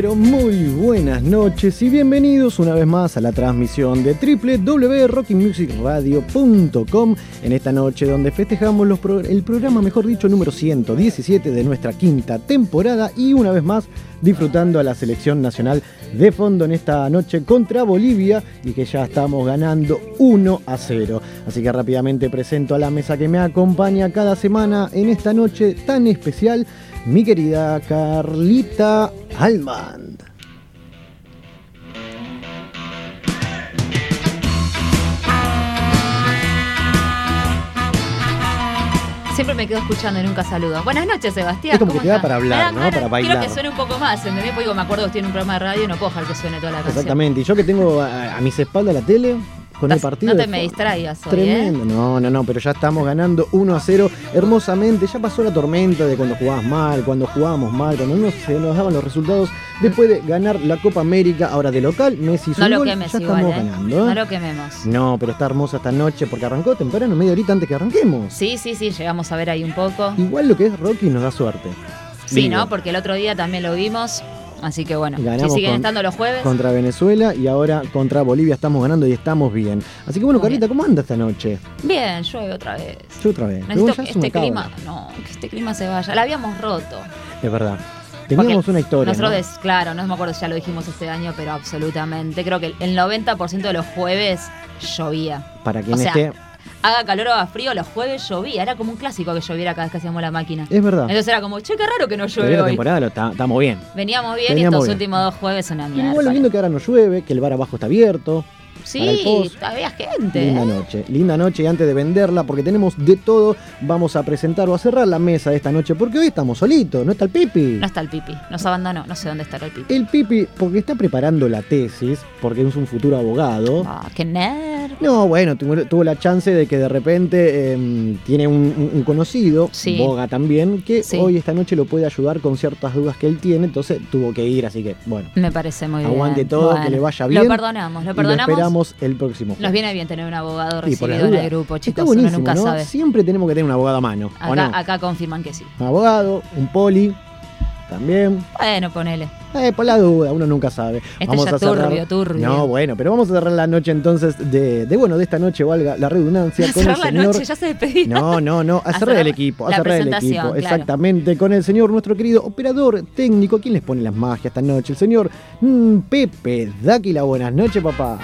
Pero muy buenas noches y bienvenidos una vez más a la transmisión de www.rockymusicradio.com en esta noche donde festejamos los el programa, mejor dicho, número 117 de nuestra quinta temporada y una vez más disfrutando a la selección nacional de fondo en esta noche contra Bolivia y que ya estamos ganando 1 a 0. Así que rápidamente presento a la mesa que me acompaña cada semana en esta noche tan especial mi querida Carlita Almand. Siempre me quedo escuchando y nunca saludo. Buenas noches, Sebastián. Es como ¿cómo que te da para hablar, ¿no? Para bailar. Quiero que suene un poco más, ¿entendés? Porque digo, me acuerdo que estoy en un programa de radio y no puedo dejar que suene toda la canción. Exactamente. Y yo que tengo a, a mis espaldas la tele con el partido. No te me distraigas hoy, Tremendo. ¿eh? No, no, no, pero ya estamos ganando 1 a 0 hermosamente. Ya pasó la tormenta de cuando jugabas mal, cuando jugábamos mal, cuando no se nos daban los resultados. Después de ganar la Copa América, ahora de local, Messi No lo gol, quemes ya igual, estamos ¿eh? ganando. No ¿eh? lo quememos. No, pero está hermosa esta noche porque arrancó temprano, media horita antes que arranquemos. Sí, sí, sí, llegamos a ver ahí un poco. Igual lo que es Rocky nos da suerte. Sí, Digo, ¿no? Porque el otro día también lo vimos. Así que bueno, Ganamos si siguen con- estando los jueves. Contra Venezuela y ahora contra Bolivia estamos ganando y estamos bien. Así que bueno, Muy Carlita, ¿cómo anda esta noche? Bien, llueve otra vez. Yo otra vez. Necesito que este clima. No, que este clima se vaya. La habíamos roto. Es verdad. Teníamos Porque una historia. Nosotros, ¿no? des- claro, no me acuerdo si ya lo dijimos este año, pero absolutamente. Creo que el 90% de los jueves llovía. Para quien o sea, esté. Haga calor o haga frío, los jueves llovía. Era como un clásico que lloviera cada vez que hacíamos la máquina. Es verdad. Entonces era como, che, qué raro que no llueve la hoy. temporada estamos bien. Veníamos bien Veníamos y estos bien. últimos dos jueves una Pero mierda. igual lo lindo que ahora no llueve, que el bar abajo está abierto. Sí, había gente. Linda ¿eh? noche, linda noche y antes de venderla, porque tenemos de todo, vamos a presentar o a cerrar la mesa de esta noche, porque hoy estamos solitos, no está el Pipi. No está el pipi, nos abandonó, no sé dónde estará el pipi. El Pipi, porque está preparando la tesis, porque es un futuro abogado. Ah, qué nerd. No, bueno, tuvo, tuvo la chance de que de repente em, tiene un, conocido, Sí. Boga también, que Sí. hoy esta noche lo puede ayudar con ciertas dudas que él tiene, entonces tuvo que ir, así que bueno. Me parece muy bien. Aguante todo, Bueno, que le vaya bien. Lo perdonamos, lo perdonamos. El próximo Nos viene bien tener un abogado Sí, recibido en el grupo, Está chicos. Uno buenísimo, nunca ¿no? sabe. Siempre tenemos que tener un abogado a mano, ¿o Acá, no? acá confirman que sí. Un abogado, un poli, también. Bueno, ponele. Eh, por la duda, uno nunca sabe. Este ya turbio, turbio. No, bueno, pero vamos a cerrar la noche entonces de, de bueno, de esta noche, valga la redundancia, con el Cerrar la señor. noche, ya se despedía. No, no, no, a A cerrar cerrar el equipo, a la cerrar el equipo, claro. exactamente, con el señor, nuestro querido operador técnico, ¿quién les pone las magias esta noche? El señor mm, Pepe Dáquila, buenas noches, papá.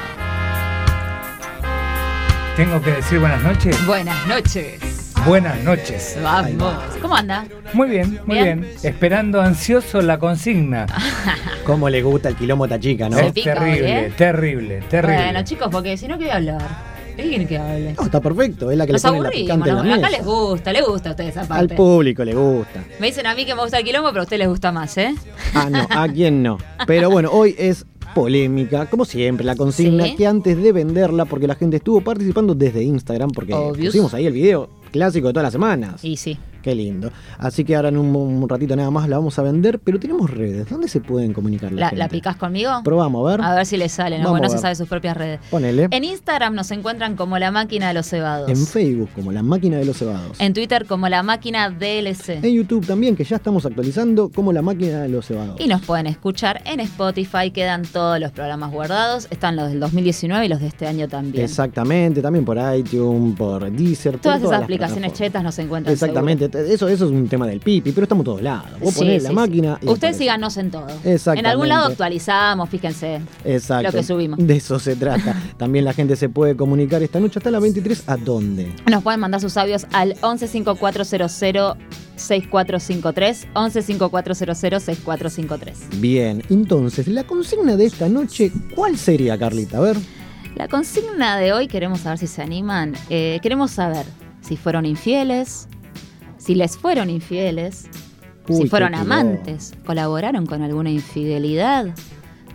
Tengo que decir buenas noches. Buenas noches. Buenas noches. Vamos. ¿Cómo anda? Muy bien, muy Bien. bien. Esperando ansioso la consigna. ¿Cómo le gusta el quilombo a esta chica, no? Se Es pica terrible, ¿eh? terrible, terrible. Bueno, chicos, porque si no, ¿qué voy a hablar? ¿De qué quieren que hable? No, está perfecto, es la que Nos le pone la picante en la ¿no? Acá mesa. les gusta, les gusta a ustedes esa Al público le gusta. Me dicen a mí que me gusta el quilombo, pero a ustedes les gusta más, ¿eh? Ah, no, a quién no. Pero bueno, hoy es polémica, como siempre, la consigna Sí. que antes de venderla, porque la gente estuvo participando desde Instagram, porque Obvious. pusimos ahí el video clásico de todas las semanas. Y sí. Qué lindo. Así que ahora en un, un ratito nada más la vamos a vender, pero tenemos redes. ¿Dónde se pueden comunicar la, ¿La, gente? la picás conmigo? Probamos, a ver. A ver si le sale, ¿no? A no se sabe sus propias redes. Ponele. En Instagram nos encuentran como la máquina de los cebados. En Facebook, como la máquina de los cebados. En Twitter como la máquina DLC. En YouTube también, que ya estamos actualizando, como la máquina de los cebados. Y nos pueden escuchar en Spotify, quedan todos los programas guardados. Están los del 2019 y los de este año también. Exactamente, también por iTunes, por Deezer, por Todas esas las aplicaciones plataformas. chetas nos encuentran. Exactamente, eso, eso es un tema del pipi, pero estamos todos lados. Vos Sí, ponés sí, la sí. máquina. y Ustedes síganos en todo. Exactamente. En algún lado actualizamos, fíjense. Exacto. lo que subimos. De eso se trata. También la gente se puede comunicar esta noche hasta las 23. ¿A dónde? Nos pueden mandar sus audios al 115400 6453 115400 6453. Bien, entonces, la consigna de esta noche, ¿cuál sería, Carlita? A ver. La consigna de hoy queremos saber si se animan. Eh, queremos saber si fueron infieles, si les fueron infieles, Uy, si fueron amantes, colaboraron con alguna infidelidad.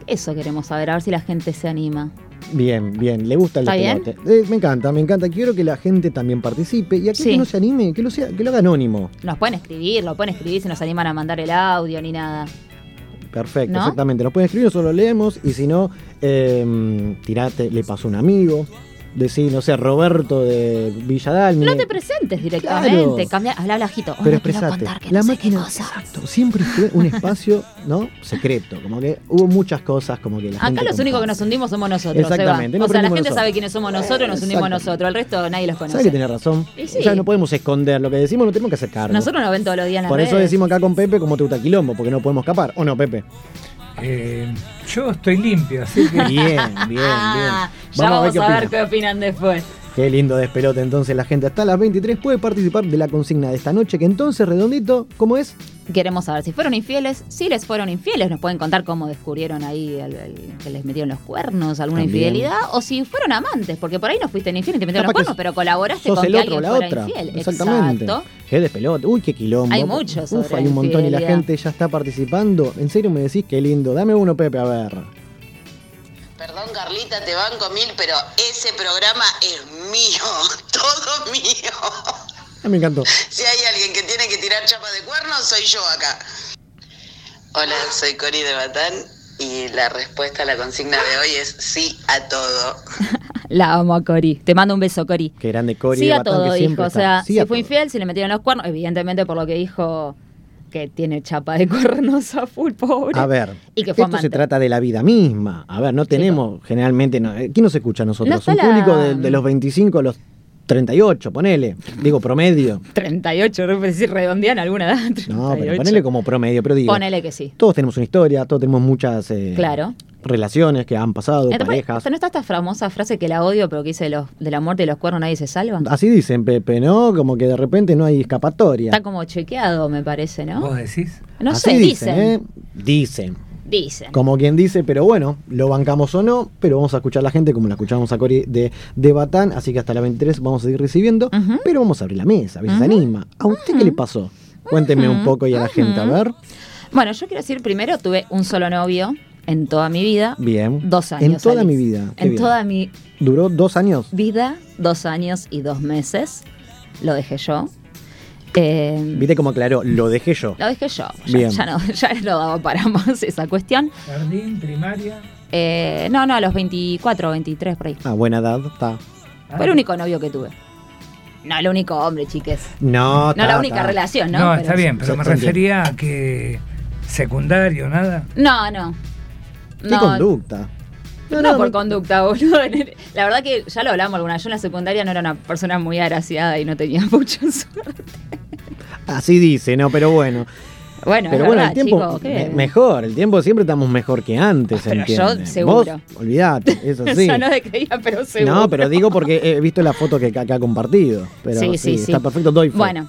Eso queremos saber, a ver si la gente se anima. Bien, bien, le gusta el despelote. Eh, me encanta, me encanta. Quiero que la gente también participe y aquí Sí. que no se anime, que lo, sea, que lo haga anónimo. Nos pueden escribir, lo pueden escribir si nos animan a mandar el audio ni nada. Perfecto, ¿No? exactamente. Nos pueden escribir, nosotros lo leemos y si no, eh, tirate, le pasó un amigo. Decir, no sé, Roberto de Villadalmi. No te presentes directamente, Claro. cambia, habla bajito. Pero expresate. La no máquina, exacto, siempre fue un espacio, ¿no? Secreto. Como que hubo muchas cosas, como que la Acá gente los únicos que nos hundimos somos nosotros. Exactamente, Seba. O sea, la gente nosotros. sabe quiénes somos nosotros, nos hundimos nosotros. El resto nadie los ¿Sabes conoce. que tenés razón? Sí. Ya no podemos esconder lo que decimos, no tenemos que hacer cargo. Nosotros nos ven todos los días en las Por eso decimos acá con Pepe como te gusta quilombo, porque no podemos escapar. ¿O no, Pepe? Eh, yo estoy limpio, así que Bien, bien, Ah, bien. ya vamos, qué a ver qué opinan después. Qué lindo despelote entonces la gente. Hasta las 23 puede participar de la consigna de esta noche, que entonces, redondito, ¿cómo es? Queremos saber si fueron infieles, si les fueron infieles, nos pueden contar cómo descubrieron ahí el- el- que les metieron los cuernos, alguna También. infidelidad, o si fueron amantes, porque por ahí no fuiste infiel y te metieron Capaz los cuernos, pero colaboraste Sos con el que otro alguien la fuera otra. infiel. Exactamente. Exacto. Qué despelote. Uy, qué quilombo. Hay mucho Uf, hay un montón y la gente ya está participando. ¿En serio me decís qué lindo? Dame uno, Pepe, a ver. Perdón, Carlita, te banco mil, pero ese programa es mío, todo mío. Me encantó. Si hay alguien que tiene que tirar chapa de cuernos, soy yo acá. Hola, soy Cori de Batán y la respuesta a la consigna de hoy es sí a todo. La amo a Cori. Te mando un beso, Cori. Qué grande Cori Sí de a Batán, todo, que dijo. O sea, Sí si fue todo. infiel, si le metieron los cuernos, evidentemente por lo que dijo que tiene chapa de cuernos a full, pobre. A ver, Y que fue esto se trata de la vida misma. A ver, no tenemos generalmente. No, eh, ¿Quién nos escucha a nosotros? No Un la- público de, de los 25 a los 38, ponele. Digo, promedio. 38, no sé si redondean alguna edad. No, pero 38. ponele como promedio. Pero digo, Ponele que sí. todos tenemos una historia, todos tenemos muchas eh, Claro. relaciones que han pasado, Entonces, parejas. ¿No está esta famosa frase que la odio, pero que dice los, de la muerte y los cuernos nadie se salva? Así dicen, Pepe, ¿no? Como que de repente no hay escapatoria. Está como chequeado, me parece, ¿no? vos decís. No Así sé, dicen, dicen. ¿eh? Dicen. Dicen. Como quien dice, pero bueno, lo bancamos o no, pero vamos a escuchar a la gente como la escuchamos a Cori de, de Batán, así que hasta la 23 vamos a seguir recibiendo, pero vamos a abrir la mesa, a ver si se anima. ¿A usted qué le pasó? Cuénteme un poco y a la gente, a ver. Bueno, yo quiero decir primero, tuve un solo novio en toda mi vida. Bien. Dos años. En toda mi vida. qué En bien. toda mi ¿Duró dos años? vida, dos años y dos meses. Lo dejé yo. Eh, Viste cómo aclaró, lo dejé yo. lo dejé yo. Ya, ya no, ya no daba para más esa cuestión. Jardín, primaria. Eh, no, no, a los 24, 23 por ahí. Ah, buena edad, está. Fue el único novio que tuve. No, el único hombre, chiques. No, No la única relación, ¿no? No, Pero- está bien, pero me refería a que secundario, nada. No, no. ¿Qué No, conducta? No, por conducta, boludo. La verdad que ya lo hablamos alguna. Yo en la secundaria no era una persona muy agraciada y no tenía mucha suerte. Así dice, no, pero bueno. Bueno, Pero bueno, verdad, el tiempo chico, mejor, el tiempo siempre estamos mejor que antes, Pero yo ¿entiende? seguro. Vos, olvidate, eso sí. sea, no creía, pero seguro. No, pero digo porque he visto la foto que ha compartido. Pero sí, Sí, sí, sí. está perfecto, doy fe. Bueno,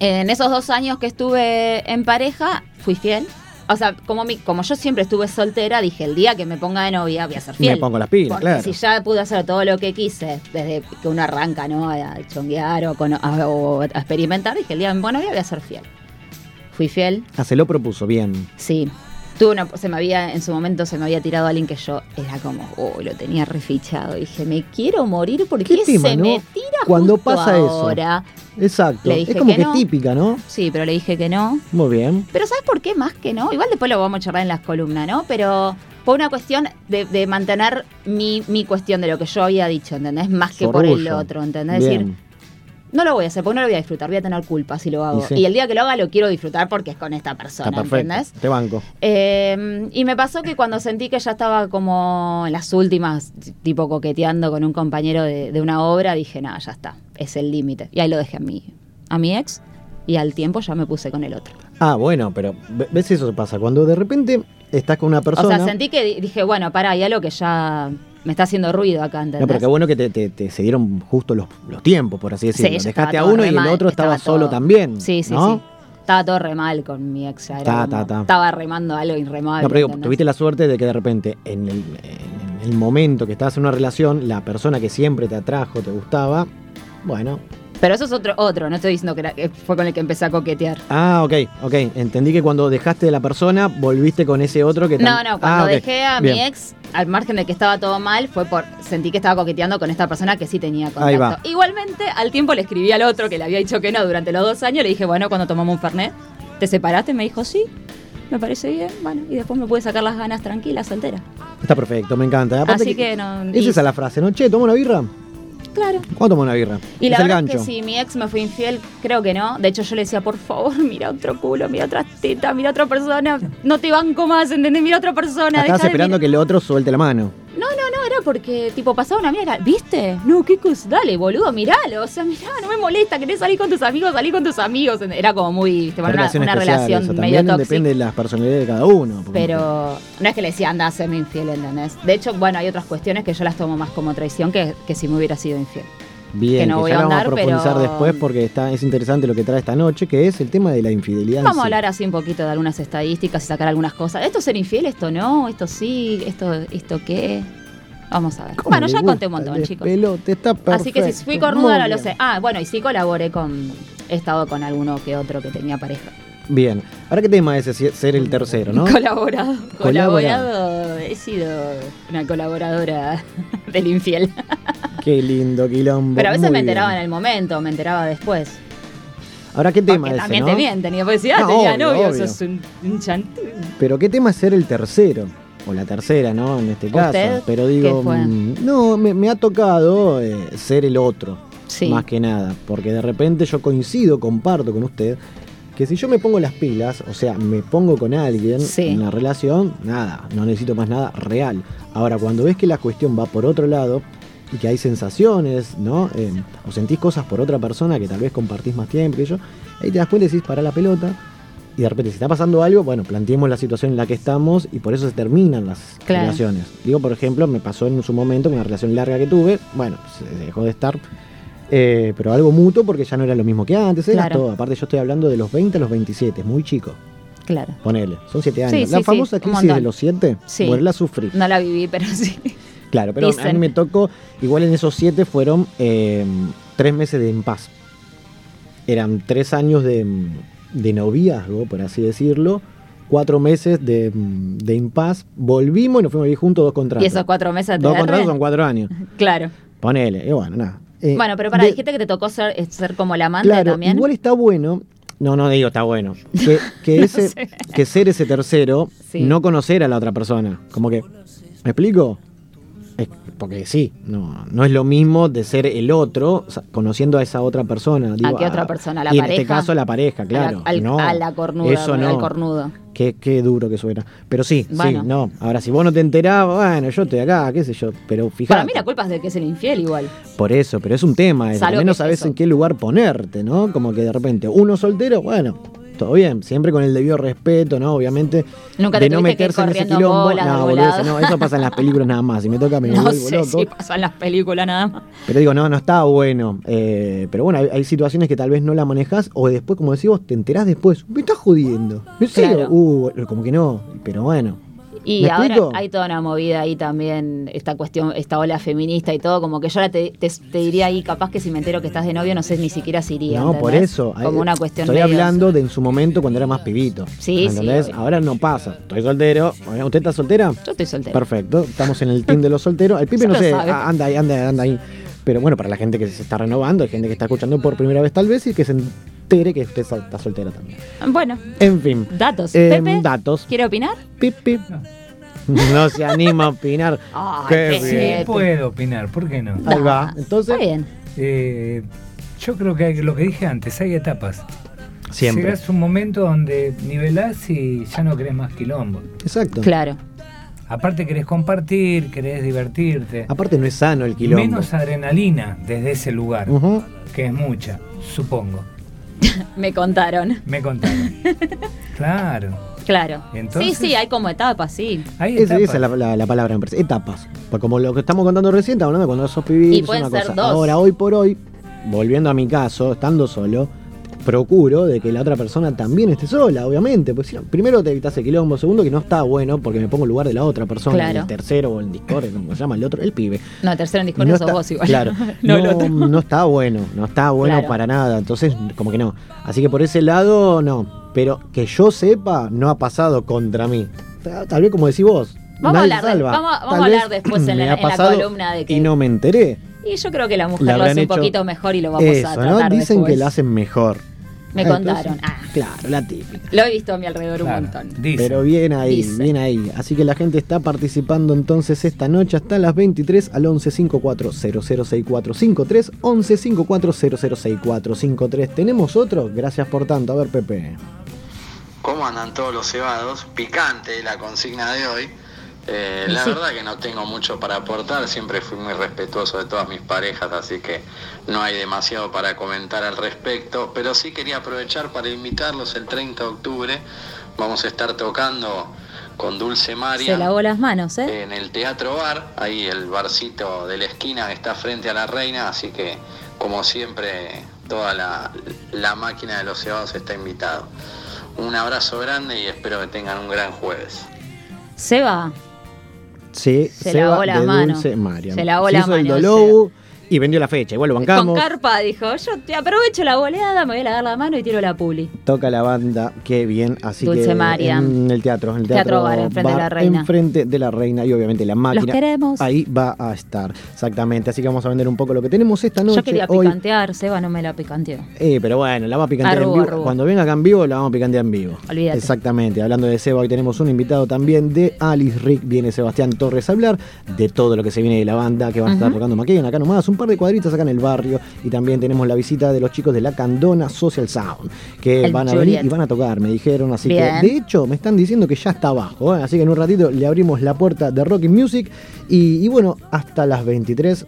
en esos dos años que estuve en pareja, fui fiel. O sea, como, mi, como yo siempre estuve soltera, dije, el día que me ponga de novia voy a ser fiel. Me pongo las pilas, claro. si ya pude hacer todo lo que quise, desde que uno arranca, ¿no? A chonguear o, a, o a experimentar, dije, el día que me ponga de novia voy a ser fiel. Fui fiel, Ah, se lo propuso, bien. sí. Tuve una, se me había, en su momento se me había tirado alguien que yo era como, oh, lo tenía refichado. Dije, me quiero morir porque ¿Qué tema, se no? me tira Cuando justo pasa eso. exacto. Le dije es como que que, no. típica, ¿no? Sí, pero le dije que no. Muy bien. Pero ¿sabes por qué más que no? Igual después lo vamos a charlar en las columnas, ¿no? Pero por una cuestión de, de mantener mi, mi cuestión de lo que yo había dicho, ¿entendés? Más que por el otro, ¿entendés? Es decir. No lo voy a hacer porque no lo voy a disfrutar, voy a tener culpa si lo hago. Y sí. Y el día que lo haga lo quiero disfrutar porque es con esta Está persona, perfecto. ¿entendés? Te banco. Eh, y me pasó que cuando sentí que ya estaba como en las últimas, tipo coqueteando con un compañero de, de una obra, dije, nada, ya está, es el límite. Y ahí lo dejé a mi, a mi ex y al tiempo ya me puse con el otro. Ah, bueno, pero ve- ves eso pasa. Cuando de repente estás con una persona. O sea, sentí que di- dije, bueno, pará, hay algo que ya me está haciendo ruido acá, ¿entendés? No, pero qué bueno que te, te- te se dieron justo los, los tiempos, por así Sí, decirlo. Dejaste a uno y el otro estaba, estaba solo también. Sí, sí, ¿no? sí. Estaba todo re mal con mi ex. era Ta, como- ta, ta. Estaba remando algo irremable. No, pero digo, tuviste la suerte de que de repente, en el, en el momento que estabas en una relación, la persona que siempre te atrajo, te gustaba, bueno. Pero eso es otro, otro, no estoy diciendo que, era- que fue con el que empecé a coquetear. Ah, ok, ok. Entendí que cuando dejaste de la persona, volviste con ese otro que No, tam- no, cuando Ah, ok. dejé a Bien. mi ex, al margen de que estaba todo mal, fue por sentí que estaba coqueteando con esta persona que sí tenía contacto. Ahí va. Igualmente, al tiempo le escribí al otro que le había dicho que no durante los dos años, le dije, bueno, cuando tomamos un Fernet, ¿te separaste? Me dijo, sí, me parece bien, bueno, y después me pude sacar las ganas tranquila, soltera. Está perfecto, me encanta. Aparte Así que no- Es y- esa la frase, ¿no? Che, ¿toma una birra? Claro. ¿Cuándo toma una birra? Y es la el verdad gancho. es que si mi ex me fue infiel, creo que no. De hecho, yo le decía, por favor, mira otro culo, mira otra teta, mira otra persona. No te banco más, ¿entendés? Mira otra persona. De esperando que el otro suelte la mano. Era porque, tipo, pasaba una amiga, era, ¿viste? No, qué cosa, dale, boludo, miralo. O sea, mirá, no me molesta, querés salir con tus amigos, salí con tus amigos. Era como muy, te una, relación una relación eso. medio También tóxica. depende de las personalidades de cada uno. porque- Pero no es que le decía, anda a serme infiel, ¿entendés? De hecho, bueno, hay otras cuestiones que yo las tomo más como traición que, que si me hubiera sido infiel. Bien, que no voy ya a lo vamos a profundizar pero- después porque está, es interesante lo que trae esta noche, que es el tema de la infidelidad. Vamos a hablar así un poquito de algunas estadísticas y sacar algunas cosas. ¿Esto es ser infiel? ¿Esto no? ¿Esto sí? ¿Esto, esto qué? Vamos a ver. ¿Cómo Bueno, ya conté un montón, chicos. despelote? está Así que si perfecto, fui cornuda no lo sé. Ah, bueno, y sí colaboré con... He estado con alguno que otro que tenía pareja. Bien. Ahora, ¿qué tema es ser el tercero, no? Colaborado. Colaborado. Colaborado. He sido una colaboradora del infiel. Qué lindo, quilombo. Pero a veces muy me enteraba bien. en el momento, me enteraba después. Ahora, ¿qué tema es también ese, te no? mienten. Después decía, ah, No, tenía obvio, novio, obvio. sos un, un chantú. Pero ¿qué tema es ser el tercero? O la tercera, ¿no? En este caso. ¿Usted Pero digo, qué fue? mm, no, me, me ha tocado eh, ser el otro. Sí. Más que nada. Porque de repente yo coincido, comparto con usted, que si yo me pongo las pilas, o sea, me pongo con alguien Sí. en una relación, nada, no necesito más nada real. Ahora, cuando ves que la cuestión va por otro lado y que hay sensaciones, ¿no? Eh, o sentís cosas por otra persona que tal vez compartís más tiempo y yo, ahí te das cuenta y decís, para la pelota. Y de repente, si está pasando algo, bueno, planteemos la situación en la que estamos y por eso se terminan las Claro. relaciones. Digo, por ejemplo, me pasó en su momento con una relación larga que tuve, bueno, se dejó de estar, eh, pero algo mutuo porque ya no era lo mismo que antes, era Claro. todo. Aparte, yo estoy hablando de los 20 a los 27, es muy chico. Claro. Ponele, son 7 años. Sí, la sí, famosa sí, crisis de los 7, Sí. bueno, la sufrí. No la viví, pero sí. Claro, pero a mí me tocó, igual en esos 7 fueron eh, tres meses de impas. Eran tres años de, de noviazgo, por así decirlo. Cuatro meses de, de impas. Volvimos y nos fuimos a vivir juntos dos contratos. Y esos cuatro meses Dos contratos son cuatro años. Claro. Ponele, y bueno, nada. Eh, Bueno, pero para, de- dijiste que te tocó ser, eh, ser como la amante Claro, también. igual está bueno. No, no digo está bueno. Que, que No ese, sé. que ser ese tercero, Sí. no conocer a la otra persona. Como que, ¿me explico? Porque sí, no, no es lo mismo de ser el otro o sea, conociendo a esa otra persona. digo, qué otra persona? ¿A la y en este pareja? caso la pareja, A la- claro. al- no, a la cornuda, Eso no. al cornudo. Qué, qué duro que suena. Pero sí, Bueno. sí, no. Ahora, si vos no te enterás, bueno, yo estoy acá, qué sé yo. Pero fíjate. Para mí la culpa es de que es el infiel igual. Por eso, pero es un tema, es, al menos sabes en qué lugar ponerte, ¿no? Como que de repente, uno soltero, bueno, todo bien, siempre con el debido respeto, ¿no? Obviamente, Nunca te de no que meterse en ese quilombo, bolas no, boludo, no, eso pasa en las películas nada más, si me toca me No vuelvo sé loco. si pasa en las películas nada más. Pero digo, no, no está bueno. eh, pero bueno, hay, hay situaciones que tal vez no la manejas o después, como decís vos, te enterás después. Me estás jodiendo. ¿En serio? Claro. Uh, como que no. Pero bueno. Y ¿Me ahora explico? hay toda una movida ahí también, esta cuestión, esta ola feminista y todo, como que yo ahora te, te- te diría ahí, capaz que si me entero que estás de novio, no sé ni siquiera si iría. No, por eso. Como Hay- una cuestión Estoy hablando de en su momento cuando era más pibito. Sí, ¿me sí, ¿Entendés? obvio. Ahora no pasa. Estoy soltero. ¿Usted está soltera? Yo estoy soltera. Perfecto. Estamos en el team de los solteros. El pibe no sé, sabe. anda ahí, anda, anda ahí. Pero bueno, para la gente que se está renovando, hay gente que está escuchando por primera vez tal vez y que se entere que usted está soltera también. Bueno, En fin. datos. Eh, Pepe, datos. ¿quiere opinar? Pip, pip. No se anima a opinar. Ay, Qué bien. Sí, puedo opinar, ¿por qué no? Ahí va. Está Entonces, bien. Eh, yo creo que hay, lo que dije antes, hay etapas. siempre. Llegas a un momento donde nivelás y ya no querés más quilombo. Exacto. Claro. Aparte querés compartir, querés divertirte. Aparte no es sano el quilombo. Menos adrenalina desde ese lugar, Ujú. que es mucha, supongo. Me contaron. Me contaron. claro. Claro. Entonces- sí, sí, hay como etapas, sí. Hay Esa, etapas. esa es la, la- la palabra, me parece. Etapas. Pues como lo que estamos contando recién, estamos hablando de cuando sos pibito, Y es pueden una ser cosa. dos. Ahora, hoy por hoy, volviendo a mi caso, estando solo, procuro de que la otra persona también esté sola, obviamente. Pues si no, primero te evitas el quilombo, segundo que no está bueno porque me pongo en lugar de la otra persona, Claro. el tercero o el Discord, como se llama el otro, el pibe. No, tercero en Discord no sos vos igual. Claro, no, el no, otro. no está bueno, no está bueno Claro. para nada. Entonces, como que no. Así que por ese lado, no. Pero que yo sepa, no ha pasado contra mí. Tal vez como decís vos. Vamos a nadie hablar de- salva. vamos- a hablar después en la- en columna de que- Y no me enteré. Y yo creo que la mujer lo hace un poquito mejor y lo vamos a Eso, tratar ¿no? Dicen después. que la hacen mejor. Me Ah, contaron. Ah, Claro, la típica. lo he visto a mi alrededor Claro, un montón. Pero bien ahí, Dicen. bien ahí. Así que la gente está participando entonces esta noche hasta las 23 al 11 54 0064 53 11 54 0064 53. ¿Tenemos otro? Gracias por tanto. A ver, Pepe. ¿Cómo andan todos los cebados? Picante la consigna de hoy. Eh, la sí. verdad que no tengo mucho para aportar, siempre fui muy respetuoso de todas mis parejas, así que no hay demasiado para comentar al respecto, pero sí quería aprovechar para invitarlos el 30 de octubre. Vamos a estar tocando con Dulce María Se lavó las manos, ¿eh? en el Teatro Bar, ahí el barcito de la esquina que está frente a la reina, así que como siempre toda la, la máquina de los cebados está invitado. Un abrazo grande y espero que tengan un gran jueves. Seba, Sí, Se Seba lavó las manos. Se lavó Se las manos, y vendió la fecha. Igual lo con bancamos. carpa dijo, yo te aprovecho la boleada, me voy a lavar la mano y tiro la publi. Toca la banda, qué bien. Así Dulce que María. en el teatro, en el Teatro teatro, Bar, enfrente de la reina. enfrente de la reina y obviamente la máquina. queremos. Ahí va a estar, exactamente. Así que vamos a vender un poco lo que tenemos esta noche. Yo quería hoy. picantear, Seba no me la picanteó. Eh, pero bueno, la vamos a picantear en vivo. Cuando venga acá en vivo, la vamos a picantear en vivo. Olvídate. Exactamente. Hablando de Seba, hoy tenemos un invitado también de Alice Rick. Viene Sebastián Torres a hablar de todo lo que se viene de la banda, que van a estar tocando Maquén, acá nomás, un par de cuadritas acá en el barrio. Y también tenemos la visita de los chicos de la Candona Social Sound, que El van a venir y van a tocar, me dijeron. Así Bien. que, de hecho, me están diciendo que ya está abajo. ¿eh? Así que en un ratito le abrimos la puerta de Rocking Music. Y, y bueno, hasta las 23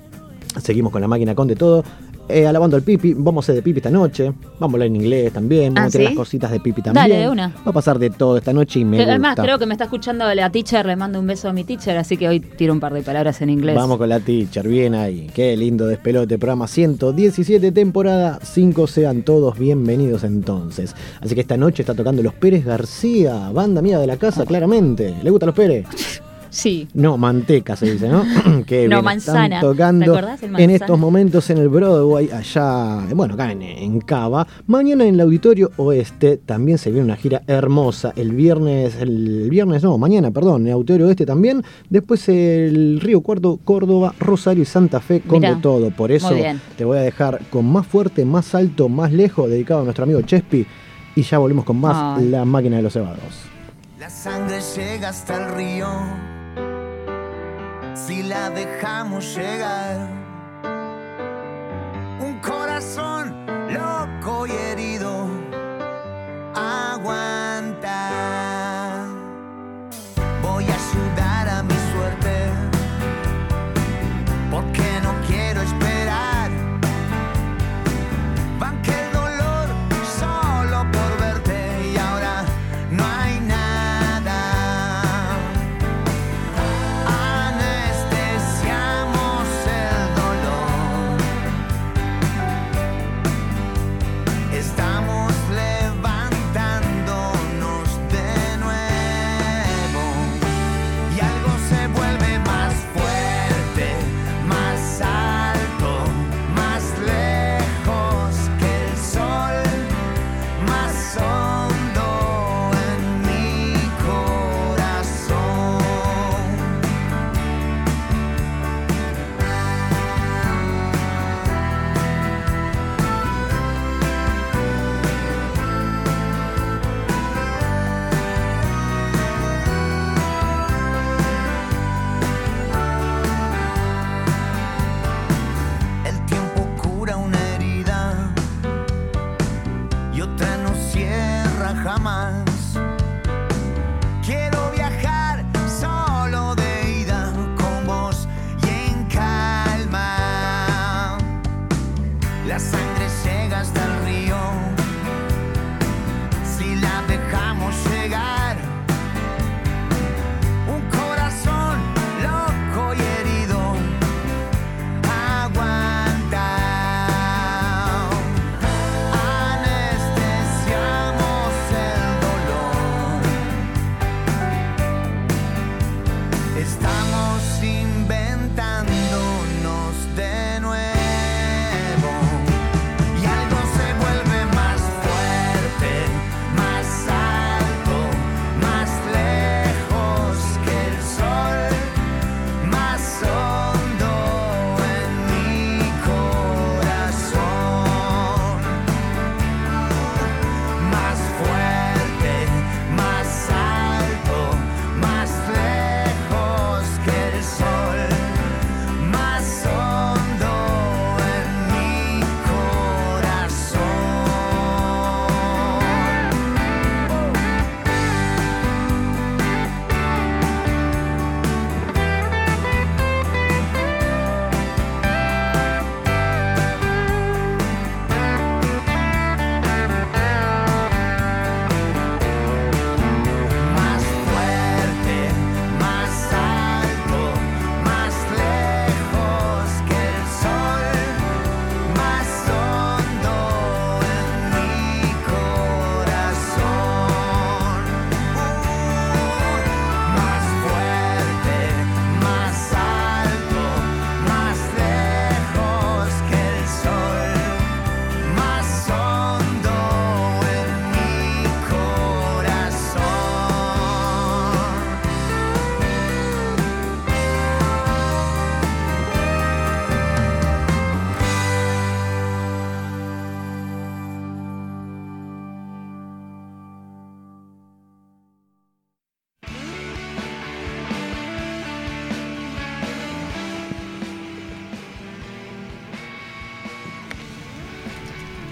seguimos con la máquina con de todo. Eh, alabando al Pipi, vamos a hacer de Pipi esta noche. Vamos a hablar en inglés también. Vamos Ah, a tener ¿sí? las cositas de Pipi también. Dale, de una. Va a pasar de todo esta noche y me gusta. Además, creo que me está escuchando la teacher, le mando un beso a mi teacher, así que hoy tiro un par de palabras en inglés. Vamos con la teacher, bien ahí. Qué lindo despelote. Programa 117, temporada 5. Sean todos bienvenidos entonces. Así que esta noche está tocando los Pérez García, banda mía de la casa, claramente. ¿Le gustan los Pérez? Sí. No, manteca se dice, ¿no? que No, manzana. Están tocando ¿Te acordás el en manzana? estos momentos en el Broadway, allá, bueno, acá en, en Cava. Mañana en el Auditorio Oeste también se viene una gira hermosa. El viernes, el viernes no, mañana, perdón, en el Auditorio Oeste también. Después el Río Cuarto, Córdoba, Rosario y Santa Fe con Mirá, de todo. Por eso te voy a dejar con más fuerte, más alto, más lejos, dedicado a nuestro amigo Chespi. Y ya volvemos con más. La Máquina de los Cebados. La sangre llega hasta el río. Si la dejamos llegar. Un corazón loco y herido. Aguanta.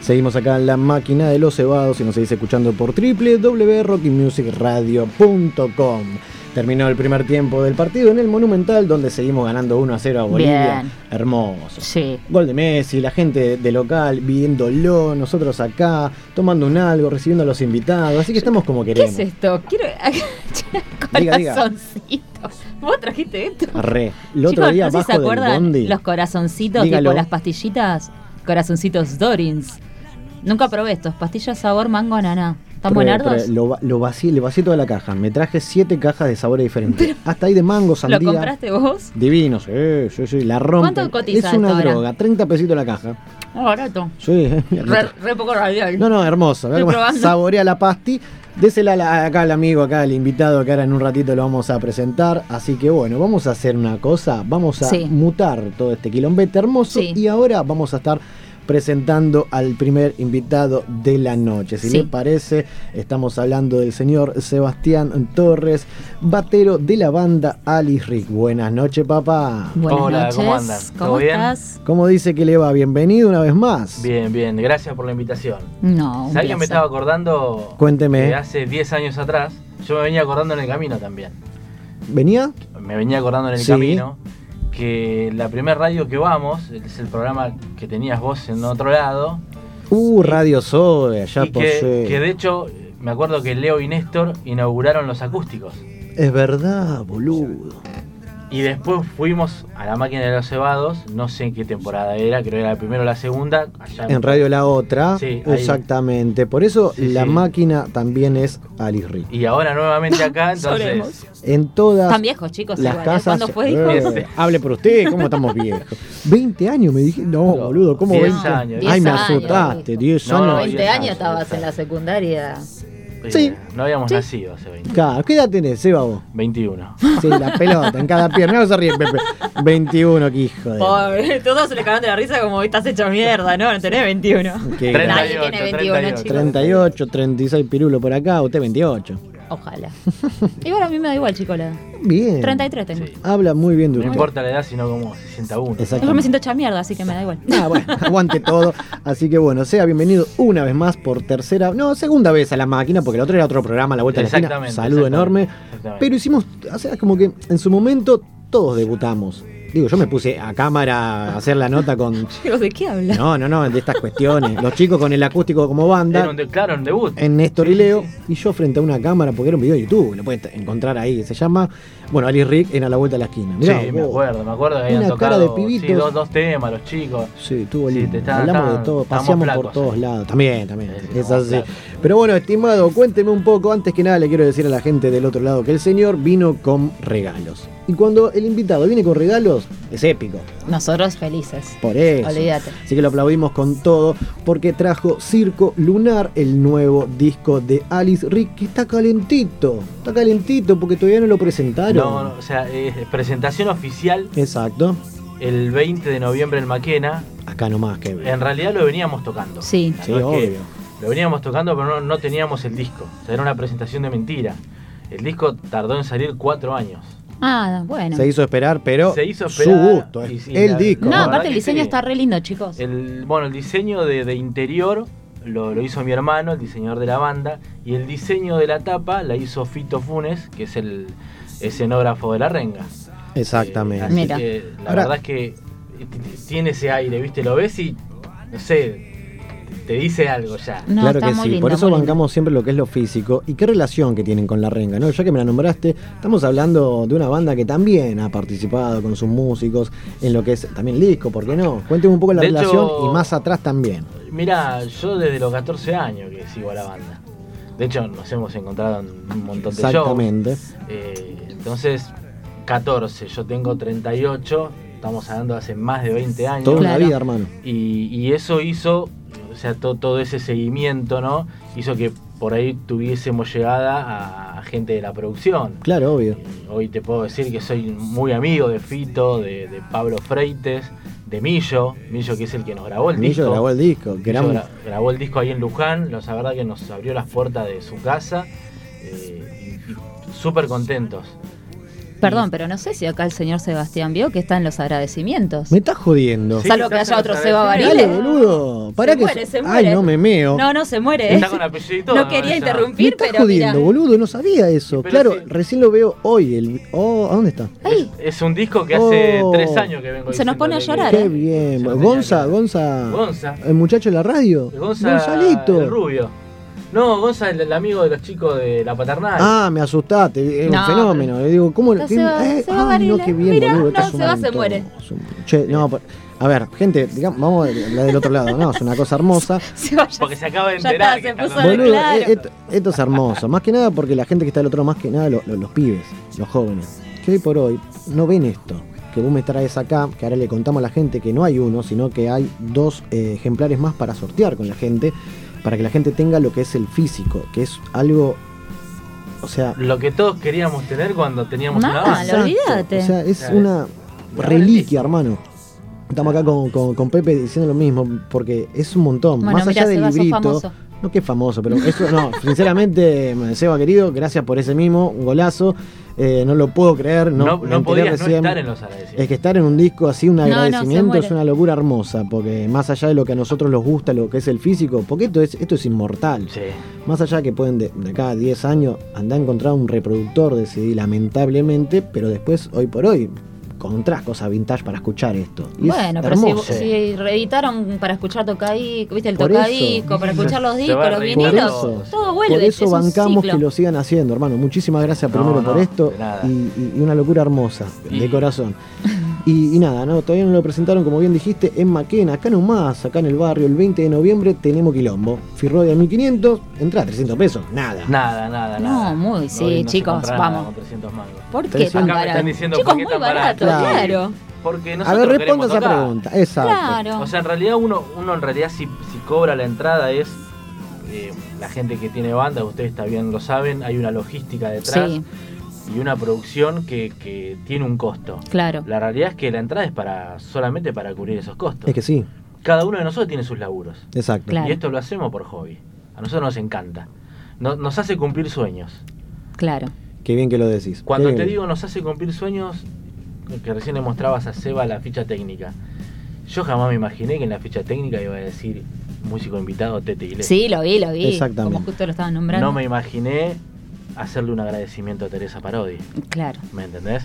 Seguimos acá en la máquina de los cebados y nos seguís escuchando por www.rockymusicradio.com. Terminó el primer tiempo del partido en el Monumental, donde seguimos ganando 1 a 0 a Bolivia. Bien. Hermoso. Sí. Gol de Messi, la gente de local viéndolo, nosotros acá, tomando un algo, recibiendo a los invitados. Así que estamos como ¿Qué queremos. es esto? Quiero. Diga. ¿Vos trajiste esto? Re. El otro Chicos, día no se bajo del acuerdan bondi. los corazoncitos, Dígalo. tipo las pastillitas, corazoncitos Dorins. Nunca probé estos, pastillas sabor mango ananá. ¿Están buenardos? lo, lo vacié, le vacié toda la caja. Me traje siete cajas de sabores diferentes. Hasta ahí de mango, ¿Lo sandía. compraste vos? Divino, sí, sí, sí. La rompe. ¿Cuánto cotiza Es una esto ahora? droga, 30 pesitos la caja. Oh, barato. Sí, Re, re poco radial. No, no, hermoso. Probando. Saborea la pasti. Désela acá al amigo, acá al invitado, que ahora en un ratito lo vamos a presentar. Así que bueno, vamos a hacer una cosa. Vamos a Sí. mutar todo este quilombete hermoso. Sí. Y ahora vamos a estar presentando al primer invitado de la noche. Si Sí. le parece, estamos hablando del señor Sebastián Torres, batero de la banda Alice Rick. Buenas noches, papá. Buenas Hola, noches. ¿cómo andan? ¿Cómo estás? ¿Cómo dice que le va? Bienvenido una vez más. Bien, bien, gracias por la invitación. No, ¿Sabes que me estaba acordando? Cuénteme. Que hace 10 años atrás, yo me venía acordando en el camino también. ¿Venía? Me venía acordando en el Sí. camino que la primer radio que vamos, es el programa que tenías vos en otro lado, Uh, Radio Soda, allá y por que, que de hecho me acuerdo que Leo y Néstor inauguraron los acústicos. Es verdad, boludo. Y después fuimos a la máquina de los cebados, no sé en qué temporada era, creo que era la primera o la segunda. allá En Radio La Otra, Sí, ahí. exactamente. Por eso Sí, la sí. máquina también es Alice Rick. Y ahora nuevamente acá, entonces. En todas Están viejos, chicos. las igual, ¿eh? casas. ¿Cuándo fue, dijo? Eh, hable por usted, ¿cómo estamos viejos? 20 años me dije. No, No, boludo, ¿cómo 10 20 años. Ay, me 10 años, asustaste, dijo. 10 No, años. 20 diez años años, estabas en la años. Eh, Sí. No habíamos nacido hace 20. Claro, ¿Qué edad tenés, Seba, vos? 21. Sí, la pelota en cada pierna. No se ríe, Pepe. 21, que hijo de. Pobre, todos se le cagaron de la risa como estás hecho mierda, ¿no? No tenés 21. Qué tiene 21, 38, chicos. 38, 36 pirulo por acá, usted 28. Ojalá. Igual a mí me da igual, chico, la edad. Bien. 33 tengo. Sí. Habla muy bien de No importa la edad, sino cómo se sienta uno. Exacto. Yo me siento hecha mierda, así que me da igual. Ah, bueno, aguante todo. Así que bueno, sea bienvenido una vez más por tercera, no, segunda vez a la máquina, porque el otro era otro programa, La Vuelta a la Esquina. Exactamente, Saludo exactamente, enorme. exactamente. Pero hicimos, o sea, como que en su momento todos debutamos. Digo, yo me puse a cámara a hacer la nota con. Digo, ¿de qué habla? No, no, no, de estas cuestiones. Los chicos con el acústico como Era banda. un de- claro, un debut. En Néstor y Leo, y yo frente a una cámara, porque era un video de YouTube, lo puedes encontrar ahí. Se llama, bueno, Ali Rick en A la Vuelta a la Esquina. Mirá, sí, me acuerdo, me acuerdo que habían Una cara tocado de pibitos. sí, dos, dos temas, los chicos. Sí, estuvo Sí, está- Hablamos está- de todo, paseamos por todos lados. También, también. Sí, es así. flacos. Pero bueno, estimado, cuénteme un poco. Antes que nada, le quiero decir a la gente del otro lado que el señor vino con regalos. Y cuando el invitado viene con regalos, es épico. Nosotros felices. Por eso. Olvídate. Así que lo aplaudimos con todo porque trajo Circo Lunar, el nuevo disco de Alice Rick, que está calentito. Está calentito porque todavía no lo presentaron. No, no, o sea, es presentación oficial Exacto. el 20 de noviembre en Maquena. Acá nomás que En realidad lo veníamos tocando. Sí. Sí, que obvio. Lo veníamos tocando, pero no, no teníamos el disco. O sea, era una presentación de mentira. El disco tardó en salir cuatro años. Ah, bueno. Se hizo esperar, pero Se hizo su esperar, gusto, y es sí, el la- disco. No, aparte el diseño sí. está re lindo, chicos. El, bueno, el diseño de, de interior lo, lo hizo mi hermano, el diseñador de la banda, y el diseño de la tapa la hizo Fito Funes, que es el escenógrafo de la renga. Exactamente. Eh, así Mira. que la Ahora- verdad es que tiene ese aire, ¿viste? Lo ves y, no sé, te dice algo ya. No, claro que sí, lindo, por eso lindo. bancamos siempre lo que es lo físico. ¿Y qué relación que tienen con la renga? ¿no? Ya que me la nombraste, estamos hablando de una banda que también ha participado con sus músicos en lo que es también el disco, ¿por qué no? Cuénteme un poco la De relación hecho- y más atrás también. Mira, yo desde los 14 años que sigo a la banda. De hecho, nos hemos encontrado en un montón de shows. Exactamente. Eh, entonces, 14, yo tengo 38, estamos hablando de hace más de 20 años. Toda una Claro. vida, hermano. Y, y eso hizo, o sea, to- todo ese seguimiento, ¿no? Hizo que por ahí tuviésemos llegada a, gente de la producción. Claro, obvio. Y hoy te puedo decir que soy muy amigo de Fito, de, de Pablo Freites, de Millo, Millo que es el que nos grabó el Millo disco. grabó el disco, que Millo era gra- grabó el disco ahí en Luján, la verdad que nos abrió las puertas de su casa eh, y, y súper contentos. Perdón, pero no sé si acá el señor Sebastián vio que está en los agradecimientos. Me estás jodiendo. Sí, Salvo que haya otro Seba Barile. boludo. Pará Se que muere, se Ay, muere. no me meo. No, no se muere. ¿eh? Está con apellido y todo, No quería. Me interrumpir, estás pero mira. jodiendo, boludo, no sabía eso. Pero claro, sí. recién lo veo hoy. El... Oh, ¿a dónde está? Ay, Es un disco que hace Oh. tres años que vengo Se nos pone a diciéndole llorar, que- ¿eh? Qué bien. Se lo tenía Gonza, que- Gonza. Gonza. El muchacho de la radio. Gonza Gonzalito. el rubio. No, Gonza el, el amigo de los chicos de la paternal. Ah, me asustaste, es No, un fenómeno. Le digo, ¿cómo Está qué- Seba- eh, Seba ay, no, qué bien, boludo. no, un Seba se muere. Un- Che, no, por- a ver, gente, digamos, vamos a la del otro lado, ¿no? Es una cosa hermosa. se vaya. Porque se acaba de Ya enterar. está, que se está puso con- de Boludo, claro. eh, esto, esto es hermoso. Más que nada porque la gente que está del otro lado, más que nada lo- lo- los pibes, los jóvenes, que hoy por hoy no ven esto. Que vos me traes acá, que ahora le contamos a la gente que no hay uno, sino que hay dos eh, ejemplares más para sortear con la gente, para que la gente tenga lo que es el físico, que es algo. O sea, Lo que todos queríamos tener cuando teníamos una Mal, banda. Exacto. olvídate. O sea, es una reliquia, hermano. Estamos acá con, con- con Pepe diciendo lo mismo, porque es un montón. Bueno, Más allá del librito. No que es famoso, pero eso no. sinceramente, Seba querido, gracias por ese mimo, un golazo. Eh, no lo puedo creer, no, No, no no estar en los agradecidos. Es que estar en un disco así, un No, no, se agradecimiento, es una locura hermosa, porque más allá de lo que a nosotros nos gusta, lo que es el físico, porque esto es, esto es inmortal. Sí. Más allá que pueden de, de acá a 10 años andar a encontrar un reproductor de CD, lamentablemente, pero después, hoy por hoy, encontrás cosas vintage para escuchar esto. Y es Bueno, pero si, hermoso. si reeditaron para escuchar tocadisco, viste el Por tocadisco, eso. para escuchar los discos, los vinilos, todo. vuelve. Por eso es bancamos ciclo. que lo sigan haciendo, hermano. Muchísimas gracias No, primero no, por esto y, una locura hermosa, de corazón. Y, y nada, no, todavía no lo presentaron, como bien dijiste, en Maquena, acá nomás, acá en el barrio, el 20 de noviembre tenemos quilombo. Firrodia 1500, entra a 300 pesos, nada. Nada, nada, No, nada. muy, Hoy sí, no chicos, vamos. Con 300 mangos. ¿Por qué Trescientos. tan Acá me barato? están diciendo Chicos, por qué muy tan barato, barato. claro. Porque A nosotros ver, responda esa tocar. pregunta. Exacto. Claro. O sea, en realidad uno, uno en realidad si, si cobra la entrada es eh, la gente que tiene banda, ustedes también lo saben, hay una logística detrás Sí, y una producción que, que tiene un costo. claro. La realidad es que la entrada es para solamente para cubrir esos costos. Es que sí, Cada uno de nosotros tiene sus laburos. exacto. Claro. Y esto lo hacemos por hobby. A nosotros nos encanta. No- nos hace cumplir sueños. Claro. Qué bien que lo decís. Cuando Qué te bien. digo nos hace cumplir sueños, que recién le mostrabas a Seba la ficha técnica. Yo jamás me imaginé que en la ficha técnica iba a decir músico invitado Tete Iglesias. Sí, lo vi, lo vi. Exactamente. Como justo lo estaban nombrando. No me imaginé hacerle un agradecimiento a Teresa Parodi. Claro. ¿Me entendés?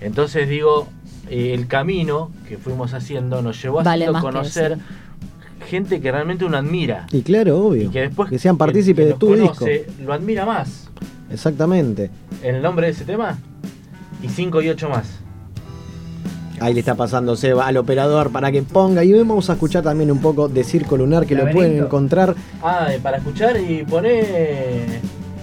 Entonces digo, eh, el camino que fuimos haciendo nos llevó a Vale que conocer gente que realmente uno admira. Y claro, obvio. Y que después sean que- partícipes que de tu disco. conoce, Lo admira más. Exactamente. El nombre de ese tema y 5 y 8 más. Ahí le está pasando Seba al operador para que ponga. Y vamos a escuchar también un poco de Circo Lunar que lo pueden encontrar Ah, eh, para escuchar y poner.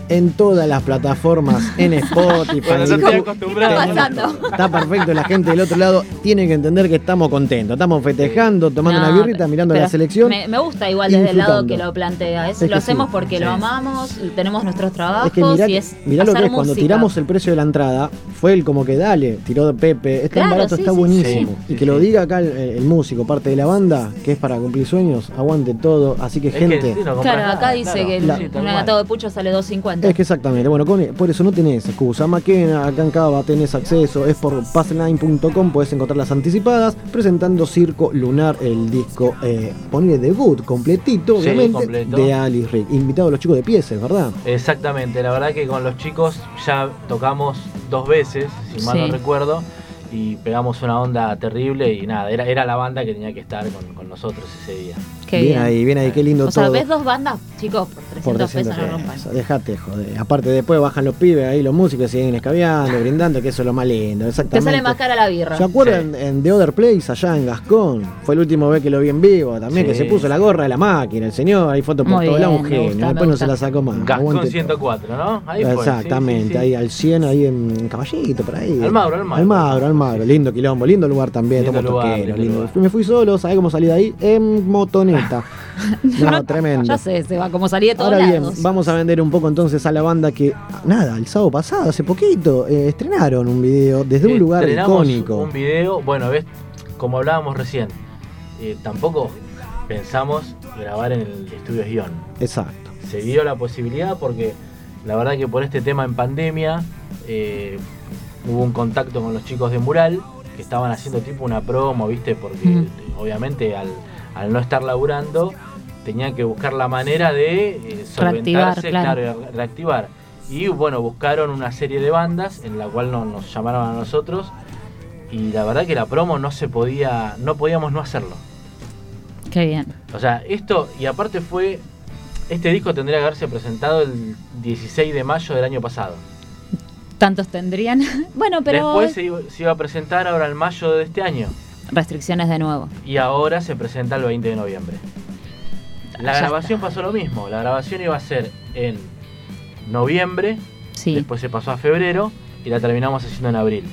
En todas las plataformas, en Spotify. Bueno, YouTube. acostumbrado. ¿Qué está pasando? Está perfecto, la gente del otro lado tiene que entender que estamos contentos, estamos festejando, tomando No, una birrita, mirando la selección. Me, me gusta igual desde el lado que lo plantea. Es, Es lo hacemos sí, porque lo amamos, tenemos nuestros trabajos Es que mirá, y es mirá lo que es, cuando tiramos el precio de la entrada, fue el como que dale, tiró Pepe, es tan Claro, barato, sí, está sí, buenísimo. sí. y que lo diga acá el, el músico, parte de la banda, que es para cumplir sueños, aguante todo. Así que Es gente, que, sí, no compras Claro, acá nada, dice claro. que el, un atado de pucho sale 2.50. Es que exactamente, bueno, con- por eso no tenés excusa. Maquena, acá en Cava tenés acceso, es por passline.com, podés encontrar las anticipadas, presentando Circo Lunar, el disco, eh, ponele debut completito, Sí, obviamente, completo. de Alice Rick. Invitado a los chicos de pieces, ¿verdad? Exactamente, la verdad que con los chicos ya tocamos dos veces, si mal Sí. no recuerdo, y pegamos una onda terrible y nada, era, era la banda que tenía que estar con, con nosotros ese día. Qué bien, bien. ahí, bien ahí, qué lindo O sea, todo. ves dos bandas, chicos, por 300, Por pesos 300 no rompan. pesos. Dejate, joder. Aparte, después bajan los pibes ahí, los músicos siguen escabeando, brindando, que eso es lo más lindo. Te Exactamente. sale más cara la birra. ¿Se acuerdan en The Other Place, allá en Gascón? Fue el último vez que lo vi en vivo también, Sí. que se puso la gorra de la máquina, el señor, hay fotos por Muy todos lados, un genio. gusta, después no se la sacó más. Gascón Aguante 104, ¿no? Ahí todo. fue, Exactamente, sí, sí. ahí al 100, ahí en Caballito, por ahí. Almagro, Almagro. Almagro, Almagro. Lindo quilombo, lindo lugar también, Lindo lugar, lindo. Me fui solo, ¿sabés cómo salí de ahí? En motoneta. no, tremendo. Ya sé, se va como salí de todos Ahora bien, lados. vamos a vender un poco entonces a la banda que, nada, el sábado pasado, hace poquito, eh, estrenaron un video desde un lugar icónico. Un video, bueno, ves, como hablábamos recién, eh, tampoco pensamos grabar en el estudio Guión. Exacto. se dio la posibilidad porque la verdad que por este tema en pandemia eh, hubo un contacto con los chicos de Mural que estaban haciendo tipo una promo, ¿viste? Porque obviamente al, al no estar laburando tenían que buscar la manera de eh, Reactivar, solventarse, claro. claro, reactivar. Y bueno, buscaron una serie de bandas en la cual no- nos llamaron a nosotros y la verdad que la promo no se podía, no podíamos no hacerlo. Qué bien. O sea, esto, y aparte fue, este disco tendría que haberse presentado el 16 de mayo del año pasado. ¿Tantos tendrían? bueno, pero Después se iba, se iba a presentar ahora en mayo de este año. Restricciones de nuevo. Y ahora se presenta el 20 de noviembre. La Ya grabación pasó lo mismo. La grabación iba a ser en noviembre, Sí. después se pasó a febrero y la terminamos haciendo en abril.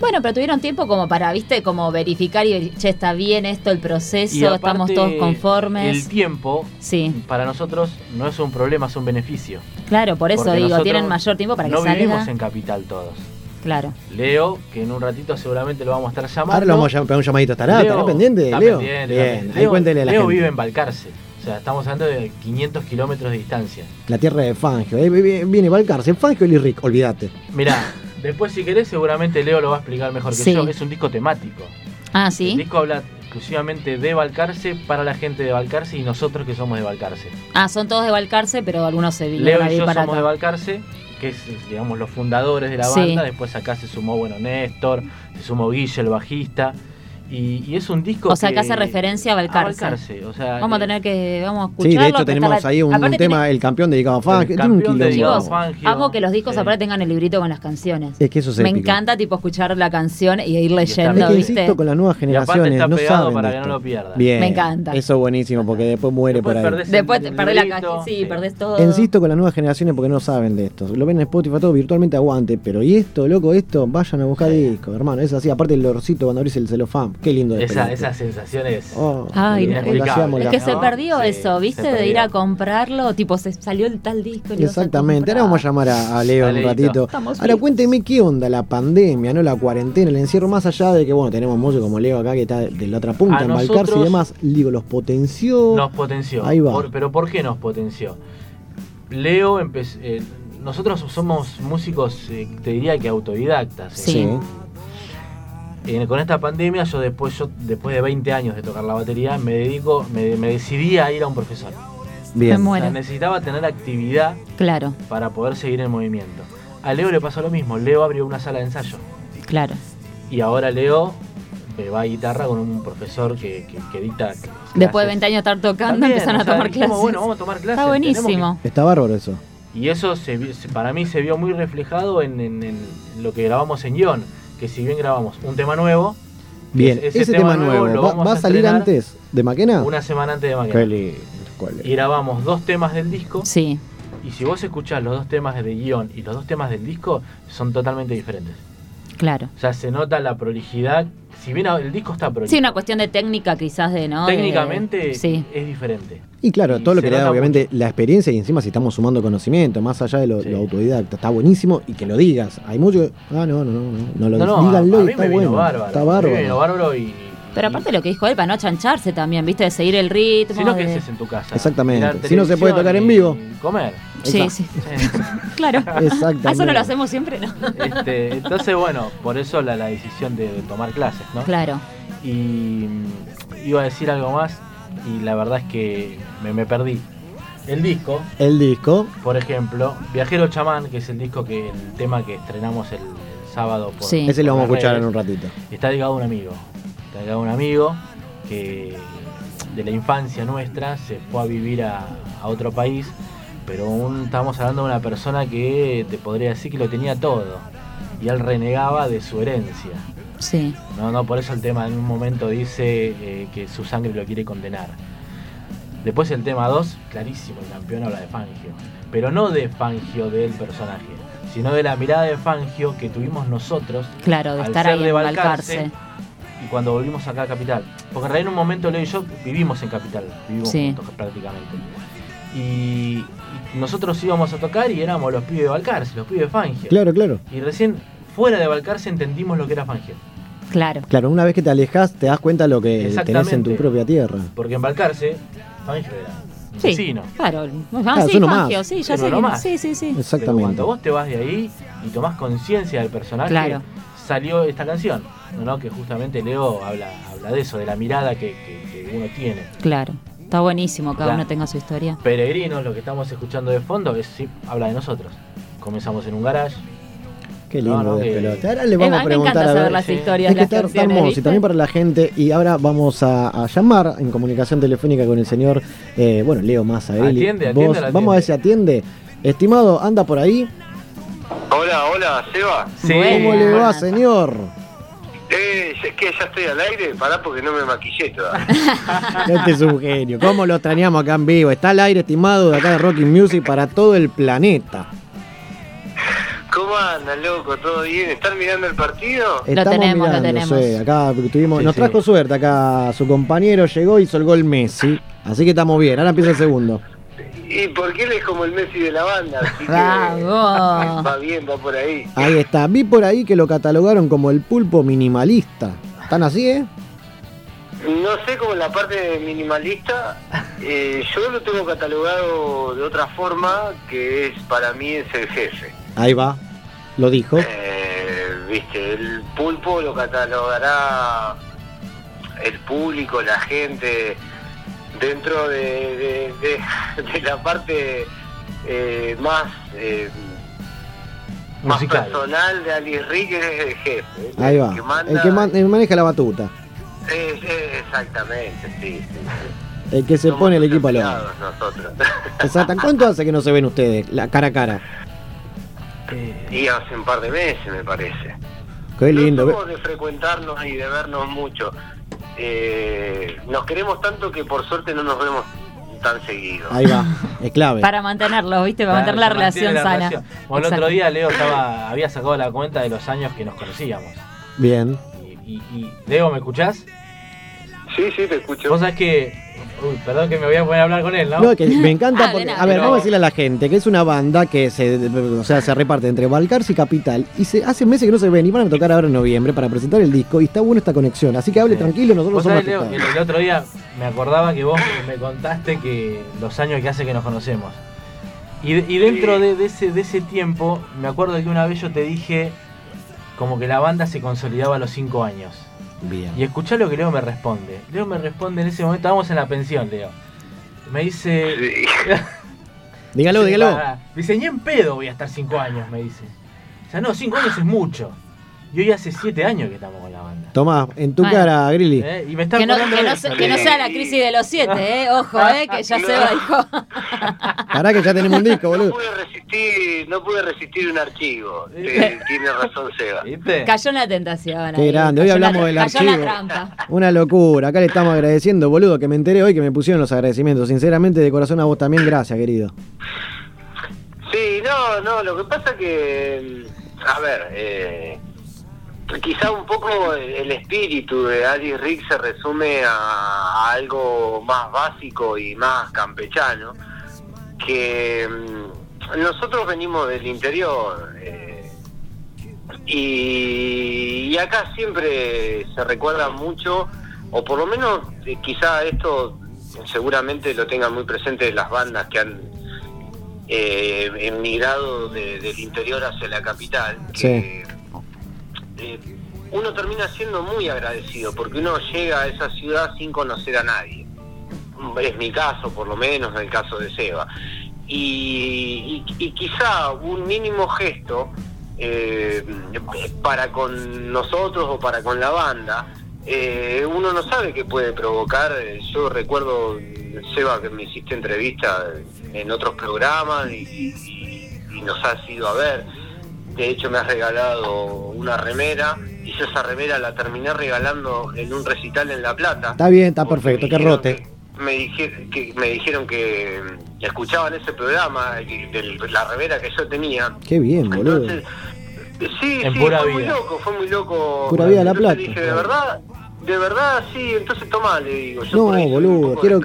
Bueno, pero tuvieron tiempo como para, viste, como verificar y che, está bien esto, el proceso, aparte, estamos todos conformes. El tiempo Sí, para nosotros no es un problema, es un beneficio. claro, por eso Porque digo, tienen mayor tiempo para que no salga. vivimos en capital todos. Claro. Leo, que en un ratito seguramente lo vamos a estar llamando. Ahora lo vamos a llam- pegar un llamadito. ¿Estará? Leo, ¿Estará pendiente? está Leo. pendiente, Bien, pendiente. ahí Leo- cuéntele a la Leo gente. vive en Balcarce. O sea, estamos hablando de 500 kilómetros de distancia. La tierra de Fangio. Ahí vi- viene Valcarce, Fangio y Rick, olvídate. Mirá, después si querés seguramente Leo lo va a explicar mejor que Sí. yo. Es un disco temático. Ah, El sí. disco habla exclusivamente de Balcarce para la gente de Balcarce y nosotros que somos de Balcarce. Ah, son todos de Balcarce, pero algunos se Leo vinieron a y yo para somos de. Balcarce, que es, digamos, los fundadores de la Sí. banda. Después acá se sumó, bueno, Néstor, se sumó Guille, el bajista. Y, y es un disco O sea, que hace referencia a Balcarce. Balcarce, o sea, Vamos a eh, tener que, vamos a Sí, escucharlo. de hecho tenemos ahí un, un tema, el campeón dedicado a Fangio. Campeón quilombo. dedicado a Chicos, Fangio. amo que los discos Sí. aparte tengan el librito con las canciones. Es que eso es Me épico. encanta tipo escuchar la canción y ir leyendo, Es que ¿viste? insisto con las nuevas generaciones, está no pegado saben para que no lo pierdan. Bien, Me encanta. Eso buenísimo, porque después muere Después por ahí. perdés Después el te perdés la librito, caja, sí, sí. perdés todo. Insisto con las nuevas generaciones porque no saben de esto. Lo ven en Spotify todo virtualmente aguante, pero y esto, loco, esto, vayan a buscar discos, hermano. Es así, aparte el olorcito cuando abrís el celofán. Qué lindo Esa, película. esa sensación es. Oh, Ay, lo no. Es que se perdió eso, ¿viste? De ir a comprarlo, tipo, se salió el tal disco. y Exactamente, ahora vamos a llamar a, a Leo A un ratito. Ahora cuénteme qué onda la pandemia, no la cuarentena, el encierro, más allá de que, bueno, tenemos músicos como Leo acá que está de la otra punta, A en Balcarce y demás. Digo, los potenció. Nos potenció. Ahí va. Por- pero ¿por qué nos potenció? Leo empezó. nosotros somos músicos, eh, te diría que autodidactas. ¿eh? Sí. Con esta pandemia, yo después, yo después de 20 años de tocar la batería, me dedico, me, me decidí a ir a un profesor. Me Bien. O muero. sea, necesitaba tener actividad Claro, para poder seguir en movimiento. A Leo le pasó lo mismo. Leo abrió una sala de ensayo. claro. Y ahora Leo va a guitarra con un profesor que, que, que dicta. clases. Después de 20 años de estar tocando, También, empezaron o a sea, tomar clases. Bueno, vamos a tomar clases. Está buenísimo. Está bárbaro eso. Y eso se para mí se vio muy reflejado en, en- en lo que grabamos en guion. Que si bien grabamos un tema nuevo, Bien, ese ese, tema tema, nuevo nuevo, lo ¿va, vamos va a salir antes de Maquena? una semana antes de Qué mañana. lindo. ¿Cuál es? Y grabamos dos temas del disco. Sí, Y si vos escuchás los dos temas de guion y los dos temas del disco, son totalmente diferentes. Claro. O sea, se nota la prolijidad. Si bien el disco está prolijo, Sí, una cuestión de técnica quizás de, ¿no? De- técnicamente sí, es diferente. Y claro, Y todo lo que le da obviamente la experiencia y encima si estamos sumando conocimiento, más allá de lo, Sí. lo autodidacta, está buenísimo y que lo digas. Hay muchos que, ah, no, no, no, no, no lo No, no, díganlo a, a y mí está me vino bueno. bárbaro. Está mí me bárbaro. vino bárbaro y. Pero y- aparte lo que dijo él, para no chancharse también, ¿viste? De seguir el ritmo. Si no, ¿qué de- haces en tu casa? Exactamente. Si no se puede tocar en vivo. Comer. Sí, sí. Sí. Claro. Exactamente. ¿A eso no lo hacemos siempre? No. Este, entonces, bueno, por eso la, la decisión de, de tomar clases, ¿no? Claro. Y mm, iba a decir algo más y la verdad es que me, me perdí. El disco, El disco, por ejemplo, Viajero Chamán, que es el disco que el tema que estrenamos el, el sábado por Sí. ese lo vamos a escuchar en un ratito. Está dedicado a un amigo. Está dedicado a un amigo que de la infancia nuestra se fue a vivir a, a otro país, pero aún estamos hablando de una persona que te podría decir que lo tenía todo. Y él renegaba de su herencia. Sí. No, no, por eso el tema en un momento dice eh, que su sangre lo quiere condenar. Después el tema 2, clarísimo, el campeón habla de Fangio. Pero no de Fangio del personaje, sino de la mirada de Fangio que tuvimos nosotros Claro, de Al estar ser ahí de Balcarce, Balcarce. y cuando volvimos acá a Capital. Porque en realidad en un momento Leo y yo vivimos en Capital, vivimos Sí. juntos prácticamente. Y nosotros íbamos a tocar y éramos los pibes de Balcarce, los pibes de Fangio. Claro, claro. Y recién fuera de Balcarce entendimos lo que era Fangio. Claro. Claro, una vez que te alejas te das cuenta lo que tenés en tu propia tierra. Porque en Balcarce, Fangio era un Sí. vecino. Claro. Ah, Claro, sí, es uno más. Fangio, sí, ya sé. que- más. Sí, sí, sí. Pero Exactamente. cuando vos te vas de ahí y tomás conciencia del personaje, Claro. salió esta canción, ¿no? que justamente Leo habla, habla de eso, de la mirada que, que- que uno tiene. Claro. Está buenísimo, cada Claro. uno tenga su historia. Peregrinos, lo que estamos escuchando de fondo, es, sí, habla de nosotros. Comenzamos en un garage. Qué lindo No, no, de que- pelota. Ahora le vamos a a mí me preguntar encanta a saber ver. las sí. historias, Es que las está, hermoso y también para la gente. Y ahora vamos a, a llamar en comunicación telefónica con el señor, eh, bueno, Leo Mazaeli. Atiende, atiende, Vos- la vamos a ver si atiende. Estimado, anda por ahí. Hola, hola, Seba. Sí. ¿Cómo le va, señor? Eh, es que ya estoy al aire, pará porque no me maquillé todavía. Este es un genio. ¿Cómo lo extrañamos acá en vivo? Está al aire, estimado, de acá de Rocking Music para todo el planeta. ¿Cómo andan, loco? ¿Todo bien? ¿Están mirando el partido? Estamos tenemos, lo tenemos. sí, acá tuvimos, Sí, nos sí. trajo suerte acá. Su compañero llegó y hizo el gol Messi. Así que estamos bien. Ahora empieza el segundo. Y porque él es como el Messi de la banda, así que va bien, va por ahí. Ahí está. Vi por ahí que lo catalogaron como el pulpo minimalista. ¿Están así, eh? No sé cómo la parte minimalista, eh, yo lo tengo catalogado de otra forma, que es para mí es el jefe. Ahí va. Lo dijo. Eh, Viste, el pulpo lo catalogará el público, la gente, dentro de, de- de- de la parte eh, más, eh, más personal de Alice Rick es el jefe. el Ahí va. que manda- El que man- el maneja la batuta. es- exactamente, sí. sí. El que se Somos pone el equipo al lado. nosotros. Exacto. ¿Cuánto hace que no se ven ustedes? La cara a cara. Eh, y hace un par de meses, me parece. Qué lindo. No somos de frecuentarnos y de vernos mucho. Eh, nos queremos tanto que por suerte no nos vemos tan seguido. Ahí va. Es clave. Para mantenerlo, ¿viste? Para claro, mantener la relación la sana. relación. Bueno, el otro día Leo estaba, había sacado la cuenta de los años que nos conocíamos. Bien. Y, y- y- Leo, ¿me escuchás? Sí, sí, te escucho. Vos sabés que. Uy, perdón que me voy a poner a hablar con él, ¿no? No, que me encanta Ah, porque, nada. a ver, Pero- vamos a decirle a la gente que es una banda que se, o sea, se reparte entre Balcarce y Capital y se hace meses que no se ven y van a tocar ahora en noviembre para presentar el disco y está buena esta conexión, así que hable Sí. tranquilo, nosotros somos sabés, Leo, que afectados. el otro día me acordaba que vos me contaste que los años que hace que nos conocemos. Y, y dentro de, de ese, de ese tiempo, me acuerdo que una vez yo te dije como que la banda se consolidaba a los 5 años. Bien. Y escuchá lo que Leo me responde. Leo me responde en ese momento, estábamos en la pensión, Leo. Me dice... Dígalo, dígalo. Me dice, ni en pedo voy a estar 5 años, me dice. O sea, no, 5 años es mucho. Y hoy hace 7 años que estamos con la banda. Tomá, en tu cara, Grilly. ¿Eh? Y me está Que no, que, no se- que no sea la crisis de los siete, ¿eh? Ojo, ¿eh? Que ya se va, dijo. Pará que ya tenemos un disco, No boludo. pude resistir, no pude resistir un archivo. Eh, tiene razón Seba. ¿Viste? Cayó en la tentación. Qué ahí. grande, hoy Cayó la hablamos tra- del Cayó la archivo. trampa. Una locura. Acá le estamos agradeciendo, boludo, que me enteré hoy que me pusieron los agradecimientos. Sinceramente, de corazón a vos también, gracias, querido. Sí, no, no, lo que pasa que, a ver, eh, quizá un poco el, el espíritu de Alice Rick se resume a, algo más básico y más campechano, que mm, nosotros venimos del interior eh, y, acá siempre se recuerda mucho, o por lo menos eh, quizá esto seguramente lo tengan muy presente las bandas que han eh, emigrado de- del interior hacia la capital, que uno termina siendo muy agradecido porque uno llega a esa ciudad sin conocer a nadie. Es mi caso, por lo menos, el caso de Seba. Y, quizá un mínimo gesto eh, para con nosotros o para con la banda, eh, uno no sabe qué puede provocar. Yo recuerdo, Seba, que me hiciste entrevista en otros programas y- y nos has ido a ver. De hecho, me has regalado una remera y yo esa remera la terminé regalando en un recital en La Plata. Está bien, está perfecto, que rote. que- Me, dije- que, me dijeron que escuchaban ese programa, de la remera que yo tenía. Qué bien, boludo. Entonces, sí, En sí, pura fue muy loco, fue muy loco. Pura vida La Plata. dije, de verdad, de verdad, sí, entonces toma, le digo. Yo No, boludo, quiero-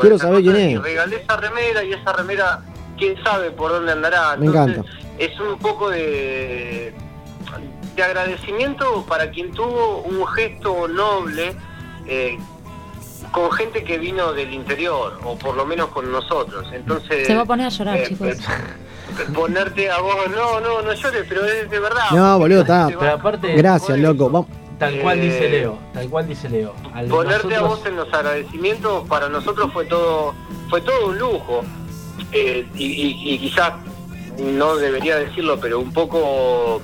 quiero saber quién es. regalé esa remera y esa remera, quién sabe por dónde andará. Me encanta. Es un poco de, de agradecimiento para quien tuvo un gesto noble. eh, con gente que vino del interior, o por lo menos con nosotros. Entonces, Se va a poner a llorar, eh, chicos. eh, ponerte a vos, no, no, no llores, pero es de verdad. No, boludo, está. Pero aparte, Gracias, loco. Vamos. tal cual Eh, dice Leo, tal cual dice Leo. Al ponerte a vos en los agradecimientos para nosotros fue todo fue todo un lujo Eh, y, y- y quizás no debería decirlo pero un poco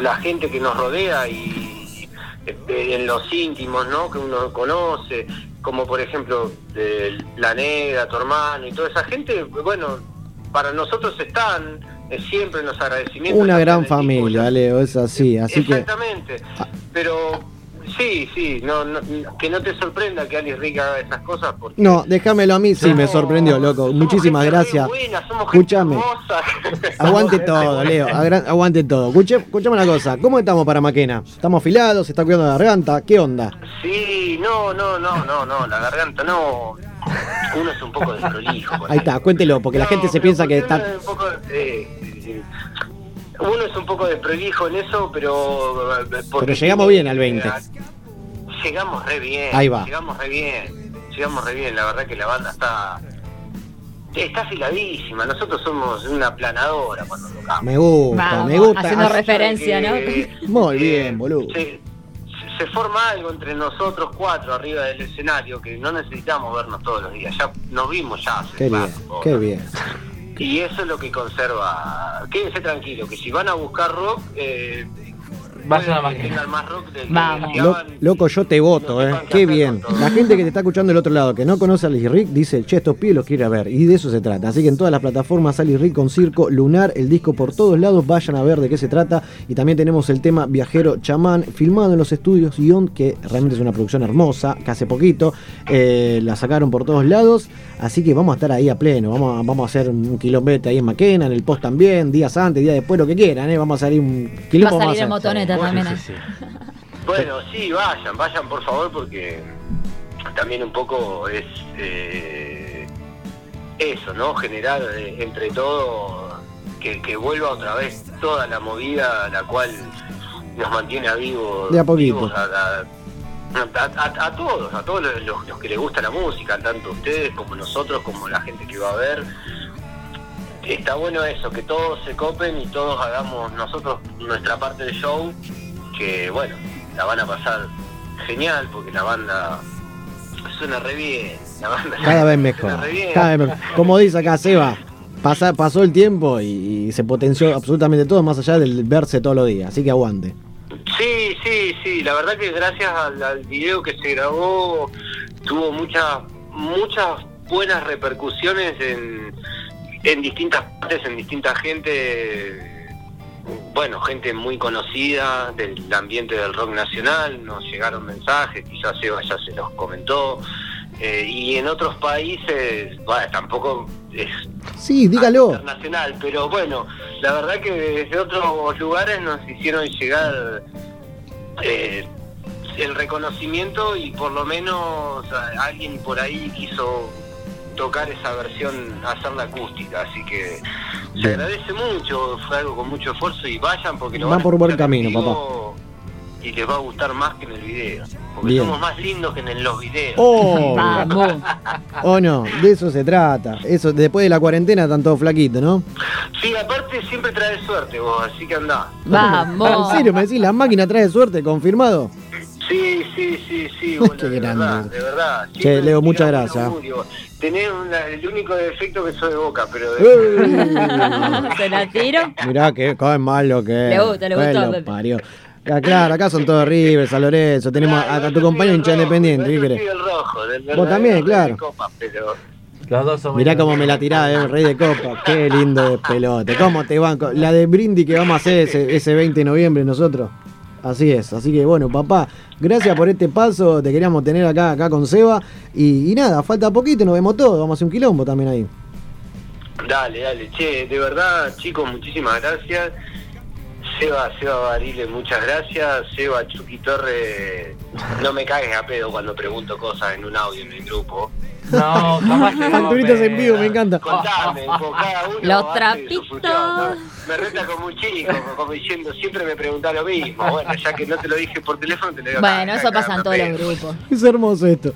la gente que nos rodea y eh, en los íntimos no que uno conoce como por ejemplo eh, la negra tu hermano y toda esa gente bueno para nosotros están eh, siempre en los agradecimientos Una gran familia, Leo, es así. Así que. Exactamente. Pero sí, sí, no, no- que no te sorprenda que Ali Rick haga esas cosas porque No, déjamelo a mí, sí, me sorprendió, loco. somos Muchísimas gente gracias. buena, somos gente Escúchame. hermosa. Aguante todo, Leo. Aguante todo. Escuchame una cosa. ¿Cómo estamos para Maquena? ¿Estamos afilados? ¿Se está cuidando la garganta? ¿Qué onda? Sí, no, no, no, no, no, la garganta no. Uno es un poco desprolijo. Ahí está, cuéntelo, porque la gente se piensa que está. un poco, eh, uno es un poco desprolijo en eso, pero. eh, porque Pero llegamos bien al 20. Llegamos re bien. Ahí va. Llegamos re bien. Llegamos re bien. La verdad que la banda está. Está afiladísima. Nosotros somos una planadora cuando tocamos. Me gusta, Vamos, me gusta. haciendo Así- referencia, ¿no? Que, Muy eh, bien, boludo. Se, se forma algo entre nosotros cuatro arriba del escenario que no necesitamos vernos todos los días. Ya nos vimos ya hace Qué bien, qué bien. Y eso es lo que conserva. Quédense tranquilos, que si van a buscar rock, eh, Vayan a que más rock del que Vamos. Lo- deseaban. loco, yo te voto, eh. qué bien. La gente que te está escuchando del otro lado, que no conoce a Alice Rick, dice, che, estos pibes los quiere ver. Y de eso se trata. Así que en todas las plataformas, Alice Rick con Circo, Lunar, el disco por todos lados, vayan a ver de qué se trata. Y también tenemos el tema Viajero Chamán, filmado en los estudios Ion, que realmente es una producción hermosa, que hace poquito. eh, la sacaron por todos lados. Así que vamos a estar ahí a pleno. Vamos a, vamos a hacer un kilómetro ahí en Maquena, en el post también, días antes, días después, lo que quieran, ¿eh? Vamos a salir un Va a salir el motoneta Sí, también. sí, sí. Bueno, sí, vayan, vayan por favor, porque también un poco es eh, eso, ¿no? Generar eh, entre todo que, que vuelva otra vez toda la movida la cual nos mantiene a vivo, De a vivos a, a- a- a- a todos, a todos los, los- los que les gusta la música, tanto ustedes como nosotros, como la gente que va a ver. Está bueno eso, que todos se copen y todos hagamos nosotros nuestra parte del show, que bueno, la van a pasar genial porque la banda suena re bien. La banda Cada vez mejor. Cada vez mejor. Como dice acá Seba, pasa- pasó el tiempo y, y se potenció absolutamente todo, más allá del verse todos los días. Así que aguante. Sí, sí, sí, la verdad que gracias al, al video que se grabó tuvo muchas muchas buenas repercusiones en, en distintas partes, en distinta gente, bueno, gente muy conocida del ambiente del rock nacional, nos llegaron mensajes, quizás Eva ya se los comentó, eh, y en otros países, bueno, tampoco es Sí, dígalo. internacional, pero bueno, la verdad que desde otros lugares nos hicieron llegar eh, el reconocimiento y por lo menos alguien por ahí quiso tocar esa versión, hacerla acústica, así que se Bien. agradece mucho, fue algo con mucho esfuerzo y vayan porque lo Va van a por buen camino, vivo Y les va a gustar más que en el video, porque Bien. somos más lindos que en los videos. Oh, Vamos. o no, de eso se trata. Eso, después de la cuarentena están todos flaquitos, ¿no? Sí, aparte siempre trae suerte vos, así que andá. Vamos. ¿En serio me decís? ¿La máquina trae suerte? ¿Confirmado? Sí, sí, sí, sí, boludo, Qué de grande. verdad, de verdad. Che, Leo, muchas gracias. Tenés una- el único defecto que soy de boca, pero de-. Se la tiro. Mirá que cae malo que Le gusta, le Que gusta, lo Pepe. parió. Ah, claro, acá son todos River, San Lorenzo, tenemos a, a tu compañero hincha independiente, ¿qué soy el rojo, del Vos también, rey claro. pero Los dos somos. Mirá cómo me la tirás, eh, rey de copa. Qué lindo de pelote. ¿Cómo te banco? La de Brindis que vamos a hacer ese, ese 20 de noviembre nosotros. Así es. Así que bueno, papá, gracias por este paso. Te queríamos tener acá, acá con Seba. Y, nada, falta poquito, nos vemos todos. Vamos a hacer un quilombo también ahí. dale, dale. Che, de verdad, chicos, muchísimas gracias. Seba, Seba Barile, muchas gracias. Seba Chucky Torre, no me cagues a pedo cuando pregunto cosas en un audio en el grupo. No, jamás Facturitas en vivo, me encanta. Contame, cada uno. Los trapitos. su función, ¿no? Me reta como un chico, como diciendo, siempre me pregunta lo mismo. Bueno, ya que no te lo dije por teléfono, te lo digo Bueno, acá, eso acá, pasa en todos los grupos. Es hermoso esto.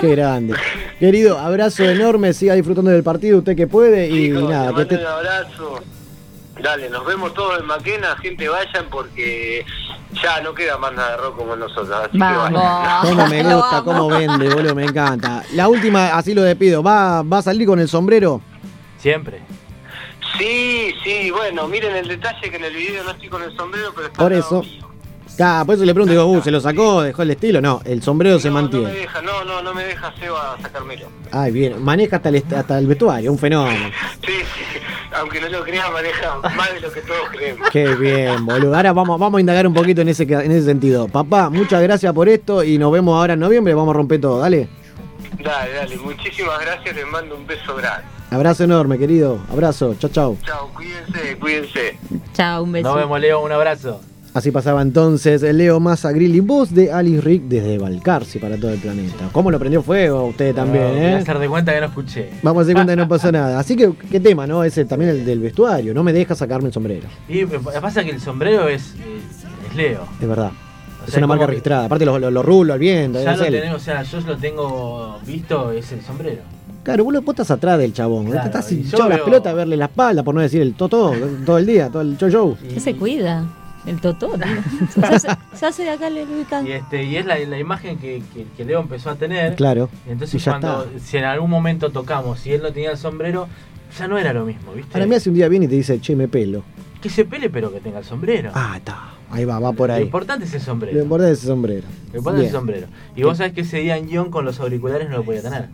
Qué grande. Querido, abrazo enorme. Siga disfrutando del partido usted que puede. Y nada, te que te- un abrazo. Dale, nos vemos todos en Maquena, gente vayan porque ya no queda más nada de rock como nosotros. Así que vayan. Vamos. Cómo me gusta, cómo vende, boludo, me encanta. La última, así lo despido. ¿Va, va a salir con el sombrero? Siempre. Sí, sí, bueno, miren el detalle que en el video no estoy con el sombrero, pero está Por eso. mío. Ah, por eso le pregunto, digo, uh, ¿se lo sacó? ¿Dejó el estilo? No, el sombrero se no, No me mantiene. deja, no, no, no me deja Seba sacármelo. Ay, bien, maneja hasta el, hasta el vestuario, un fenómeno. Sí, sí, aunque no lo creas, maneja más de lo que todos creemos. Qué bien, boludo. Ahora vamos, vamos a indagar un poquito en ese, en ese sentido. Papá, muchas gracias por esto y nos vemos ahora en noviembre. Vamos a romper todo, dale. Dale, dale, muchísimas gracias, les mando un beso grande. Abrazo enorme, querido. Abrazo, chao, chao. Chao, cuídense, cuídense. Chao, un beso. Nos vemos, Leo. Un abrazo. Así pasaba entonces Leo Massa Grilli, voz de Alice Rick desde Balcarce para todo el planeta. ¿Cómo lo prendió fuego usted también, No, voy a eh? hacer de cuenta que no escuché. Vamos a hacer cuenta que no pasó nada. Así que, ¿qué tema, no? Ese también el del vestuario. No me deja sacarme el sombrero. Y me pasa que el sombrero es, es, es Leo. Es verdad. O Es una marca que registrada. Aparte, los lo, lo rulos, al viento. Ya lo tenemos, o sea, yo lo tengo visto, es el sombrero. Claro, vos, lo- vos estás atrás del chabón. Claro, estás hinchado las veo- pelotas a verle la espalda, por no decir el todo, todo el día, todo el show show. ¿Qué se cuida? El totó, tío. Se hace, se hace de acá el ubicado. y este, y es la, la imagen que, que- que Leo empezó a tener. Claro. Entonces y ya cuando, está. si en algún momento tocamos, si él no tenía el sombrero, ya no era lo mismo, ¿viste? Ahora me hace un día bien y te dice, che, me pelo. Que se pele pero que tenga el sombrero. Ah, está. Ahí va, va por Lo ahí. importante es el sombrero. Lo importante es ese sombrero. Lo importante es el sombrero. Y vos sabés que ese día en guion con los auriculares no lo podía tener.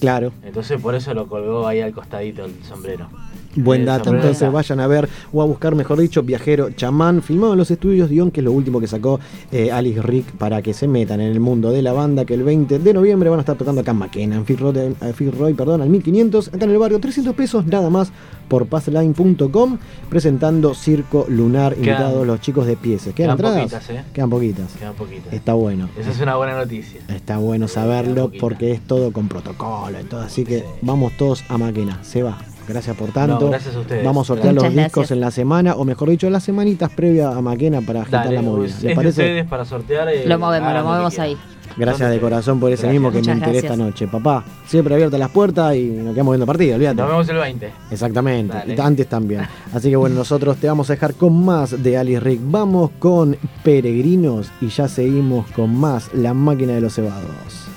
Claro. Entonces por eso lo colgó ahí al costadito el sombrero. Buen El dato, entonces vayan a ver o a buscar, mejor dicho, Viajero Chamán, filmado en los estudios Dion, que es lo último que sacó eh, Alice Rick para que se metan en el mundo de la banda, que el 20 de noviembre van a estar tocando acá en Maquena, en Fitzroy, eh, perdón, al 1500, acá en el barrio, 300 pesos nada más por passline.com, presentando Circo Lunar, Quedan- invitados los chicos de Pieces. ¿Quedan, quedan entradas? poquitas, ¿eh? Quedan poquitas. Quedan poquitas. Está bueno. Esa es una buena noticia. Está bueno saberlo porque es todo con protocolo y todo, así que Sí. vamos todos a Maquena. Se va. Gracias por tanto. No, gracias a ustedes. Vamos a sortear Muchas los discos gracias. en la semana, o mejor dicho, las semanitas previas a Maquena para agitar Dale, la movida. ¿Les es de parece? ustedes para sortear. eh, Lo movemos, lo movemos ahí. Gracias de corazón por ese Gracias. mismo que Muchas me enteré gracias. esta noche, papá. Siempre abiertas las puertas y nos quedamos viendo partido, olvídate. Nos vemos el 20. Exactamente, Dale. y antes también. Así que bueno, nosotros te vamos a dejar con más de Alice Rick. Vamos con Peregrinos y ya seguimos con más La máquina de los cebados.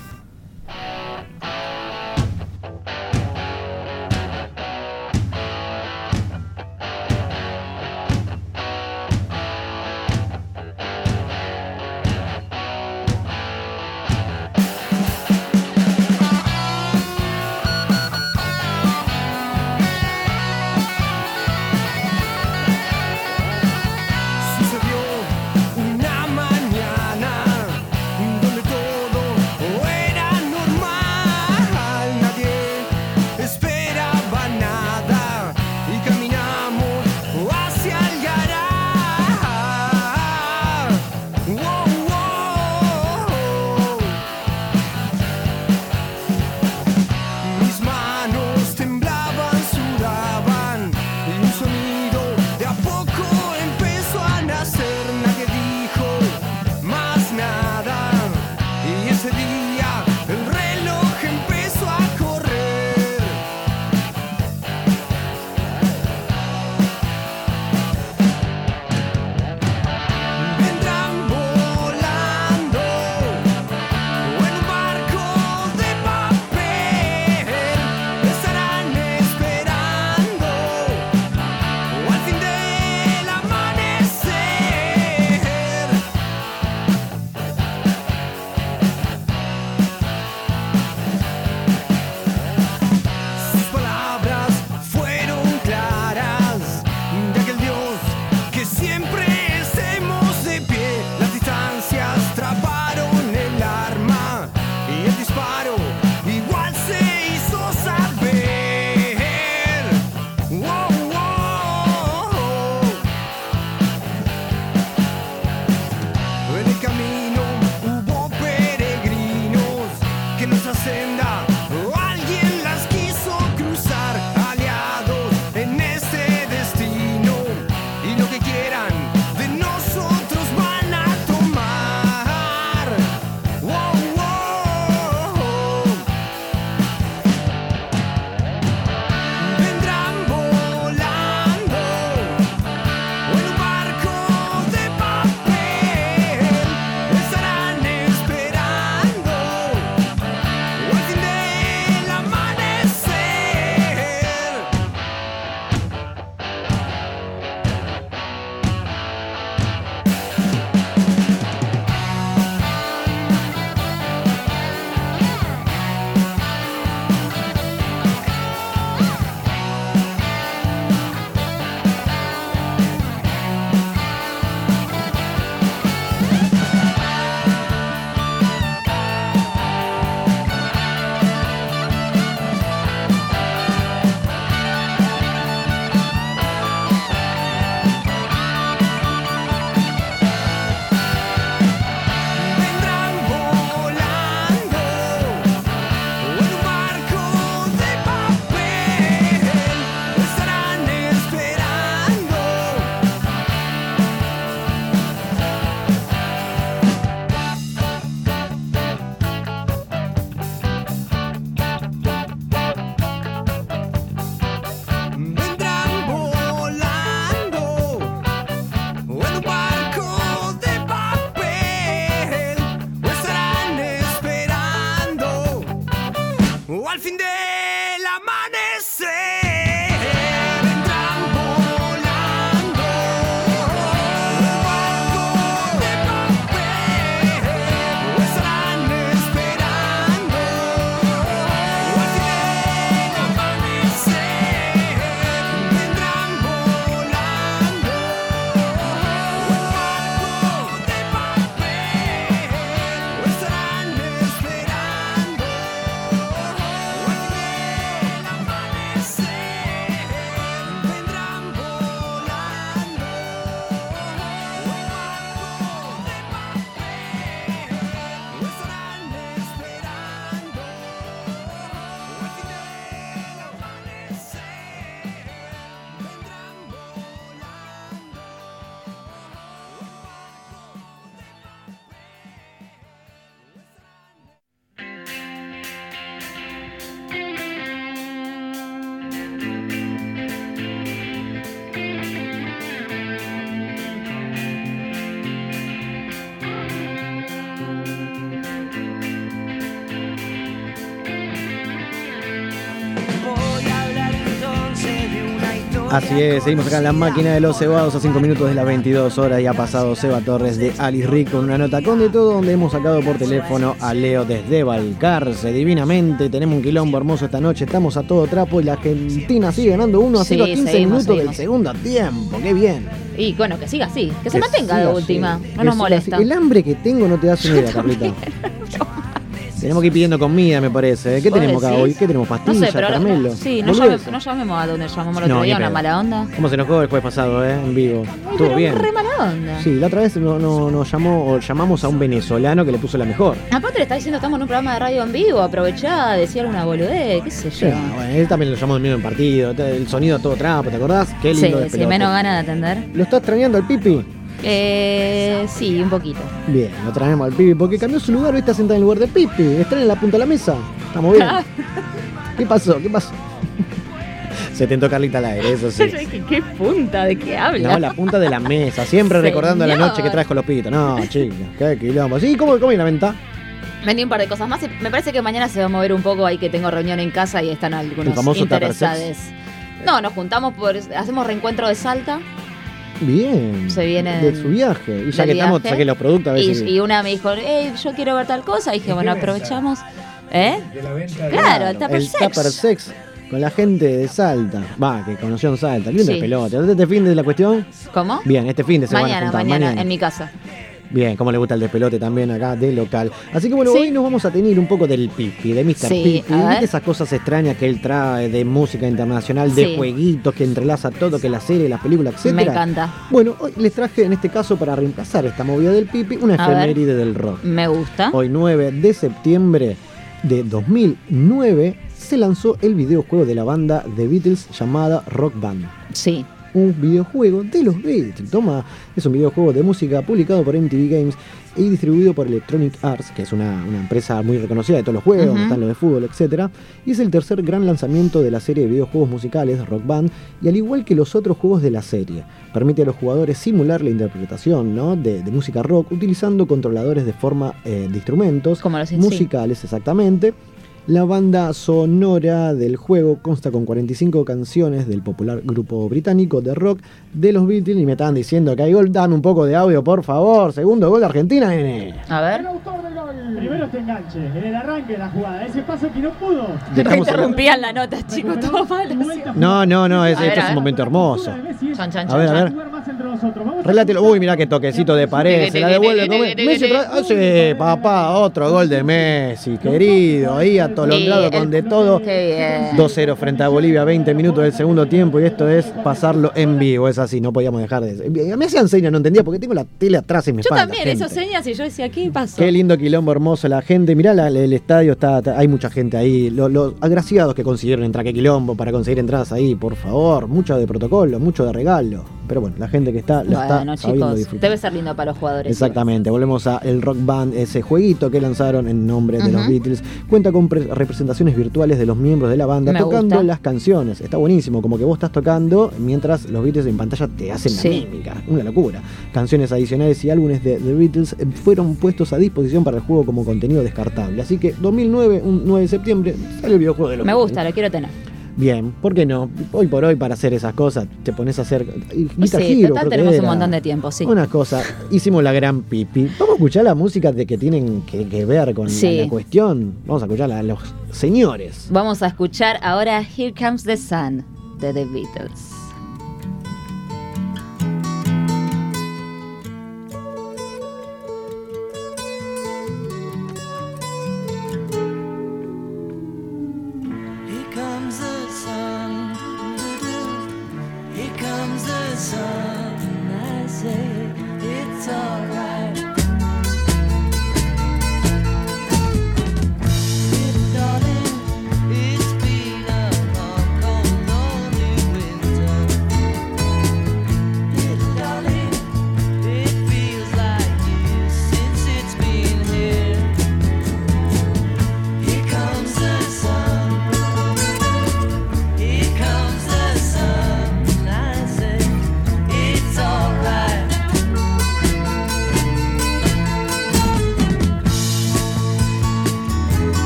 Así es, seguimos acá en la máquina de los cebados a 5 minutos de las 22 horas y ha pasado Seba Torres de Alice Rick con una nota con de todo donde hemos sacado por teléfono a Leo desde Balcarce. Divinamente, tenemos un quilombo hermoso esta noche, estamos a todo trapo y la Argentina sigue ganando 1 a 0 Sí, a 15 seguimos, minutos del seguimos. segundo tiempo. Qué bien. Y bueno, que siga así, que se mantenga de última, que no nos así. molesta. El hambre que tengo no te das una idea, Carlita. Tenemos que ir pidiendo comida, me parece. ¿Qué ¿Vos tenemos acá decís? hoy? ¿Qué tenemos? No ¿Pastillas, sé, pero ahora- caramelos? Sí, no, llame- no llamemos a donde llamamos el No, otro ni día, una mala onda. ¿Cómo se enojó el jueves pasado, eh? En vivo. Estuvo Pero bien. re mala onda. Sí, la otra vez no, no- nos llamó, o llamamos a un venezolano que le puso la mejor. Aparte le está diciendo estamos en un programa de radio en vivo, aprovechá, decía alguna boludez, qué sé yo. Sí, bueno, él también lo llamó en medio en partido. El sonido todo trapo, ¿te acordás? Qué Sí, lindo sí, pelota. menos ganas de atender. ¿Lo está extrañando al Pipi? Eh, sí, un poquito. Bien, lo traemos al Pipi porque cambió su lugar, hoy está sentado en el lugar del Pipi. Está en la punta de la mesa. Estamos bien. ¿Qué pasó? ¿Qué pasó? Se tentó Carlita al aire, eso sí. Yo dije, ¿qué punta? ¿De qué habla? No, la punta de la mesa, siempre recordando la noche que traes con los pitos. No, chicos, qué quilombo. Sí, ¿cómo, cómo la venta? Vendí un par de cosas más. Me parece que mañana se va a mover un poco ahí que tengo reunión en casa y están algunos interesados. No, nos juntamos por. Hacemos reencuentro de Salta. Bien. Se viene De su viaje. Y ya que estamos, saqué los productos a ver Y, una me dijo, hey, yo quiero ver tal cosa. Y dije, bueno, aprovechamos. ¿Eh? De la venta de- Claro, el Tupper el Sex. Tupper Sex con la gente de Salta. Va, que conoció en Salta. Lindo Sí. el pelote. ¿Este fin de la cuestión? ¿Cómo? Bien, este fin de se van a Mañana, mañana, en mi casa. Bien, como le gusta el despelote también acá de local. Así que bueno, Sí. hoy nos vamos a tener un poco del Pipi, de Mr. Sí, Pipi, de esas cosas extrañas que él trae de música internacional, de Sí. jueguitos que entrelaza todo, que la serie, las películas, etcétera. Me encanta. Bueno, hoy les traje en este caso para reemplazar esta movida del Pipi una A ver. efeméride del rock. Me gusta. Hoy 9 de septiembre de 2009 se lanzó el videojuego de la banda The Beatles llamada Rock Band. Sí. Un videojuego de los Beatles. Toma, es un videojuego de música publicado por MTV Games y distribuido por Electronic Arts, que es una, una empresa muy reconocida de todos los juegos, donde están los de fútbol, etc. Y es el tercer gran lanzamiento de la serie de videojuegos musicales Rock Band, y al igual que los otros juegos de la serie, permite a los jugadores simular la interpretación ¿no? de, de música rock utilizando controladores de forma eh, de instrumentos Como musicales exactamente. La banda sonora del juego consta con 45 canciones del popular grupo británico de rock de los Beatles y me estaban diciendo que hay gol, dame un poco de audio por favor, segundo gol de Argentina, nene. A ver. Primero este enganche, en el arranque de la jugada, ese paso que no pudo. Estamos interrumpían la nota, chicos, todo mal. No, no, no, es, A ver, esto a es un momento hermoso. Chan, chan, A ver, a ver. Relátelo. Uy, mirá qué toquecito de pared. Se la devuelve. Messi otra vez. Ah, sí, papá, otro gol de Messi, querido. Ahí El- con de todo. Qué bien. 2-0 frente a Bolivia, 20 minutos del segundo tiempo y esto es pasarlo en vivo, es así, no podíamos dejar de... Me hacían señas, no entendía, porque tengo la tele atrás y me Yo espalda, también, gente. esas señas, y yo decía, ¿qué pasó? Qué lindo quilombo hermoso la gente. Mirá la- el estadio, está, está- hay mucha gente ahí. Lo- Los, agraciados que consiguieron entrar, qué quilombo para conseguir entradas ahí, por favor. Mucho de protocolo, mucho de regalo. Pero bueno, la gente que está, lo Bueno, está sabiendo chicos, disfrutar. debe ser lindo para los jugadores. Exactamente, volvemos a el Rock Band, ese jueguito que lanzaron en nombre de los. Beatles. Cuenta con pre- representaciones virtuales de los miembros de la banda Me tocando gusta. las canciones. Está buenísimo, como que vos estás tocando mientras los Beatles en pantalla te hacen Sí. la mímica. Una locura. Canciones adicionales y álbumes de The Beatles fueron puestos a disposición para el juego como contenido descartable. Así que 2009, un 9 de septiembre, sale el videojuego de los Me Beatles. gusta, lo quiero tener. Bien, ¿por qué no? Hoy por hoy para hacer esas cosas te pones a hacer Guitar Sí, Hero, total tenemos un montón de tiempo, sí. Una cosa, hicimos la gran pipi. Vamos a escuchar la música de que tienen que, que ver con la- la, cuestión. Vamos a escuchar a los señores. Vamos a escuchar ahora Here Comes the Sun de The Beatles.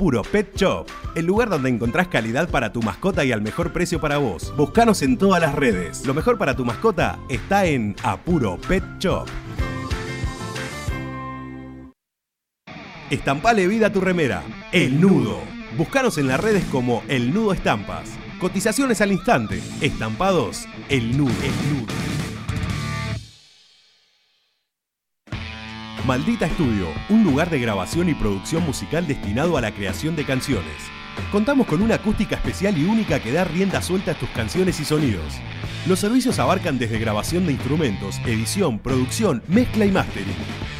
Apuro Pet Shop, el lugar donde encontrás calidad para tu mascota y al mejor precio para vos. Buscanos en todas las redes. Lo mejor para tu mascota está en Apuro Pet Shop. Estampale vida a tu remera. El Nudo. Buscanos en las redes como El Nudo Estampas. Cotizaciones al instante. Estampados. El Nudo. El Nudo. Maldita Estudio, un lugar de grabación y producción musical destinado a la creación de canciones. Contamos con una acústica especial y única que da rienda suelta a tus canciones y sonidos. Los servicios abarcan desde grabación de instrumentos, edición, producción, mezcla y mastering.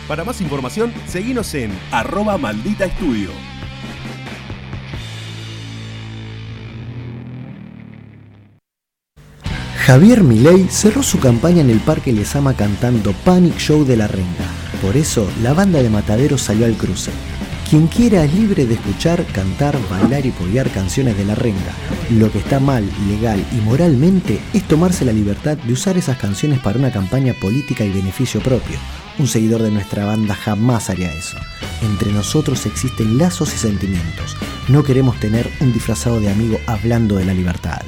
Para más información, seguinos en arroba maldita estudio. Javier Milei cerró su campaña en el Parque Lesama cantando Panic Show de la Renga. Por eso, la banda de Mataderos salió al cruce. Quien quiera es libre de escuchar, cantar, bailar y polear canciones de la renga. Lo que está mal, legal y moralmente es tomarse la libertad de usar esas canciones para una campaña política y beneficio propio. Un seguidor de nuestra banda jamás haría eso. Entre nosotros existen lazos y sentimientos. No queremos tener un disfrazado de amigo hablando de la libertad.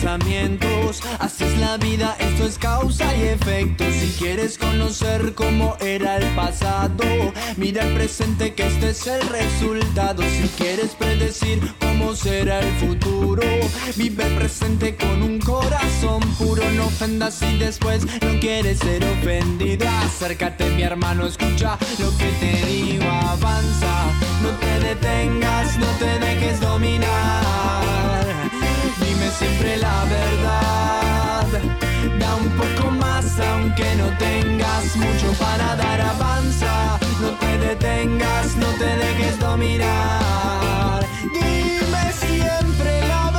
Pensamientos. Así la vida, esto es causa y efecto. Si quieres conocer cómo era el pasado, mira el presente que este es el resultado. Si quieres predecir cómo será el futuro, vive presente con un corazón puro. No ofendas si después no quieres ser ofendido. Acércate, mi hermano, escucha lo que te digo. Avanza, no te detengas, no te dejes dominar. Siempre la verdad. Da un poco más aunque no tengas mucho para dar. Avanza, no te detengas, no te dejes dominar. Dime siempre la verdad.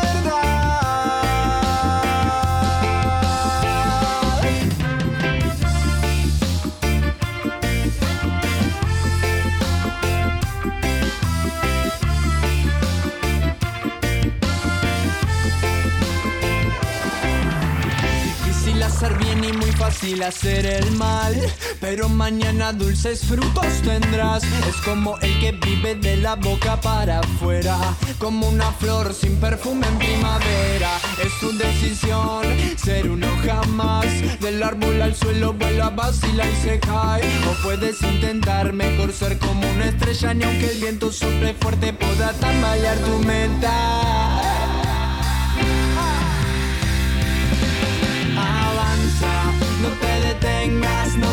Bien y muy fácil hacer el mal. Pero mañana dulces frutos tendrás. Es como el que vive de la boca para afuera. Como una flor sin perfume en primavera. Es tu decisión ser uno jamás. Del árbol al suelo vuela, vacila y se cae. O puedes intentar mejor ser como una estrella. Ni aunque el viento sople fuerte, pueda tambalear tu meta.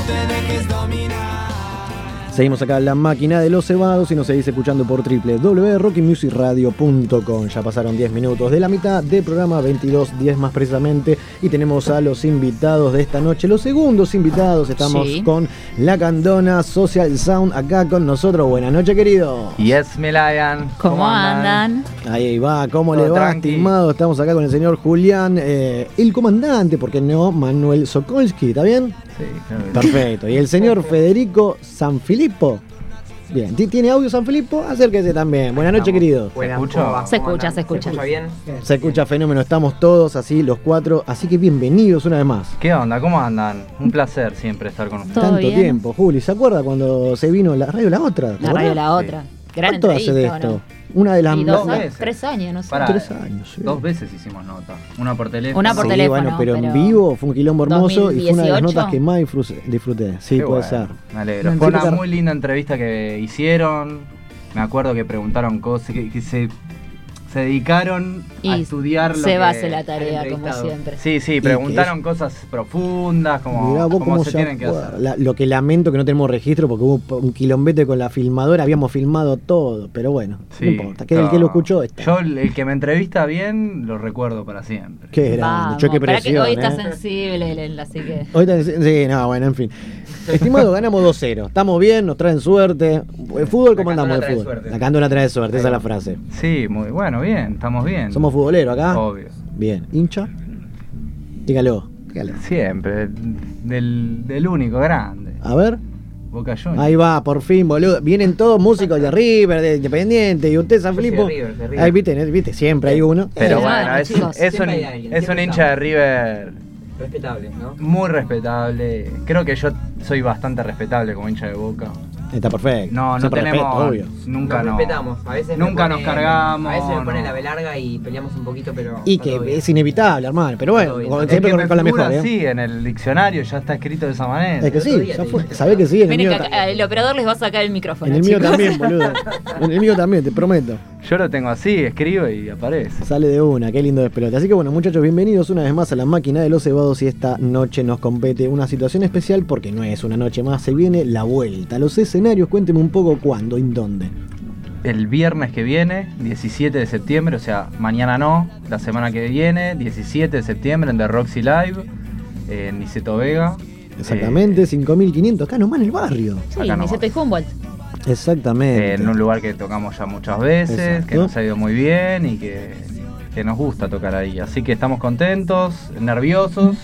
Te dejes dominar. Seguimos acá en la máquina de los cebados y nos seguís escuchando por www.rockymusicradio.com. Ya pasaron 10 minutos de la mitad del programa, 22, 10 más precisamente, y tenemos a los invitados de esta noche, los segundos invitados. Estamos Sí. con la Candona Social Sound acá con nosotros. Buenas noches, querido. Yes, Melayan. ¿Cómo andan? Ahí va, ¿cómo Todo le va, tranqui. estimado? Estamos acá con el señor Julián, eh, el comandante, porque no, Manuel Sokolsky, ¿está bien? Sí, claro. Perfecto. Y el señor Federico Sanfilippo. Bien, ¿Ti- ¿tiene audio San Filippo? Acérquese también. Buenas noches, querido. Buenas, ¿cómo va? Se escucha, se escucha. bien? Se escucha fenómeno, estamos todos así, los cuatro, así que bienvenidos una vez más. ¿Qué onda? ¿Cómo andan? Un placer siempre estar con ustedes. Tanto bien. tiempo, Juli, ¿se acuerda cuando se vino la radio La Otra? ¿Te La radio? La Otra. Gran ¿Cuánto hace de entrevista, ¿o esto? no? Una de las dos, más- años, tres años, no sé. Pará, Tres años, sí. Dos veces hicimos nota. Una por teléfono. Una por Sí, teléfono, bueno, pero, en vivo fue un quilombo hermoso y fue una de las 2018. notas que más disfruté. Sí, Qué puede bueno, ser. Me alegro. Fue una muy linda entrevista que hicieron. Me acuerdo que preguntaron cosas, que, que se, se dedicaron a Y estudiar lo se que va a hacer la tarea, como siempre. Sí, sí, preguntaron cosas profundas, como, Mirá vos cómo se se tienen que hacer. La- lo que lamento que no tenemos registro porque hubo un quilombete con la filmadora, habíamos filmado todo, pero bueno, no Sí, importa. Que el que lo escuchó está. Yo, el que me entrevista bien, lo recuerdo para siempre. Qué grande, qué pará que presión. hoy está ¿eh? sensible, así que. Hoy está- sí, no, bueno, en fin. Estimado, ganamos 2-0. Estamos bien, nos traen suerte. El fútbol, ¿cómo La andamos fútbol? suerte. La candona trae suerte, esa es la frase. Sí, muy bueno, bien, estamos bien. ¿Somos futboleros acá? Obvio. Bien. ¿Hincha? Dígalo, dígalo. Siempre, del, del único grande. A ver. Boca Juniors. Ahí va, por fin, boludo. Vienen todos músicos de River, de Independiente, y usted, San Filipo. River, de River. Ahí viste, viste, siempre hay uno. Pero Eh, bueno, es, chicos. es un, alguien, es un hincha de. River Respetable, ¿no? muy respetable. Creo que yo soy bastante respetable como hincha de Boca. Está perfecto. No, no Siempre tenemos. respeto, obvio. Nunca nos no. respetamos. A veces nunca nos cargamos. A veces me pone no. la velarga y peleamos un poquito, pero. Y que bien. es inevitable, hermano. Pero bueno, con- Es siempre que con, la mejor. ¿eh? así, en el diccionario ya está escrito de esa manera. Es que sí, ya fue. Sabés que sí, en el mío, que ta- acá el operador les va a sacar el micrófono. en el mío chicos. también, boludo. En el mío también, te prometo. Yo lo tengo así, escribo y aparece. Sale de una, qué lindo despelote. Así que bueno, muchachos, bienvenidos una vez más a la máquina de los cebados y esta noche nos compete una situación especial porque no es una noche más, se viene la vuelta. Los escenarios, cuénteme un poco cuándo y dónde. El viernes que viene, 17 de septiembre, o sea, mañana no, la semana que viene, 17 de septiembre en The Roxy Live, en Niceto Vega. Exactamente, 5500, acá nomás en el barrio. Sí. Niceto y Humboldt. Exactamente. Eh, en un lugar que tocamos ya muchas veces, Exacto. que nos ha ido muy bien y que, que nos gusta tocar ahí. Así que estamos contentos, nerviosos,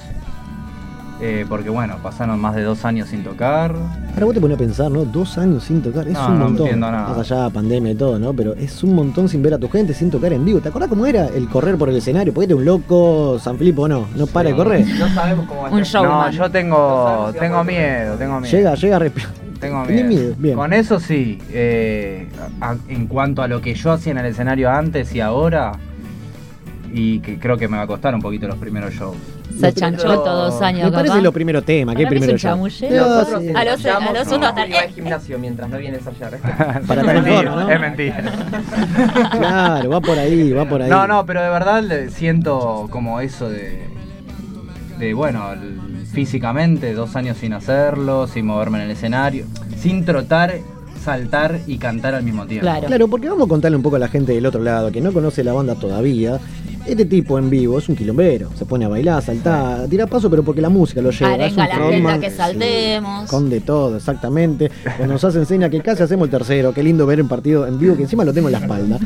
eh, porque bueno, pasaron más de dos años sin tocar. Ahora vos te pones a pensar, ¿no? Dos años sin tocar, es No, un no montón. entiendo nada. Más allá de pandemia y todo, ¿no? Pero es un montón sin ver a tu gente, sin tocar en vivo. ¿Te acordás cómo era el correr por el escenario? Porque este un loco, San Filipo no, no para de correr. No sabemos cómo va a Un estar. No, yo tengo, tengo miedo, tengo miedo. Llega, llega, respi- Tengo Tenés miedo. miedo, bien. Con eso sí, eh, a- en cuanto a lo que yo hacía en el escenario antes y ahora, y que creo que me va a costar un poquito los primeros shows. Se achanchó todos dos años. Me parece capaz. lo primero tema, ¿qué primero show? No, Nosotros sí. A los- ensayamos a los y otros hasta- iba al gimnasio mientras no. Para ¿no? Es mentira. Claro, va por ahí, va por ahí. No, no, pero de verdad siento como eso de. de bueno, el- físicamente, dos años sin hacerlo, sin moverme en el escenario, sin trotar, saltar y cantar al mismo tiempo. Claro, porque vamos a contarle un poco a la gente del otro lado que no conoce la banda todavía. Este tipo en vivo es un quilombero. Se pone a bailar, saltar, tira paso, pero porque la música lo lleva. es Arenga un la gente a frontman, que saltemos. Con de todo, exactamente. Cuando nos hace enseña que casi hacemos el tercero. Qué lindo ver un partido en vivo que encima lo tengo en la espalda.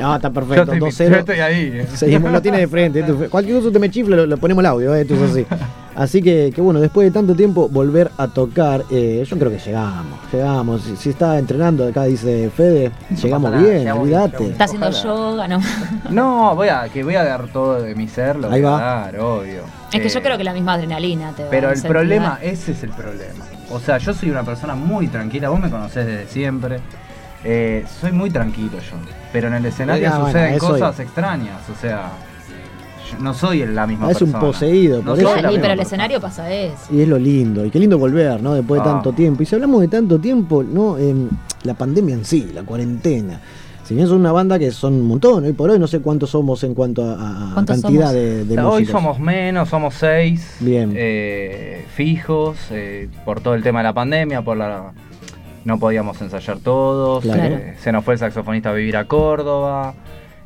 No, está perfecto. Yo estoy- 2-0. yo estoy ahí, eh. Seguimos, lo tiene de frente. Cualquier cosa te me chifla, lo, lo ponemos el audio, eh, esto es así. Así que, que bueno, después de tanto tiempo volver a tocar, eh, yo creo que llegamos, llegamos. Si, si está entrenando, acá dice Fede, llegamos nada, bien, olvídate. Está haciendo yoga, ¿no? No, voy a, que voy a dar todo de mi ser, lo Ahí voy a dar, obvio. Es que Eh, yo creo que la misma adrenalina te va Pero a el problema, ese es el problema. O sea, yo soy una persona muy tranquila, vos me conocés desde siempre. Eh, soy muy tranquilo yo. Pero en el escenario suceden cosas extrañas. O sea, no soy la misma Ah, es un persona. poseído, No por soy eso. la Sí, misma pero el escenario pasa eso. Y es lo lindo, y qué lindo volver, ¿no? Después de Ah. tanto tiempo. Y si hablamos de tanto tiempo, ¿no? Em, la pandemia en sí, la cuarentena. Si bien son una banda que son un montón, hoy por hoy no sé cuántos somos en cuanto a, a ¿Cuántos cantidad somos? de, de Hoy somos menos, somos seis. Bien. eh, fijos, eh, por todo el tema de la pandemia, por la. No podíamos ensayar todos. Claro. eh, se nos fue el saxofonista a vivir a Córdoba.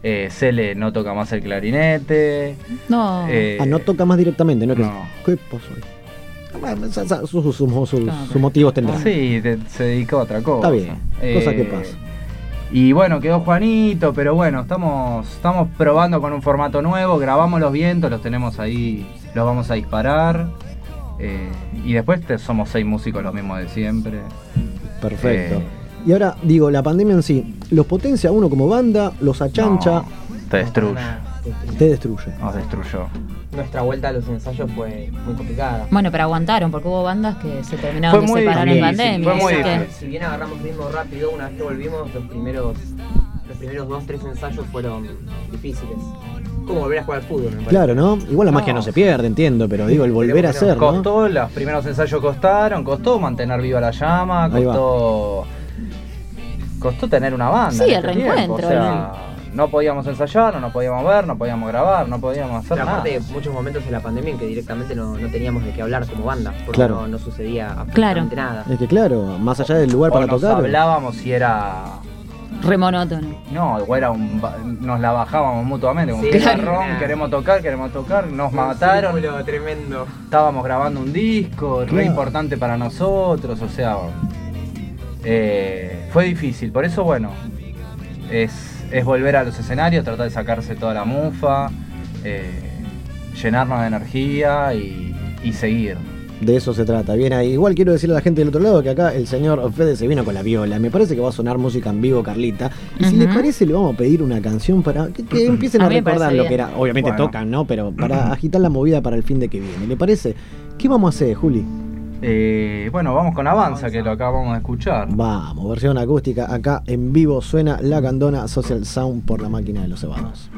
Eh, Cele no toca más el clarinete. No. Eh, ah, no toca más directamente, ¿no? Que- no. ¿Qué pasó Sus sus- motivos tendrán. Sí, te- se dedicó a otra cosa. Está bien, cosa que pasa. Y bueno, quedó Juanito, pero bueno, estamos, estamos probando con un formato nuevo, grabamos los vientos, los tenemos ahí, los vamos a disparar. eh, y después te- somos seis músicos los mismos de siempre. Perfecto. Y ahora, digo, la pandemia en sí, ¿los potencia a uno como banda? ¿Los achancha? te destruye. Te destruye. Nos destruyó. Nuestra vuelta a los ensayos fue muy complicada. Bueno, pero aguantaron, porque hubo bandas que se terminaron de separar en pandemia. fue muy que-. Si bien agarramos ritmo rápido, una vez que volvimos, los primeros, los primeros dos, tres ensayos fueron difíciles. Como volver a jugar al fútbol, me. Claro, ¿no? Igual la No. magia no se pierde, entiendo, pero digo, el volver a hacer, ¿no? Costó, los primeros ensayos costaron, costó mantener viva la llama, Ahí va. costó. Costó tener una banda. Sí, en el este tiempo, reencuentro, O sea, no podíamos ensayar, no nos podíamos ver, no podíamos grabar, no podíamos hacer Pero nada. aparte, muchos momentos en la pandemia en que directamente no, no teníamos de qué hablar como banda, porque Claro. no, no sucedía absolutamente nada. Es que claro, más allá del lugar O para nos tocar. hablábamos si era. Re monótono. No, o era un. Nos la bajábamos mutuamente, como Sí, que claro. garrón, queremos tocar, queremos tocar, nos Un mataron. círculo tremendo. Estábamos grabando un disco, re importante para nosotros, o sea, eh, fue difícil. Por eso, bueno, es, es volver a los escenarios, tratar de sacarse toda la mufa, eh, llenarnos de energía y, y seguir. De eso se trata. Bien ahí. Igual quiero decirle a la gente del otro lado que acá el señor Fede se vino con la viola. Me parece que va a sonar música en vivo, Carlita. Y si les parece, le vamos a pedir una canción para que, que empiecen a, recordar lo bien. que era. Obviamente Bueno. tocan, ¿no? Pero para agitar la movida para el fin de que viene. ¿Le parece? ¿Qué vamos a hacer, Juli? Eh, bueno, vamos con Avanza, que lo acabamos de escuchar. Vamos, versión acústica. Acá en vivo suena la candona Social Sound por la máquina de los cebados.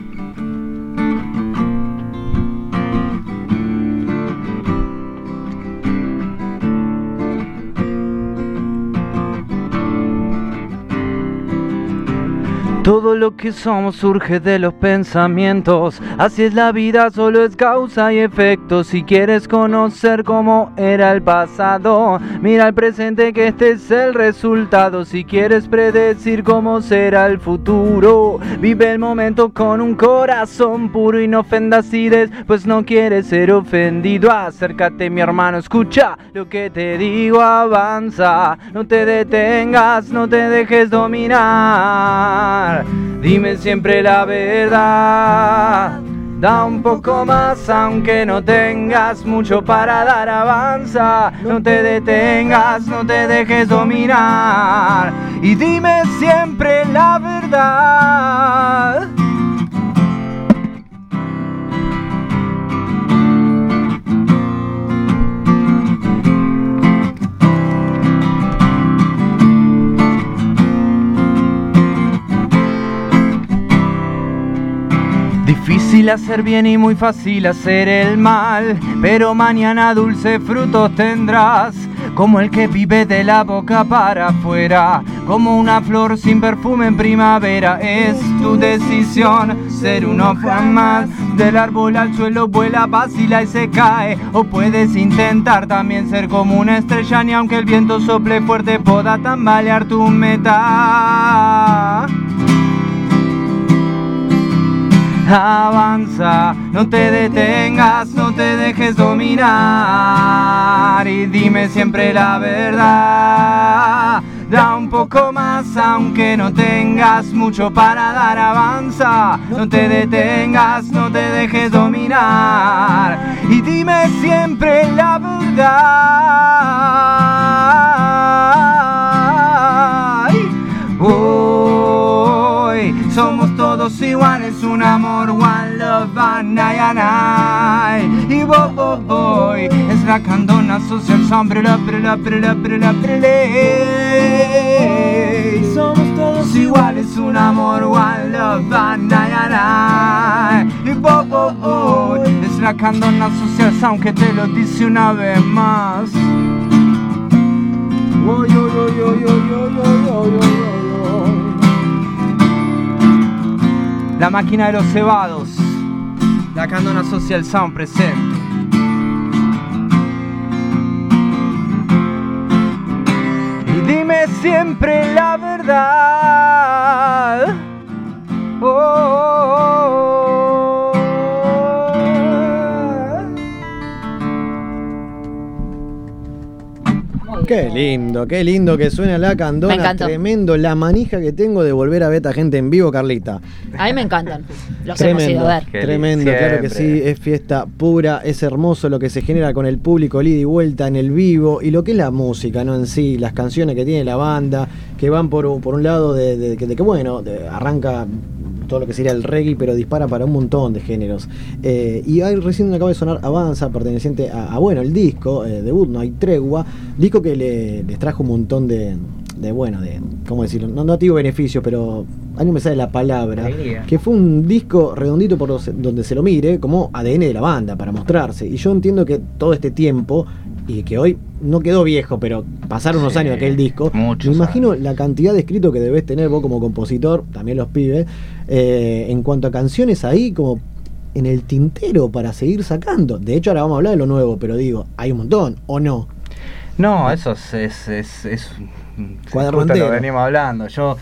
Todo lo que somos surge de los pensamientos. Así es la vida, solo es causa y efecto. Si quieres conocer cómo era el pasado, mira el presente que este es el resultado. Si quieres predecir cómo será el futuro, vive el momento con un corazón puro y no ofendas si pues no quieres ser ofendido. Acércate, mi hermano, escucha lo que te digo, avanza. No te detengas, no te dejes dominar. Dime siempre la verdad. Da un poco más aunque no tengas mucho para dar avanza. No te detengas, no te dejes dominar. Y dime siempre la verdad. Difícil hacer bien y muy fácil hacer el mal, pero mañana dulces frutos tendrás, como el que vive de la boca para afuera, como una flor sin perfume en primavera. Es tu decisión ser uno más, del árbol al suelo vuela, vacila y se cae, o puedes intentar también ser como una estrella, ni aunque el viento sople fuerte pueda tambalear tu meta. Avanza, no te detengas, no te dejes dominar y dime siempre la verdad. Da un poco más aunque no tengas mucho para dar, avanza, no te detengas, no te dejes dominar y dime siempre la verdad. Todos iguales, un amor, one love, and I and I. Y voy, es la candona social, sombre, la, la, Somos todos iguales, un amor, one love, and I and I. Y voy, es la candona social, aunque te lo dice una vez más. Oy, oy, oy, oy, oy, oy, oy, oy, La máquina de los cebados. La Candona Social Sound presente. Y dime siempre la verdad. Oh, oh, Qué lindo, qué lindo que suena la Me candona. encantó. Tremendo la manija que tengo de volver a ver a esta gente en vivo, Carlita. A mí me encantan. Los hemos ido Tremendo, a ver. tremendo, claro que sí, es fiesta pura, es hermoso lo que se genera con el público, el ida y vuelta en el vivo y lo que es la música, ¿no? En sí, las canciones que tiene la banda, que van por, un- por un lado de, de- de que, bueno, de- arranca todo lo que sería el reggae, pero dispara para un montón de géneros. Eh, y ahí recién acaba de sonar Avanza, perteneciente a, a, bueno, el disco, eh, debut, No hay tregua, disco que le, les trajo un montón de, de, bueno, de, ¿cómo decirlo? No, no digo beneficios, pero a mí me sale la palabra. Que fue un disco redondito por los- donde se lo mire, como ADN de la banda, para mostrarse. Y yo entiendo que todo este tiempo, y que hoy no quedó viejo, pero pasaron unos Sí, años aquel disco, me imagino la cantidad de escritos que debes tener vos como compositor, también los pibes, eh, en cuanto a canciones ahí como en el tintero para seguir sacando. De hecho, ahora vamos a hablar de lo nuevo, pero digo, hay un montón, ¿o no? No, eso es, es, es, es- justo lo entero. venimos hablando. Yo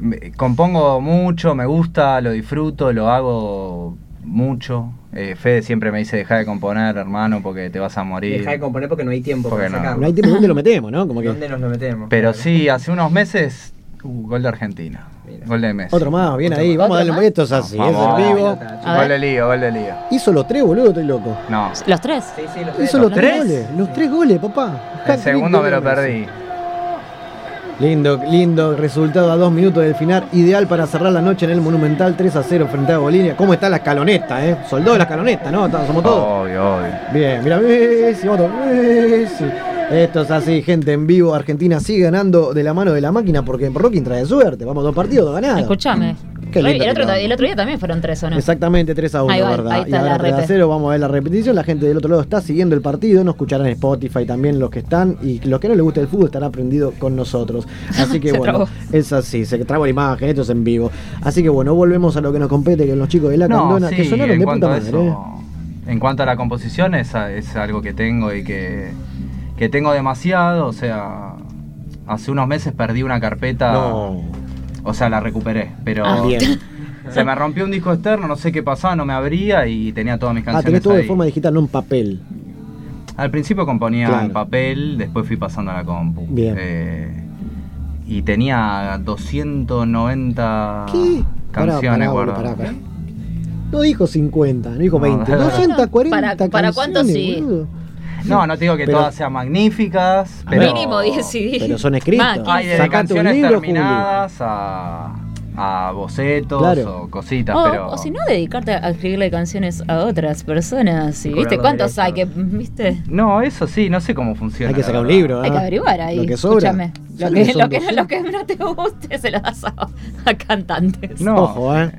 me- compongo mucho, me gusta, lo disfruto, lo hago mucho. Eh, Fede siempre me dice deja de componer, hermano, porque te vas a morir. Deja de componer porque no hay tiempo Porque para no. sacarlo. No hay tiempo, ¿dónde lo metemos, no? Como que... ¿Dónde nos lo metemos? Pero sí, hace unos meses, uh, gol de Argentina. Gol de Messi. Otro más, bien ahí, más. vamos a darle un esto es así, Vamos. es en vivo. Gol de lío, gol de lío. Hizo los tres, boludo, estoy loco. No. ¿Los tres? Sí, sí, los Hizo los tres goles, los tres goles, papá. El segundo me lo perdí. Lindo, lindo resultado a dos minutos del final, ideal para cerrar la noche en el Monumental 3 a 0 frente a Bolivia. ¿Cómo está la escaloneta, eh? Soldado de la escaloneta, ¿no? Estamos- Somos todos. Obvio, obvio. Bien, mira, Messi, Messi. Esto es así, gente en vivo. Argentina sigue ganando de la mano de la máquina porque Rocking trae suerte. Vamos, dos partidos, dos ganados. Escúchame. Qué Re- lindo el, otro, el otro día también fueron tres, ¿o no? Exactamente, 3 a 1, Ahí va, ¿verdad? ahí y está ahora la 3 a repe. 0, vamos a ver la repetición. La gente del otro lado está siguiendo el partido, nos escucharán en Spotify también los que están y los que no les gusta el fútbol estarán aprendidos con nosotros. Así que bueno, trabó. es así, se trabó la imagen, esto es en vivo. Así que bueno, volvemos a lo que nos compete, que los chicos de la No, Candona, sí, que sonaron en de cuanto puta a madre. eso, ¿eh? En cuanto a la composición, es, es algo que tengo y que, que tengo demasiado. O sea, hace unos meses perdí una carpeta. No. O sea, la recuperé, pero Ah, bien. se me rompió un disco externo, no sé qué pasaba, no me abría y tenía todas mis Ah, canciones tenés todo de forma digital, no en papel. Al principio componía Claro. en papel, después fui pasando a la compu. Bien. Eh, y tenía 290 ¿Qué? Canciones guardadas. pará, pará. No dijo 50, no dijo No, 20. no, no. 240 ¿Para- para canciones, sí? boludo. No, no te digo que Pero- todas sean magníficas, pero Mínimo 10 y Pero son escritos. Más, hay desde canciones libro, terminadas a, a bocetos Claro. o cositas, O, pero o si no, dedicarte a escribirle canciones a otras personas. Y, ¿Viste cuántos hay que, viste? no, eso sí, no sé cómo funciona. Hay que sacar un libro, Hay que ¿ah? averiguar ahí. Lo que sobra. Escúchame. Lo ¿Sabes que, lo, que, 200? lo que no te guste se lo das a, a cantantes. No, Ojo, ¿eh?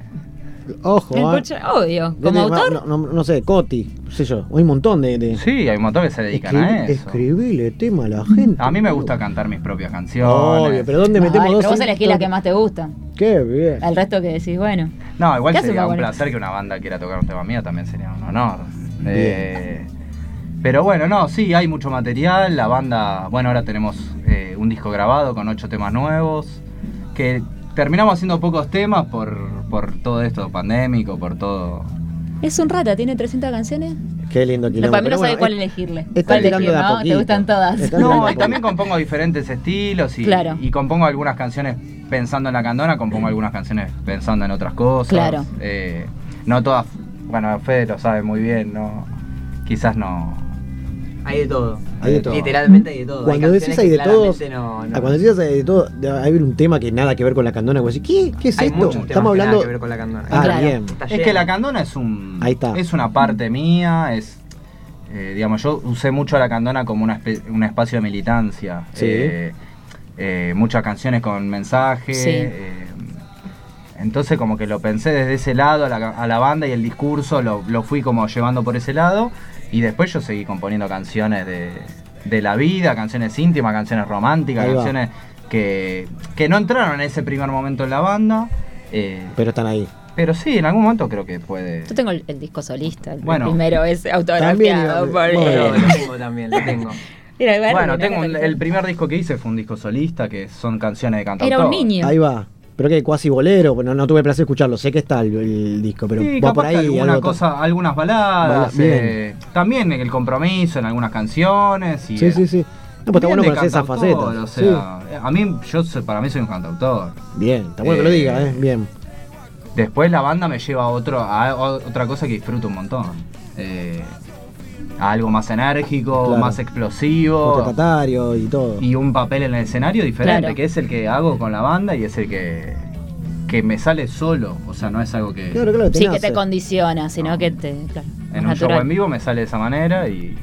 Ojo, El ¿eh? coche, obvio. Como autor, No, no- no sé, Coti, no sé yo. Hay un montón de. de- Sí, hay un montón que se dedican a Escribí- eso. Escribile tema a la gente. A mí me gusta cantar mis propias canciones. Obvio, pero ¿dónde metemos ay, dos? pero vos elegís la que más te gusta. Qué bien. El resto que decís, bueno. No, igual ¿Qué hace sería un placer que una banda quiera tocar un tema mío, también sería un honor. Eh, pero bueno, no, sí, hay mucho material. La banda, bueno, ahora tenemos eh, un disco grabado con ocho temas nuevos. Que terminamos haciendo pocos temas por, por todo esto pandémico, por todo. Es un rata, tiene 300 canciones. Qué lindo quilombo. para mí no sabe bueno, cuál elegirle. están ¿Cuál tirando elegir, de a no? Te gustan todas. No, y también compongo diferentes estilos y, Claro. y compongo algunas canciones pensando en la candona, compongo algunas canciones pensando en otras cosas. Claro. Eh, no todas, bueno, Fede lo sabe muy bien, no, quizás no. Hay de todo. Hay de todo. Literalmente hay de todo. Cuando hay decís canciones hay de que todos, claramente no, ah, no. cuando decís hay de todo, debe haber un tema que nada que ver con la candona. vos decís, ¿qué, ¿Qué es Hay esto? muchos temas Estamos que nada hablando. que ver con la candona. Ah, Claro. bien. Es que la candona es un. Ahí está. Es una parte mía, es. eh, digamos, yo usé mucho a la candona como una espe- un espacio de militancia. Sí. Eh, eh, muchas canciones con mensaje. Sí. eh, entonces como que lo pensé desde ese lado a la, a la banda y el discurso lo, lo fui como llevando por ese lado. Y después yo seguí componiendo canciones de, de la vida, canciones íntimas, canciones románticas, canciones que, que no entraron en ese primer momento en la banda. eh, Pero están ahí. pero sí, en algún momento creo que puede. Yo tengo el, el disco solista, el Bueno. primero es autografiado iba- por bueno. Lo él. tengo también, lo tengo. Mira, igual, Bueno, tengo un- el primer disco que hice fue un disco solista que son canciones de cantautor. Era un niño. Ahí va. Pero que cuasi bolero, no, no tuve placer de escucharlo. Sé que está el, el disco, pero Sí, va por ahí. alguna cosa, algunas baladas, eh, también el compromiso en algunas canciones. Y Sí, sí, sí. No, pues está bueno conocer cantautor, facetas. O sea, a mí, yo para mí soy un cantautor. Bien, está bueno que lo diga, ¿eh? Bien. Después la banda me lleva a, otro, a o- otra cosa que disfruto un montón. Eh, a algo más enérgico, Claro. más explosivo. Contestatario y todo. y un papel en el escenario diferente, Claro. que es el que hago con la banda y es el que, que me sale solo. O sea, no es algo que Claro, claro, Sí, que te condiciona, sino que te. Claro, en un show en vivo me sale de esa manera. y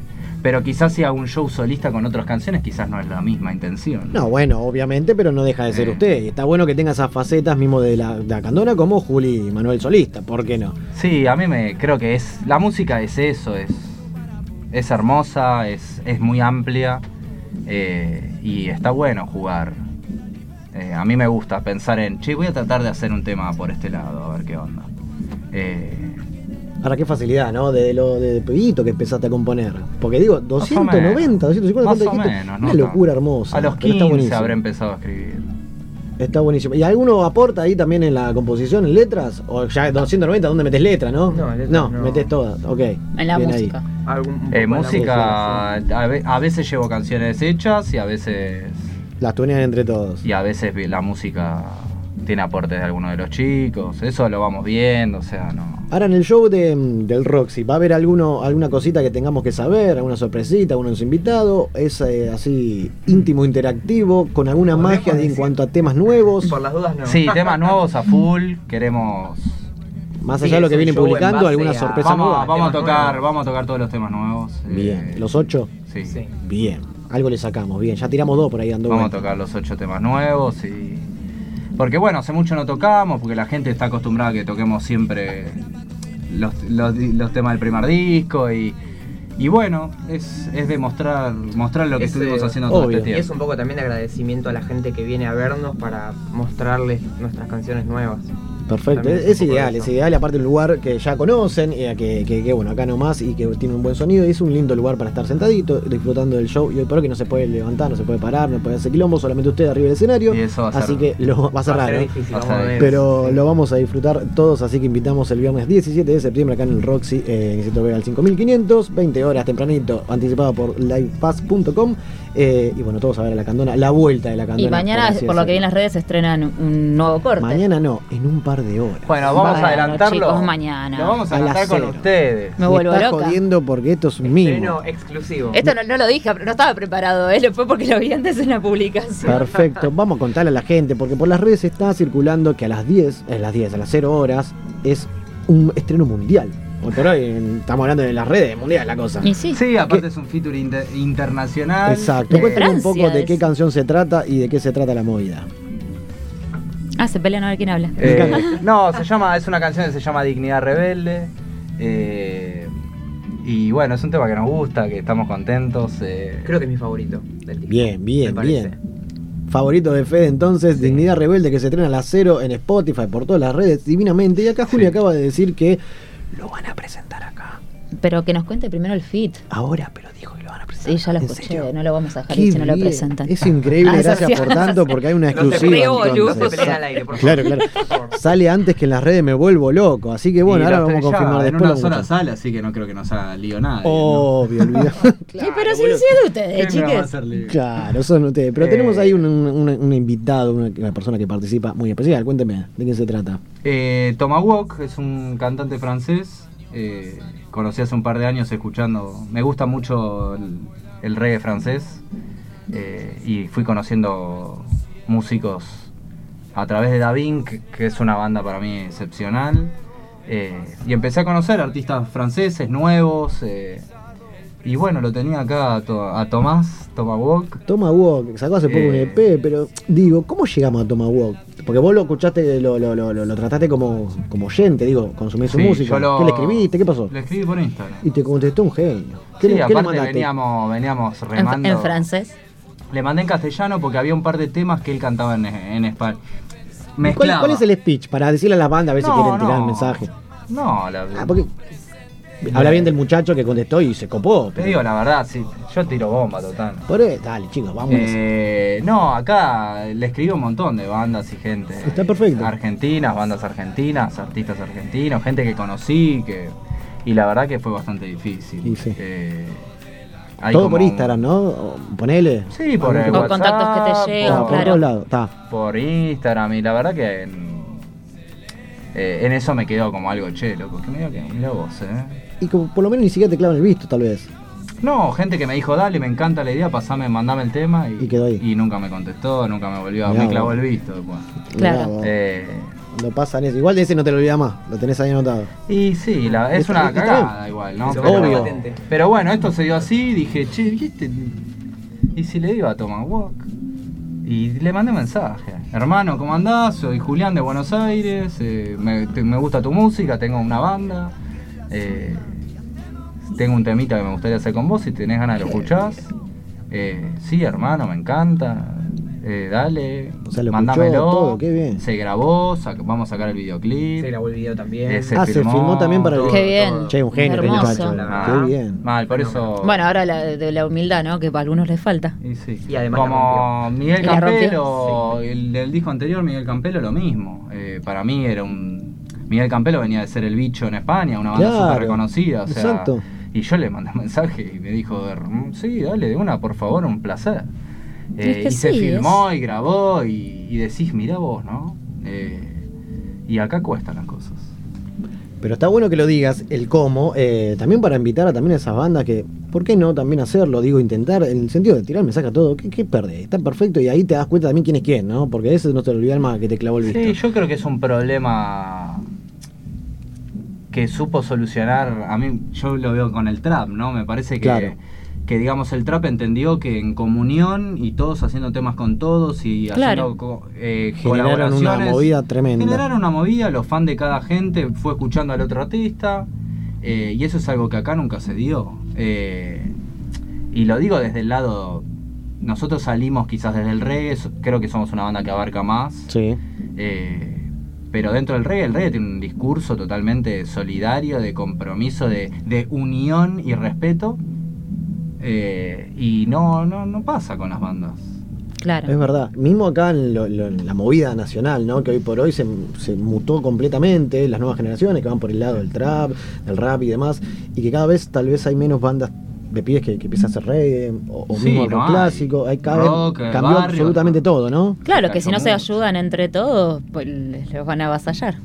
Pero quizás si hago un show solista con otras canciones, quizás no es la misma intención. No, bueno, obviamente, pero no deja de ser Eh. usted. Y está bueno que tenga esas facetas mismo de la, de la candona como Juli y Manuel Solista, ¿por qué no? Sí, a mí me creo que es. La música es eso, es. Es hermosa, es, es muy amplia. eh, y está bueno jugar. Eh, a mí me gusta pensar en, che, voy a tratar de hacer un tema por este lado, a ver qué onda. Eh, Ahora, qué facilidad, ¿no? De lo de pibito que empezaste a componer. Porque digo, 290, 250, Más ¿cuánto o menos, ¿no? Una locura hermosa. a los pero está 15 buenísimo. habré empezado a escribir. Está buenísimo. ¿Y alguno aporta ahí también en la composición, en letras? ¿O ya 290, ¿dónde metes letra, no? No, letras no, no. metes todas. Ok. En la música. Eh, música, a, ve- a veces llevo canciones hechas y a veces Las tunean entre todos. y a veces la música tiene aportes de algunos de los chicos. Eso lo vamos viendo, o sea, no. Ahora en el show de, del Roxy, ¿va a haber alguno, alguna cosita que tengamos que saber? ¿Alguna sorpresita? ¿Algunos invitados? ¿Es eh, así íntimo, interactivo? ¿Con alguna magia de- en cuanto a temas nuevos? Por las dudas no. Sí, temas nuevos a full, queremos Más Sí, allá de lo que vienen publicando, alguna a- sorpresa vamos, nueva. vamos a tocar, nuevos. vamos a tocar todos los temas nuevos. Bien. eh, ¿Los ocho? sí. Sí. Bien. Algo le sacamos. Bien. Ya tiramos dos por ahí dando Vamos a tocar los ocho temas nuevos y. Porque bueno, hace mucho no tocamos, porque la gente está acostumbrada a que toquemos siempre los, los- los temas del primer disco y. Y bueno, es, es demostrar mostrar lo que Es, estuvimos eh, haciendo todo obvio. este Y es un poco también de agradecimiento a la gente que viene a vernos para mostrarles nuestras canciones nuevas. Perfecto, es, ideal, de es ideal, aparte un lugar que ya conocen, y que, que, que, bueno, acá nomás y que tiene un buen sonido, y es un lindo lugar para estar sentadito, disfrutando del show, y hoy por hoy que no se puede levantar, no se puede parar, no puede hacer quilombo, solamente usted arriba del escenario, Y eso va a ser- así que lo, va a ser Va a raro, ser ¿eh? difícil, pero lo vamos a disfrutar todos, así que invitamos el viernes 17 de septiembre acá en el Roxy, eh, en Vega al 5500, 20 horas tempranito, anticipado por livepass.com, eh, y bueno, todos a ver a la candona, la vuelta de la candona. Y mañana, por lo que vi en las redes, se estrenan un nuevo corte. Mañana no, en un par de horas. Bueno, vamos Bueno, a adelantarlo. chicos, mañana. Lo vamos a adelantar con ustedes. Me vuelvo está loca. jodiendo porque esto es un mimo. Estreno exclusivo. Esto no, no lo dije, pero no estaba preparado, ¿eh? Fue porque lo vi antes en la publicación. Perfecto, vamos a contarle a la gente, porque por las redes está circulando que a las 10, a las 10, a las 0 horas, es un estreno mundial. Hoy por hoy en- estamos hablando de las redes, mundial la cosa. Y sí. Sí, aparte es un feature inter- internacional. Exacto, De cuéntame un poco de qué canción se trata y de qué se trata la movida. Ah, se pelean a ver quién habla. Eh, no, se llama, es una canción que se llama Dignidad Rebelde. eh, y bueno, es un tema que nos gusta, que estamos contentos. eh. Creo que es mi favorito del disco. Bien, bien, me parece. bien. Favorito de Fede entonces, Dignidad Rebelde que se estrena a las cero en Spotify por todas las redes divinamente. Y acá Juli acaba de decir que lo van a presentar acá. Pero que nos cuente primero el fit. Ahora, pero dijo que lo van a presentar. Sí, ya lo ¿En escuché, serio? no lo vamos a dejar ir si no lo presentan. Es increíble, Ah, gracias por tanto, porque hay una No te exclusiva. No se peleen al aire, por claro, claro. Sale antes que en las redes me vuelvo loco. Así que bueno, Y ahora lo vamos a confirmar En después. una lo sola sala, así que no creo que nos haga lío nada. Obvio, olvidado. Sí, pero si es de ustedes, chiques. Claro, son ustedes. Pero Eh. tenemos ahí un, un- un- un invitado, una, una persona que participa muy especial. Cuénteme, ¿de quién se trata? Eh, Tomahawk es un cantante francés. eh, conocí hace un par de años escuchando. Me gusta mucho el, el reggae francés. eh, y fui conociendo músicos a través de Davin, que, que es una banda para mí excepcional. eh, y empecé a conocer artistas franceses nuevos. eh, y bueno, lo tenía acá a, To- a Tomás, Tomahawk. Tomahawk, sacó hace poco un Eh. EP, pero digo, ¿cómo llegamos a Tomahawk? Porque vos lo escuchaste, lo, lo, lo, lo- lo trataste como, como oyente, digo, consumís su Sí, música. ¿Qué le escribiste? ¿Qué pasó? Le escribí por Instagram. Y te contestó un genio. ¿Qué, Sí, le, qué le aparte mandaste? veníamos, veníamos En, remando. en francés. Le mandé en castellano porque había un par de temas que él cantaba en, en español. ¿Y ¿Cuál, cuál es el speech? Para decirle a la banda a ver si No, quieren tirar no. el mensaje. No, la, Ah, porque habla bien del muchacho que contestó y se copó. te digo la verdad, sí, yo tiro bomba total. Por ahí, dale, chicos, vamos. Eh, no, acá le escribí un montón de bandas y gente. Está perfecto. Argentinas, bandas argentinas, artistas argentinos, gente que conocí, que y la verdad que fue bastante difícil. Sí. Eh, hay Todo como por un- Instagram, ¿no? Ponele. Sí, por el Con WhatsApp, contactos que te llegan, por claro. todos lados, está. por Instagram y la verdad que en, eh, en eso me quedó como algo che, loco, que mira que mira vos, eh. Y como por lo menos ni siquiera te clavan el visto, tal vez. No, gente que me dijo, dale, me encanta la idea, pasame, mandame el tema y, Y quedó ahí. y nunca me contestó, nunca me volvió, Mirá me vos. clavó el visto después. Claro. Eh, Lo pasan eso. Igual de ese no te lo olvidas más. Lo tenés ahí anotado. y sí, la- es una cagada igual, ¿no? Pero, pero bueno, esto se dio así, dije, che, ¿viste? ¿Y si le digo a Thomas Walk? Y le mandé mensaje. Hermano, ¿cómo andás? Soy Julián de Buenos Aires. eh, me, te- me gusta tu música, tengo una banda. Eh, tengo un temita que me gustaría hacer con vos. Si tenés ganas, lo escuchás. Eh, sí, hermano, me encanta. eh, dale, O sea, lo mándamelo. escuchó todo, qué bien. Se grabó, sac- vamos a sacar el videoclip. Se grabó el video también. Eh, Ah, se filmó también para el todo, Qué bien. Che, un genio, Hermoso. muchacho. Ah, Qué bien. Mal, por eso. Bueno, ahora la, de la humildad, ¿no? Que a algunos les falta. Y sí. Y además Como. Miguel. Campelo, el del disco anterior, Miguel Campelo, lo mismo. Eh, para mí era un. Miguel Campelo venía de ser el bicho en España, una banda Claro, súper reconocida. O sea, exacto. Y yo le mandé un mensaje y me dijo: "Mm, Sí, dale, de una, por favor, un placer. Eh, Es que y se sí, filmó y grabó y, y decís: Mirá vos, ¿no? Eh, y acá cuestan las cosas. Pero está bueno que lo digas, el cómo, eh, también para invitar a también a esas bandas que, ¿por qué no también hacerlo? Digo, intentar, en el sentido de tirar mensaje a todo, ¿qué, qué perdés? Está perfecto y ahí te das cuenta también quién es quién, ¿no? Porque ese no te lo olvidas más que te clavó el visto. Sí, yo creo que es un problema que supo solucionar. A mí, yo lo veo con el trap, ¿no? Me parece que, Claro. que digamos, el trap entendió que en comunión y todos haciendo temas con todos y Claro. haciendo eh, Generaron una movida tremenda. Generaron una movida, los fans de cada gente fue escuchando al otro artista. eh, y eso es algo que acá nunca se dio. Eh, y lo digo desde el lado. Nosotros salimos quizás desde el reggae, creo que somos una banda que abarca más. Sí. Eh, pero dentro del reggae, el reggae tiene un discurso totalmente solidario, de compromiso, de, de unión y respeto. Eh, y no, no, no pasa con las bandas. Claro. Es verdad. Mismo acá en, lo- lo- en la movida nacional, ¿no? Que hoy por hoy se, se mutó completamente, las nuevas generaciones que van por el lado del trap, del rap y demás, y que cada vez tal vez hay menos bandas de pibes que, que empiezan a hacer reggae, o, o Sí, mismo no rock hay. clásico, hay cada Rock, vez cambió barrio. absolutamente todo, ¿no? Claro, que si no se ayudan entre todos, pues los van a avasallar.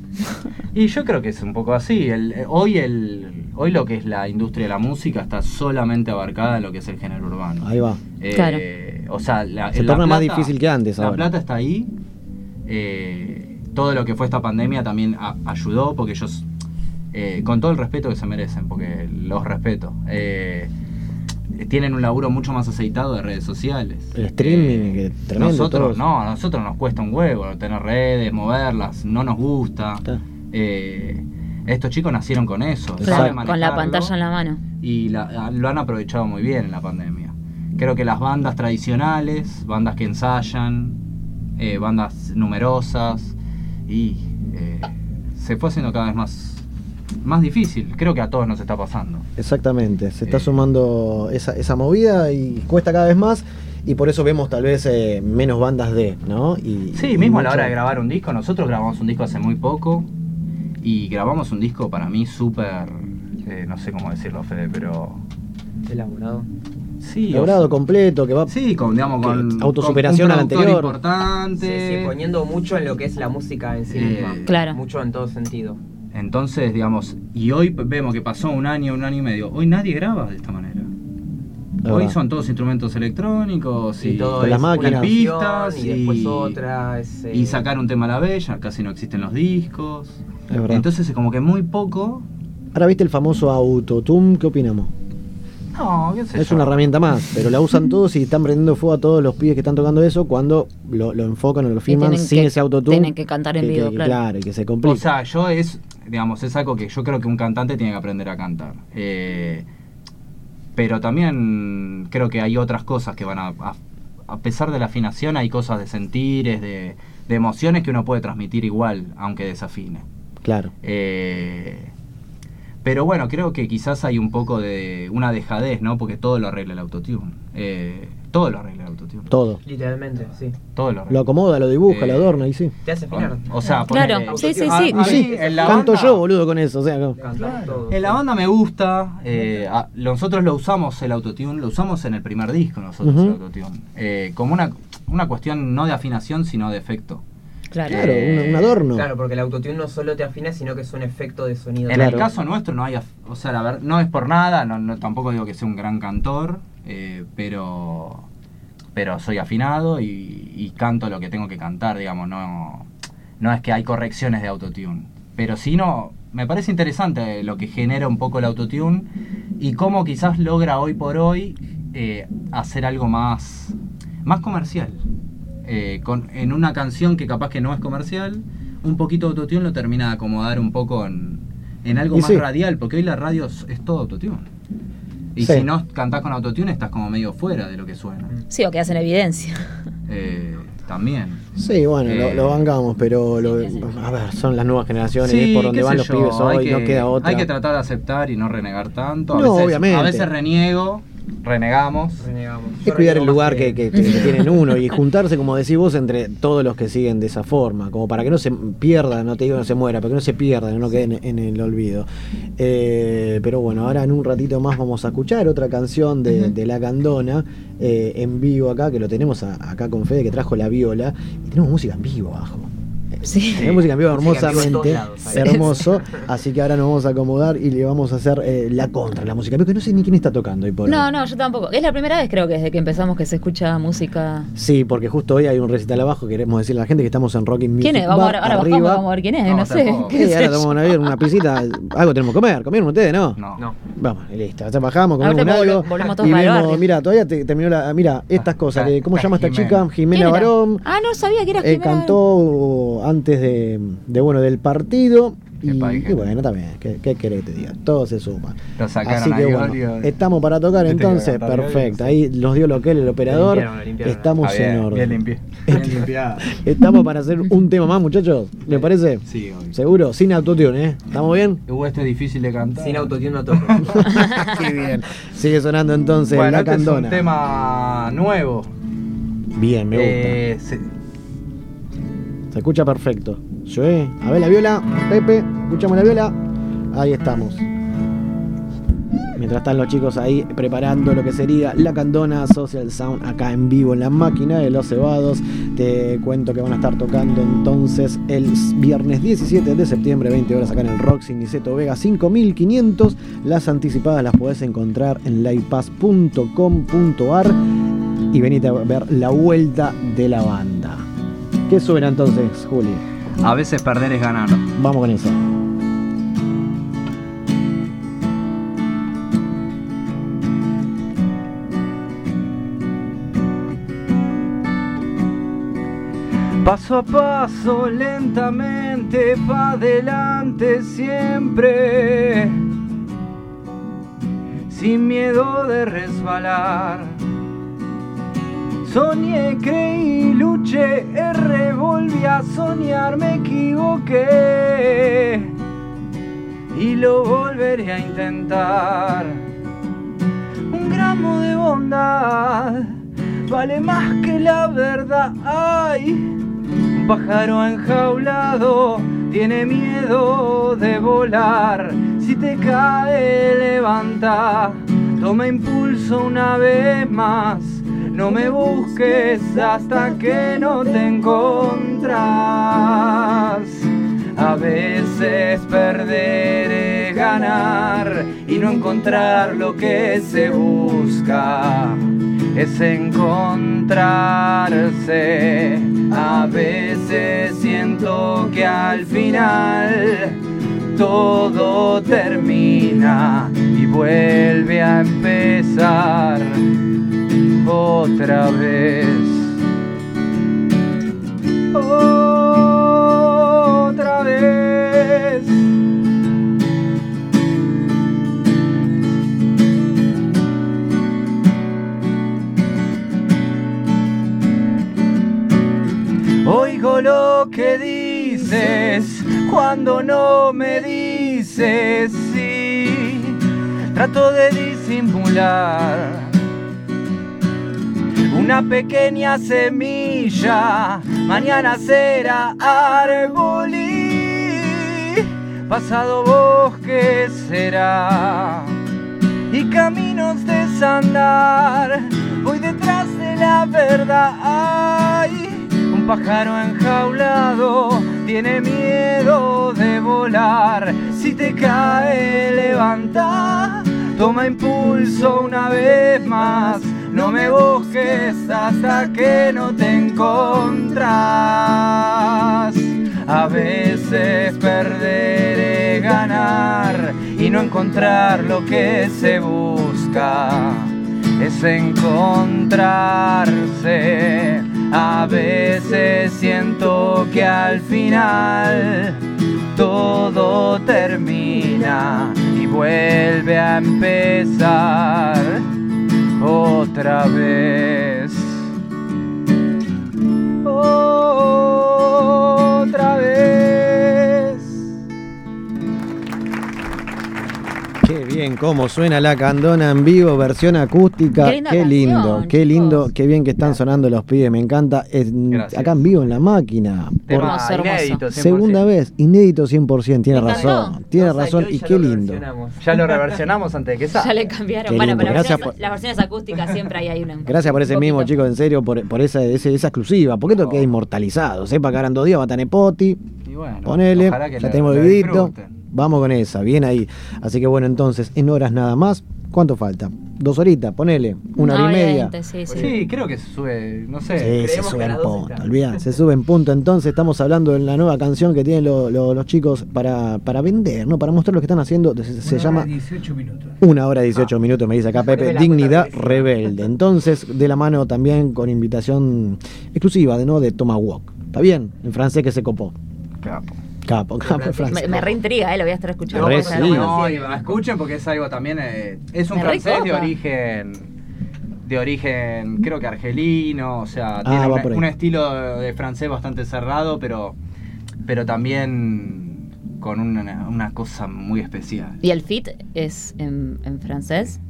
Y yo creo que es un poco así. El- eh, hoy, el, hoy lo que es la industria de la música está solamente abarcada en lo que es el género urbano. Ahí va. Eh, Claro. O sea, la, Se la torna más difícil que antes La ahora. plata está ahí. eh, todo lo que fue esta pandemia también a- ayudó porque ellos, eh, con todo el respeto que se merecen, porque los respeto, eh, tienen un laburo mucho más aceitado de redes sociales. El streaming, que tremendo. Nosotros todo. no, a nosotros nos cuesta un huevo tener redes, moverlas, no nos gusta. Eh, estos chicos nacieron con eso, saben con la pantalla en la mano. y la- lo han aprovechado muy bien en la pandemia. Creo que las bandas tradicionales, bandas que ensayan, eh, bandas numerosas, y eh, se fue haciendo cada vez más, más difícil. Creo que a todos nos está pasando. Exactamente, se Eh. está sumando esa, esa movida y cuesta cada vez más y por eso vemos tal vez eh, menos bandas de, ¿no? Y, Sí, y mismo a la hora de grabar un disco, nosotros grabamos un disco hace muy poco y grabamos un disco para mí súper, eh, no sé cómo decirlo, Fede, pero... Elaborado. Sí, Logrado completo, que va. Sí, con, digamos, con autosuperación al anterior. importante. Sí, sí, poniendo mucho en lo que es la música en sí Eh, misma. Claro. Mucho en todo sentido. Entonces, digamos, y hoy vemos que pasó un año, un año y medio. Hoy nadie graba de esta manera. Hoy son todos instrumentos electrónicos y, Y todo las máquinas. pistas y después otra. es, eh, y sacar un tema a la ya casi no existen los discos. Es verdad. Entonces es como que muy poco. Ahora viste el famoso autotune, ¿qué opinamos? No, qué sé Es yo. una herramienta más, pero la usan todos y están prendiendo fuego a todos los pibes que están tocando eso cuando lo, lo enfocan o lo filman sin que- ese autotune. tienen que cantar en vivo, claro. y que se complica. O sea, yo es, digamos, es algo que yo creo que un cantante tiene que aprender a cantar. Eh, pero también creo que hay otras cosas que van a, a, a pesar de la afinación, hay cosas de sentires, de, de emociones que uno puede transmitir igual, aunque desafine. claro. Eh, pero bueno, creo que quizás hay un poco de una dejadez, ¿no? Porque todo lo arregla el autotune. Eh, todo lo arregla el autotune. Todo. Literalmente, sí. Todo lo arregla. Lo acomoda, lo dibuja, Eh, lo adorna y sí. Te hace afinar. O sea, Claro, ponele- sí, sí, a- sí. a sí, mí en la canto banda- yo, boludo, con eso. O sea. En la banda me gusta, eh, a- nosotros lo usamos el autotune, lo usamos en el primer disco nosotros el autotune, eh, como una, una cuestión no de afinación sino de efecto. Claro. Claro, Eh, un, un adorno. Claro, porque el autotune no solo te afina, sino que es un efecto de sonido. En Claro. el caso nuestro no hay, af- o sea, la ver- no es por nada, no, no- tampoco digo que sea un gran cantor, eh, pero pero soy afinado y, y canto lo que tengo que cantar, digamos, no, no es que hay correcciones de autotune. Pero sí no, me parece interesante lo que genera un poco el autotune y cómo quizás logra hoy por hoy eh, hacer algo más, más comercial. Eh, con, en una canción que capaz que no es comercial, un poquito de autotune lo termina de acomodar un poco en, en algo Y más sí. radial, porque hoy la radio es, es todo autotune. Y Sí. si no cantás con autotune estás como medio fuera de lo que suena. Sí, o que hacen evidencia. Eh, también. Sí, bueno, lo, Eh, lo bancamos, pero lo- a ver, son las nuevas generaciones, Sí, es por donde van los yo, pibes hay hoy, que- no queda otra. Hay que tratar de aceptar y no renegar tanto. A No, veces, obviamente. A veces reniego, renegamos. Renegamos. Es cuidar el lugar que, que- que- que tienen uno y juntarse, como decís vos, entre todos los que siguen de esa forma, como para que no se pierda, no te digo no se muera, pero que no se pierda, no quede en, en el olvido. Eh, pero bueno, ahora en un ratito más vamos a escuchar otra canción de, de La Candona eh, en vivo acá, que lo tenemos a- acá con Fede, que trajo la viola, y tenemos música en vivo abajo. Sí. Tenemos música en vivo hermosamente, lados, hermoso, así que ahora nos vamos a acomodar y le vamos a hacer eh, la contra la música, pero que no sé ni quién está tocando hoy por No, no, yo tampoco. Es la primera vez creo que desde que empezamos que se escucha música. Sí, porque justo hoy hay un recital abajo. Queremos decirle a la gente que estamos en Rocking Music. ¿Quién es? Vamos Bar, ahora, arriba. bajamos, vamos a ver quién es, no, No, sé. qué Sí, sé ahora tomamos una, birra, una pisita. Algo tenemos que comer. ¿Comieron ustedes, no? No. No. Vamos, y listo. Ya bajamos, Ahora comemos volve- algo. volvemos todos y mira, todavía te- terminó la. Mira, estas Ah, cosas. que- ¿Cómo se está llama esta chica? Jimena. Barón. Ah, no sabía que era eh, Jimena. cantó antes de, de, bueno del partido. Y, bueno, también, ¿qué, qué querés que te diga? Todo se suma. Lo sacaron Así a que bueno, Gregorio. estamos para tocar a entonces, perfecto. Ahí nos dio lo que él, el operador. limpiaron, lo limpiaron. Estamos Está bien, en orden. Bien. Bien. Estamos para hacer un tema más, muchachos. ¿Le parece? Sí, obvio. Seguro, sin autotune, ¿eh? ¿Estamos bien? Este es difícil de cantar. Sin autotune no toco. Qué bien. Sigue sonando entonces bueno, la este es un tema nuevo. Bien, me gusta. Eh, se- Se escucha perfecto. Sí. A ver la viola, Pepe, escuchamos la viola. Ahí estamos. Mientras están los chicos ahí preparando lo que sería la Candona Social Sound acá en vivo en la máquina de los cebados. Te cuento que van a estar tocando entonces el viernes 17 de septiembre, 20 horas acá en el Roxy Niceto Vega 5500. Las anticipadas las podés encontrar en livepass.com.ar y venite a ver la vuelta de la banda. ¿Qué suena entonces, Juli? A veces perder es ganar. Vamos con eso. Paso a paso, lentamente, pa' adelante siempre. Sin miedo de resbalar Soñé, creí, luché, erré, volví a soñar, me equivoqué. Y lo volveré a intentar. Un gramo de bondad vale más que la verdad. Ay, un pájaro enjaulado tiene miedo de volar. Si te cae, levanta, toma impulso una vez más. No me busques hasta que no te encontrás. A veces perder es ganar y no encontrar lo que se busca es encontrarse. A veces siento que al final todo termina y vuelve a empezar otra vez. Otra vez. Oigo lo que dices cuando no me dices sí. Trato de disimular una pequeña semilla, mañana será árbol y pasado bosque será. Y caminos desandar, voy detrás de la verdad. Ay, un pájaro enjaulado tiene miedo de volar. Si te cae, levanta, toma impulso una vez más. No me busques hasta que no te encontrás. A veces perder es ganar y no encontrar lo que se busca. Es encontrarse. A veces siento que al final todo termina y vuelve a empezar otra vez. Otra vez. Bien, cómo suena la candona en vivo, versión acústica. Qué lindo, canción, qué lindo, qué bien que están sonando los pibes, me encanta. En- acá en vivo en la máquina. Por Hermoso, hermoso. inédito, 100%. segunda vez, inédito 100%, tiene razón, tiene razón y ya qué lindo. Ya lo reversionamos antes de que Ya salga. le cambiaron. Qué bueno, lindo, pero gracias por- las versiones acústicas siempre hay, hay una. Gracias por ese un mismo, chicos, en serio, por, por esa, esa exclusiva. Porque esto queda inmortalizado. Sepa que ahora en dos días va a estar Nepoti. Y bueno, Ponele, ojalá que ya lo- tenemos disfruten. Vamos con esa, bien ahí. Así que bueno, entonces, en horas nada más, ¿cuánto falta? Dos horitas, ponele, una hora y media. veinte, sí, sí. Sí, creo que se sube, no sé. Sí, se sube en las 12 punto, olvidá, se sube en punto. Entonces estamos hablando de la nueva canción que tienen lo- lo- los chicos para, para vender, ¿no? Para mostrar lo que están haciendo. Se, se Una llama hora y 18 minutos. Una hora 18 minutos, me dice acá Pepe. Dignidad rebelde. Entonces, de la mano también con invitación exclusiva de no de Tomahawk. ¿Está bien? En francés que se copó. Capo. Capo, capo Me, francés. me reintriga, eh, lo voy a estar escuchando. Re sí. no- y escuchen porque es algo también. eh, es un Me francés de origen. De origen, creo que argelino, o sea, Ah, tiene un, estilo de francés bastante cerrado, pero, pero también con una, una cosa muy especial. ¿Y el fit es en, en francés?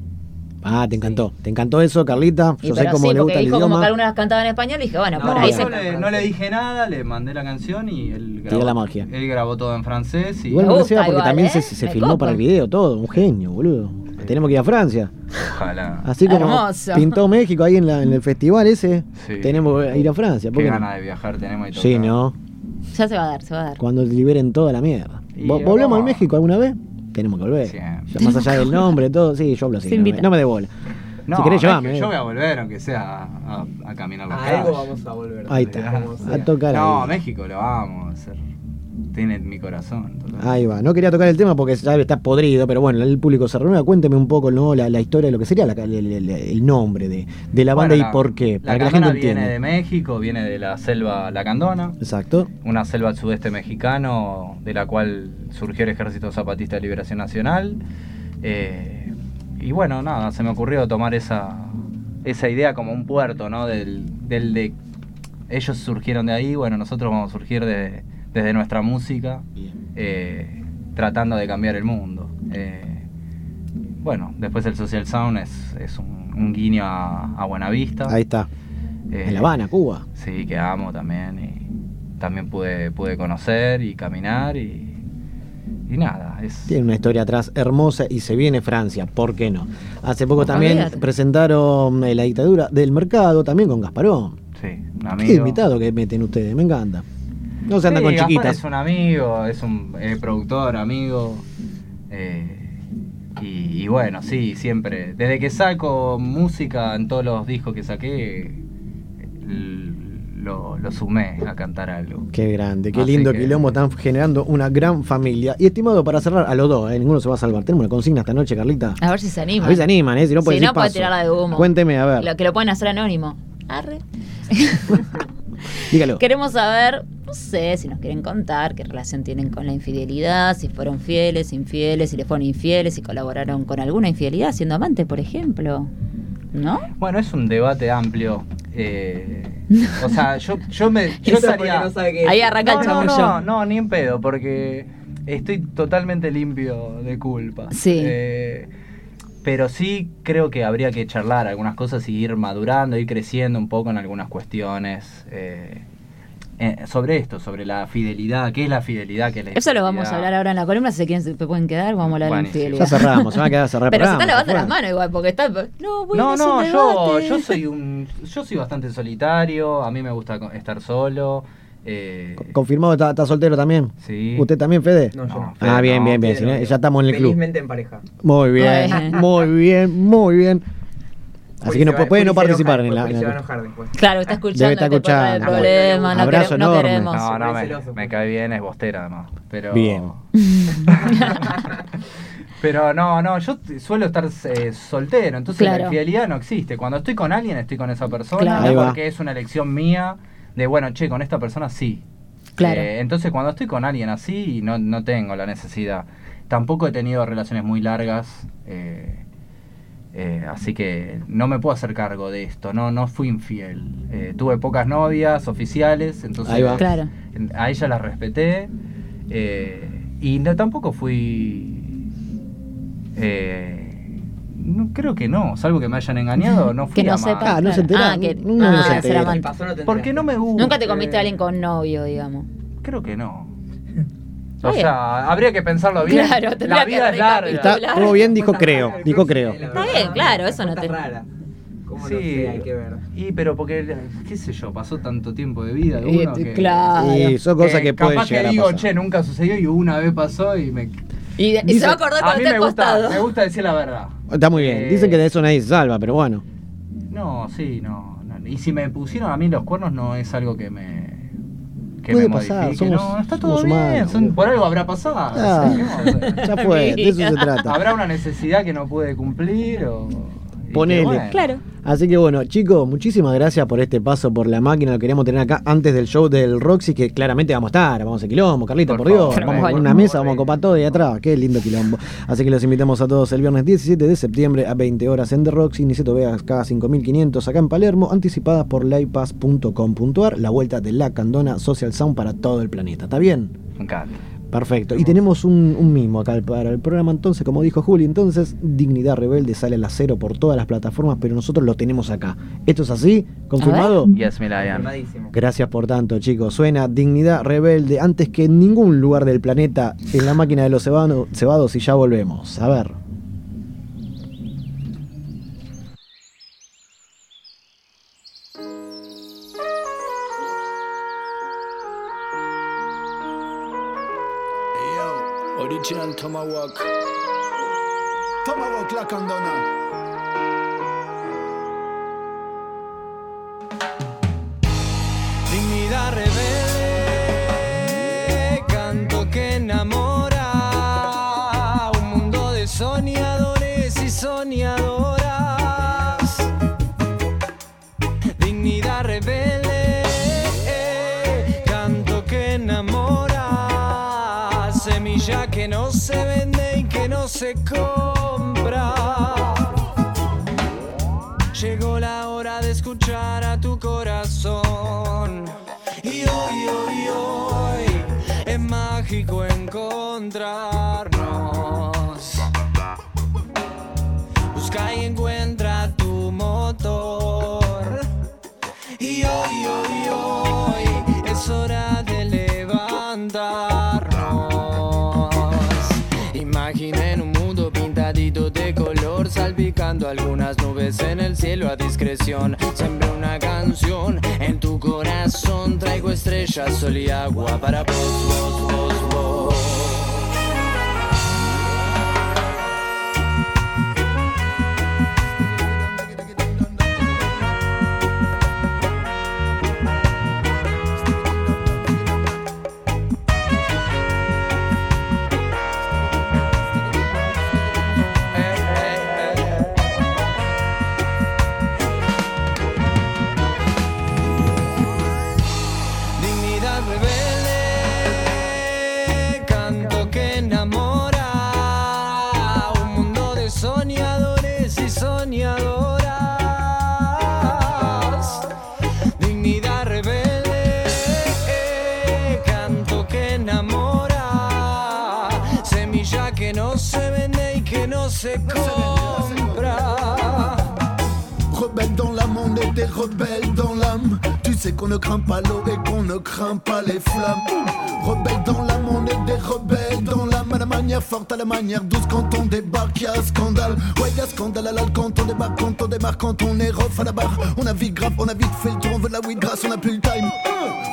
Ah, te encantó. ¿Te encantó eso, Carlita? Y Yo sé cómo sí, le gusta el dijo como idioma. que algunas cantaban en español y dije, bueno, por No, ahí yo se... le- no le dije nada, le mandé la canción y él grabó, la magia. Él grabó todo en francés y Igual Me gusta porque igual, también ¿eh? se, filmó para el video todo. Un genio, boludo. Tenemos que ir a Francia. ojalá. Así como Hermoso. pintó México ahí en, la- en el festival ese, Sí. tenemos que ir a Francia. ¿por Qué no? ganas de viajar tenemos y Sí, tocar. ¿no? Ya se va a dar, se va a dar. Cuando liberen toda la mierda. Y ¿Vo- ¿Volvemos vamos. al México alguna vez? Tenemos que volver. Siempre. Más allá del nombre, todo. Sí, yo hablo así. No me, no me dé bola. No, si querés, es llévame. que eh. yo voy a volver, aunque sea a, a caminar las A algo vamos a volver. Ahí está. A tocar No, ahí. México lo vamos a hacer. Tiene mi corazón. totalmente. Ahí va. No quería tocar el tema porque ya está podrido, pero bueno, el público se renueva. Cuénteme un poco ¿no? la, la historia de lo que sería la- el, nombre de, de la banda Bueno, y por qué. La que la gente viene entienda. de México, viene de la selva lacandona. Exacto. Una selva al sudeste mexicano, de la cual surgió el Ejército Zapatista de Liberación Nacional. Eh, y bueno, nada, se me ocurrió tomar esa, esa idea como un puerto, ¿no? Del, del de. Ellos surgieron de ahí, bueno, nosotros vamos a surgir de- desde nuestra música, eh, tratando de cambiar el mundo. Eh, bueno, después el Social Sound es, es un, un guiño a, a Buenavista. Ahí está. Eh, En La Habana, Cuba. Sí, que amo también. Y también pude, pude conocer y caminar y, y nada. Es, Tiene una historia atrás hermosa y se viene Francia, ¿por qué no? Hace poco también presentaron eh, la dictadura del mercado, también con Gasparón. sí, un Qué amigo. invitado que meten ustedes, me encanta. No se anda Sí, con Gaspar chiquitas. Es un amigo, es un eh, productor, amigo. eh, y, y bueno, sí, siempre. Desde que saco música en todos los discos que saqué, lo, lo sumé a cantar algo. Qué grande, qué Así lindo que- quilombo, están generando una gran familia. Y estimado, para cerrar, a los dos, eh, ninguno se va a salvar. Tenemos una consigna esta noche, Carlita. A ver si se anima. A ver si se animan, ¿eh? Si no, puede si no, puede tirarla de humo. Cuénteme, a ver. Lo, que lo pueden hacer anónimo. Arre. Dígalo. Queremos saber, no sé, si nos quieren contar qué relación tienen con la infidelidad, si fueron fieles, infieles, si les fueron infieles, si colaboraron con alguna infidelidad siendo amante, por ejemplo. ¿No? Bueno, es un debate amplio. eh, o sea, yo, yo me. Yo estaría- no sabe qué. Ahí arranca no, el no, chamullo. no, no, ni en pedo, porque estoy totalmente limpio de culpa. Sí. Eh, pero sí creo que habría que charlar algunas cosas y ir madurando, ir creciendo un poco en algunas cuestiones. eh, eh, sobre esto, sobre la fidelidad, qué es la fidelidad, qué es la Eso lo vamos a hablar ahora en la columna, si se quieren, se pueden quedar, vamos a hablar de la Buenísimo. infidelidad. Ya cerramos, se va a quedar el Pero se está lavando las manos igual, porque está... No, bueno, No, yo, yo soy un, yo soy bastante solitario, a mí me gusta estar solo. eh, Confirmado, está, está soltero también. Sí. ¿Usted también, Fede? No, yo no. Ah, bien, bien, bien. No, no, yo. ya estamos en el club. Felizmente en pareja. Muy bien, Bueno. muy bien, muy bien. Así que no puede no participar en la. en se la-. Claro, está escuchando. Debe estar este escuchando. problema, no, Abrazo no enorme. queremos. No, no, me, cae bien, es bostera además. Pero, Bien. pero no, no, yo suelo estar eh, soltero, entonces Claro. la infidelidad no existe. Cuando estoy con alguien, estoy con esa persona, Claro. Porque es una elección mía de, bueno, che, con esta persona sí. Claro. Eh, entonces cuando estoy con alguien así, no, no tengo la necesidad. Tampoco he tenido relaciones muy largas. eh, eh, así que no me puedo hacer cargo de esto, no, no fui infiel. Eh, tuve pocas novias oficiales, entonces Ahí va. Claro. a ella las respeté. eh, y no, tampoco fui... eh, no, creo que no, salvo que me hayan engañado, no fui Que no sepa. Ah, no se entera. Ah, que, No, no se ah, entera. Pasó, no te Porque no me gusta. Nunca te comiste a alguien con novio, digamos. Creo que no. O bien. sea, habría que pensarlo bien. Claro, la que vida es larga. Está todo bien, dijo creo. Dijo creo. Está bien, claro, eso no te- rara. ¿Cómo Sí. lo sé? Hay que ver. Y pero porque, qué sé yo, pasó tanto tiempo de vida de Y- uno que... claro. Y son cosas que pueden capaz llegar que a digo, pasar. che, nunca sucedió y una vez pasó y me... Y, y Dice- se va a acordar A cuando mí esté me gusta, acostado. me gusta decir la verdad. Está muy bien. Eh, Dicen que de eso nadie se salva, pero bueno. No, sí, no, no. Y si me pusieron a mí los cuernos no es algo que me... Que Puede me pasar, modifique. somos- no, está todo bien, humanos. son- por algo habrá pasado. Ah, ya fue, de eso se trata. ¿Habrá una necesidad que no puede cumplir o...? Ponele. bueno. Claro. Así que bueno, chicos, muchísimas gracias por este paso por la máquina. Lo queríamos tener acá antes del show del Roxy, que claramente vamos a estar. Vamos a quilombo, Carlita, por, Por Dios. favor, vamos con una mesa, vamos a copar todo de atrás. Qué lindo quilombo. Así que los invitamos a todos el viernes 17 de septiembre a 20 horas en The Roxy, Niceto Vegas cada 5500 acá en Palermo, anticipadas por laipass.com.ar. La vuelta de la Candona Social Sound para todo el planeta. ¿Está bien? Me encanta. Perfecto. Y tenemos un, un mimo acá para el programa, entonces, como dijo Juli, entonces Dignidad Rebelde sale a las cero por todas las plataformas, pero nosotros lo tenemos acá. ¿Esto es así? ¿Confirmado? Yes. Gracias por tanto, chicos. Suena Dignidad Rebelde antes que en ningún lugar del planeta en la máquina de los cebano- cebados y ya volvemos. A ver. Original Tomahawk. Tomahawk la condona. Dignidad se compra. Llegó la hora de escuchar a tu corazón. Y hoy, hoy, hoy es mágico encontrarnos. Busca y encuentra tu motor. Y hoy, hoy, hoy es hora algunas nubes en el cielo a discreción. Sembré una canción en tu corazón, traigo estrellas, sol y agua para vos, vos, vos, vos. Se compra. Rebelle dans l'âme, on est des rebelles dans l'âme. Tu sais qu'on ne craint pas l'eau et qu'on ne craint pas les flammes. Rebelle dans l'âme, on est des rebelles dans l'âme. À la manière forte, à la manière douce, quand on débarque, y'a scandale. Ouais, y'a scandale à l'al quand on débarque, quand on démarque, quand on est rough à la barre. On a vite grave, on a vite fait le tour, on veut de la weed grâce, on a plus le time.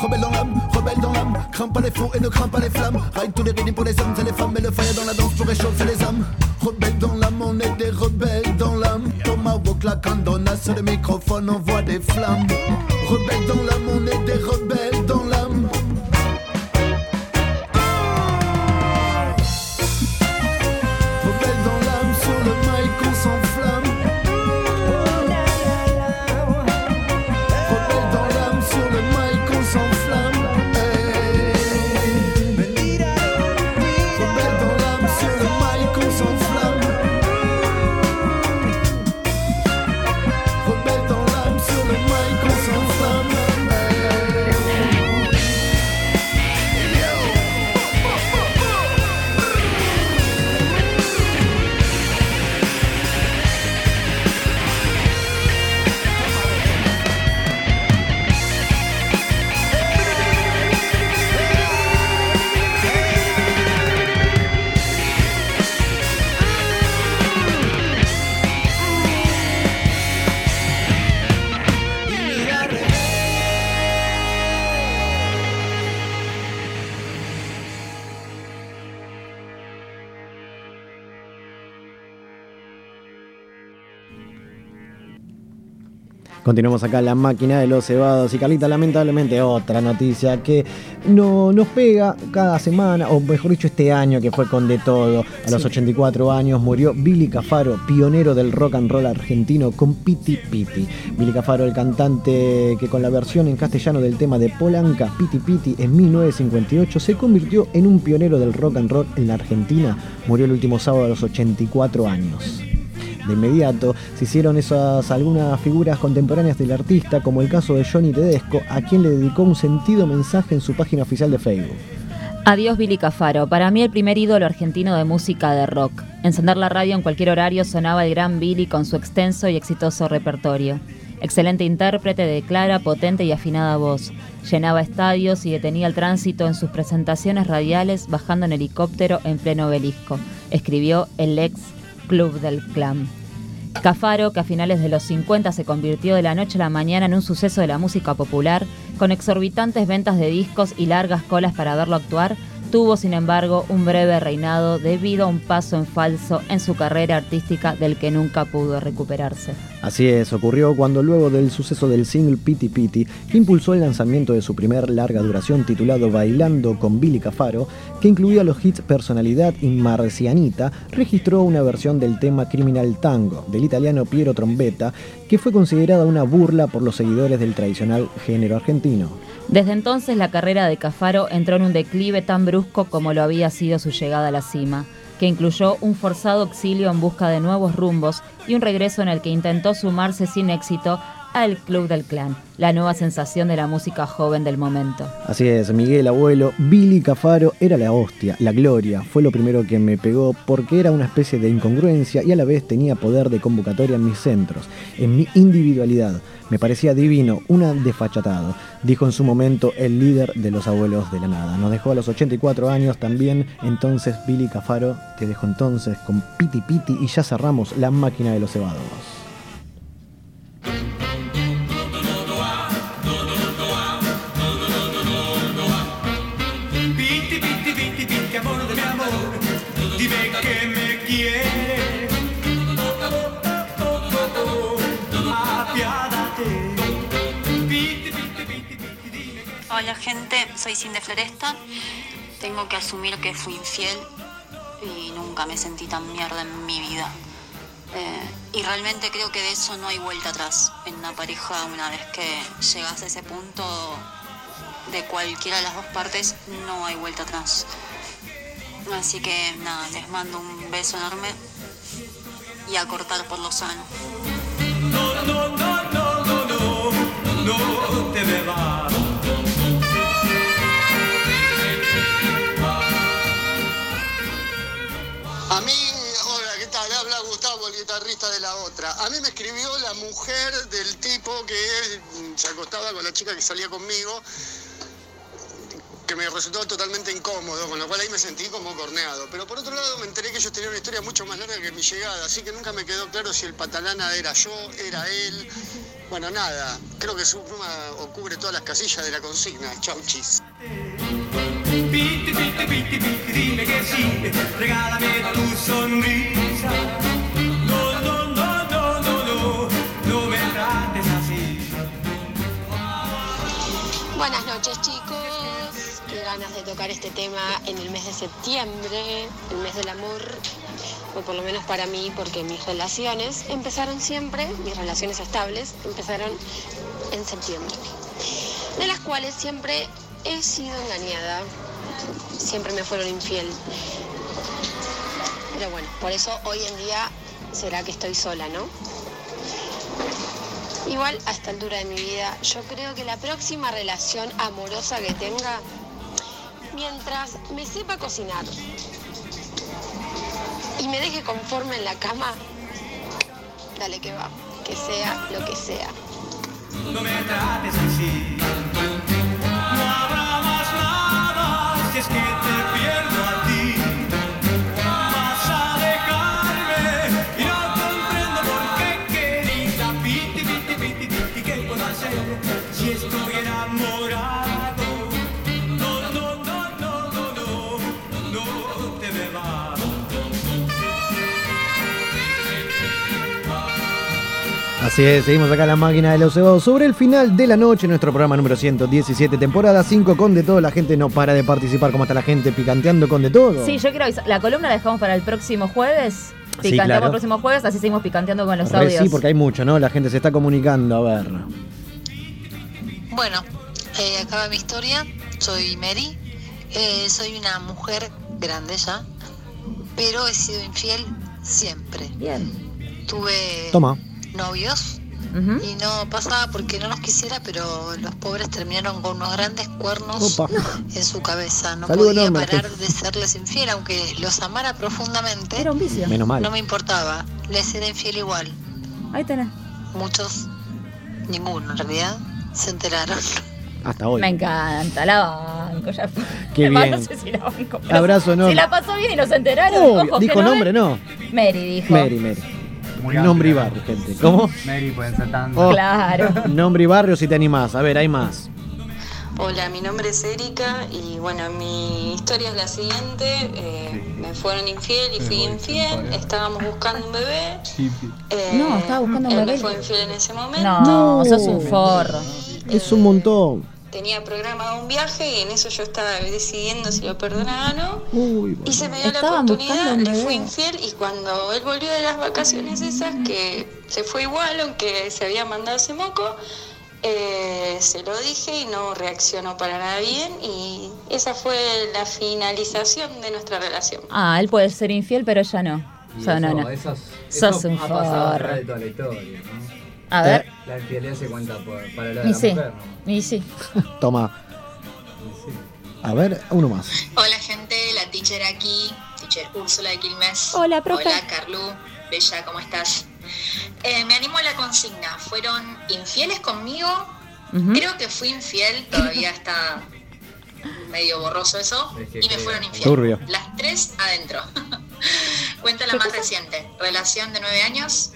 Rebelle dans l'âme, rebelle dans l'âme. Crains pas les faux et ne crains pas les flammes. Ride tous les rythmes pour les hommes et les femmes. Et le fire dans la danse pour réchauffer les âmes. Rebelle dans l'âme, on est des rebelles dans l'âme. Tomahawk, la candona, sur le microphone, on voit des flammes. Rebelle dans l'âme, on est des rebelles Continuamos acá la máquina de los cebados y Carlita, lamentablemente otra noticia que no, nos pega cada semana, o mejor dicho este año que fue con de todo. A los Sí. 84 años murió Billy Cafaro, pionero del rock and roll argentino con Piti Piti. Billy Cafaro, el cantante que con la versión en castellano del tema de Polanca, Piti Piti, en 1958 se convirtió en un pionero del rock and roll en la Argentina. Murió el último sábado a los 84 años. De inmediato se hicieron esas algunas figuras contemporáneas del artista, como el caso de Johnny Tedesco, a quien le dedicó un sentido mensaje en su página oficial de Facebook. Adiós Billy Cafaro, para mí el primer ídolo argentino de música de rock. Encender la radio en cualquier horario sonaba el gran Billy con su extenso y exitoso repertorio. Excelente intérprete de clara, potente y afinada voz. Llenaba estadios y detenía el tránsito en sus presentaciones radiales bajando en helicóptero en pleno obelisco. Escribió el ex Club del Clan. Cafaro, que a finales de los 50 se convirtió de la noche a la mañana en un suceso de la música popular, con exorbitantes ventas de discos y largas colas para verlo actuar, tuvo sin embargo un breve reinado debido a un paso en falso en su carrera artística del que nunca pudo recuperarse. Así es, ocurrió cuando luego del suceso del single Piti Piti, que impulsó el lanzamiento de su primer larga duración titulado Bailando con Billy Cafaro, que incluía los hits Personalidad y Marcianita, registró una versión del tema Criminal Tango, del italiano Piero Trombetta, que fue considerada una burla por los seguidores del tradicional género argentino. Desde entonces la carrera de Cafaro entró en un declive tan brusco como lo había sido su llegada a la cima, que incluyó un forzado exilio en busca de nuevos rumbos y un regreso en el que intentó sumarse sin éxito al Club del Clan, la nueva sensación de la música joven del momento. Así es, Miguel Abuelo, Billy Cafaro era la hostia, la gloria, fue lo primero que me pegó porque era una especie de incongruencia y a la vez tenía poder de convocatoria en mis centros, en mi individualidad. Me parecía divino, una desfachatado, dijo en su momento el líder de los abuelos de la nada. Nos dejó a los 84 años también, entonces Billy Cafaro te dejó entonces con Piti Piti y ya cerramos la máquina de los cebados. Gente, soy Cindy Floresta. Tengo que asumir que fui infiel y nunca me sentí tan mierda en mi vida. Eh, y realmente creo que de eso no hay vuelta atrás. En una pareja, una vez que llegas a ese punto, de cualquiera de las dos partes, no hay vuelta atrás. Así que nada, les mando un beso enorme y a cortar por lo sano. No, no, no, no, no, no, no te bebas. A mí, hola, ¿qué tal? Habla Gustavo, el guitarrista de la otra. A mí me escribió la mujer del tipo que se acostaba con la chica que salía conmigo, que me resultó totalmente incómodo, con lo cual ahí me sentí como corneado. Pero por otro lado me enteré que ellos tenían una historia mucho más larga que mi llegada, así que nunca me quedó claro si el patalana era yo, era él. Bueno, nada, creo que su o cubre todas las casillas de la consigna. Chau, chis. Piti, piti, piti, piti, dime que sí, regálame tu sonrisa. No, no, no, no, no, no, no me trates así. Buenas noches chicos, qué ganas de tocar este tema en el mes de septiembre, el mes del amor, o por lo menos para mí, porque mis relaciones empezaron siempre, mis relaciones estables empezaron en septiembre, de las cuales siempre he sido engañada, siempre me fueron infiel. Pero bueno, por eso hoy en día será que estoy sola, ¿no? Igual a esta altura de mi vida, yo creo que la próxima relación amorosa que tenga, mientras me sepa cocinar y me deje conforme en la cama, dale que va, que sea lo que sea. No me trates así. Habrá más nada si es que Así es, seguimos acá en la máquina de los cebados. Sobre el final de la noche, nuestro programa número 117, temporada 5 con de todo. La gente no para de participar. ¿Cómo está la gente picanteando con de todo? Sí, yo quiero avisar, la columna la dejamos para el próximo jueves. Sí, Picanteamos claro. el próximo jueves, así seguimos picanteando con los Re audios. sí, porque hay mucho, ¿no? La gente se está comunicando. A ver. Bueno, eh, acaba mi historia. Soy Mary. Eh, soy una mujer grande ya, pero he sido infiel siempre. Bien. Tuve Toma. Novios y no pasaba porque no los quisiera, pero los pobres terminaron con unos grandes cuernos Opa. en su cabeza. No podía enorme, parar de serles infiel, aunque los amara profundamente. Era un vicio. Menos mal. No me importaba, les era infiel igual. Ahí tenés. Muchos, ninguno en realidad, se enteraron. Hasta hoy. Me encanta, la banco. Ya fue. Qué Además, bien. No sé si la banco. Abrazo enorme. Si la pasó bien y nos enteraron. Que Dijo no nombre, no. Mary dijo. Mary, Mary. Muy Nombre y barrio, gente. ¿Cómo? Mary pueden ser tan. Oh, Claro. Nombre y barrio si te animás. A ver, hay más. Hola, mi nombre es Erika y bueno, mi historia es la siguiente. eh, me fueron infiel y fui infiel. Estábamos buscando un bebé. eh, No, estaba buscando un él bebé. me fue infiel en ese momento. No, sos un forro. Es un montón. Tenía programado un viaje y en eso yo estaba decidiendo si lo perdonaba o no. Uy, Y se me dio la oportunidad, le fui infiel y cuando él volvió de las vacaciones esas, que se fue igual, aunque se había mandado ese moco, eh, se lo dije y no reaccionó para nada bien y esa fue la finalización de nuestra relación. Ah, él puede ser infiel, pero ella no. Y So, no, eso- no. eso- Sos eso un ha pasado a forro. través de toda la historia, ¿no? A ver. La infidelidad se cuenta por, para el lado de Y la sí. mujer, ¿no? Y sí. Toma. A ver, uno más. Hola gente, la teacher aquí, teacher Úrsula de Quilmes. Hola, profe. Hola Carlu, Bella, ¿cómo estás? Eh, me animo a la consigna, ¿fueron infieles conmigo? Creo que fui infiel, todavía está medio borroso eso, Es que y me fueron infieles. Turbio. Las tres adentro. Cuenta la más reciente, relación de nueve años,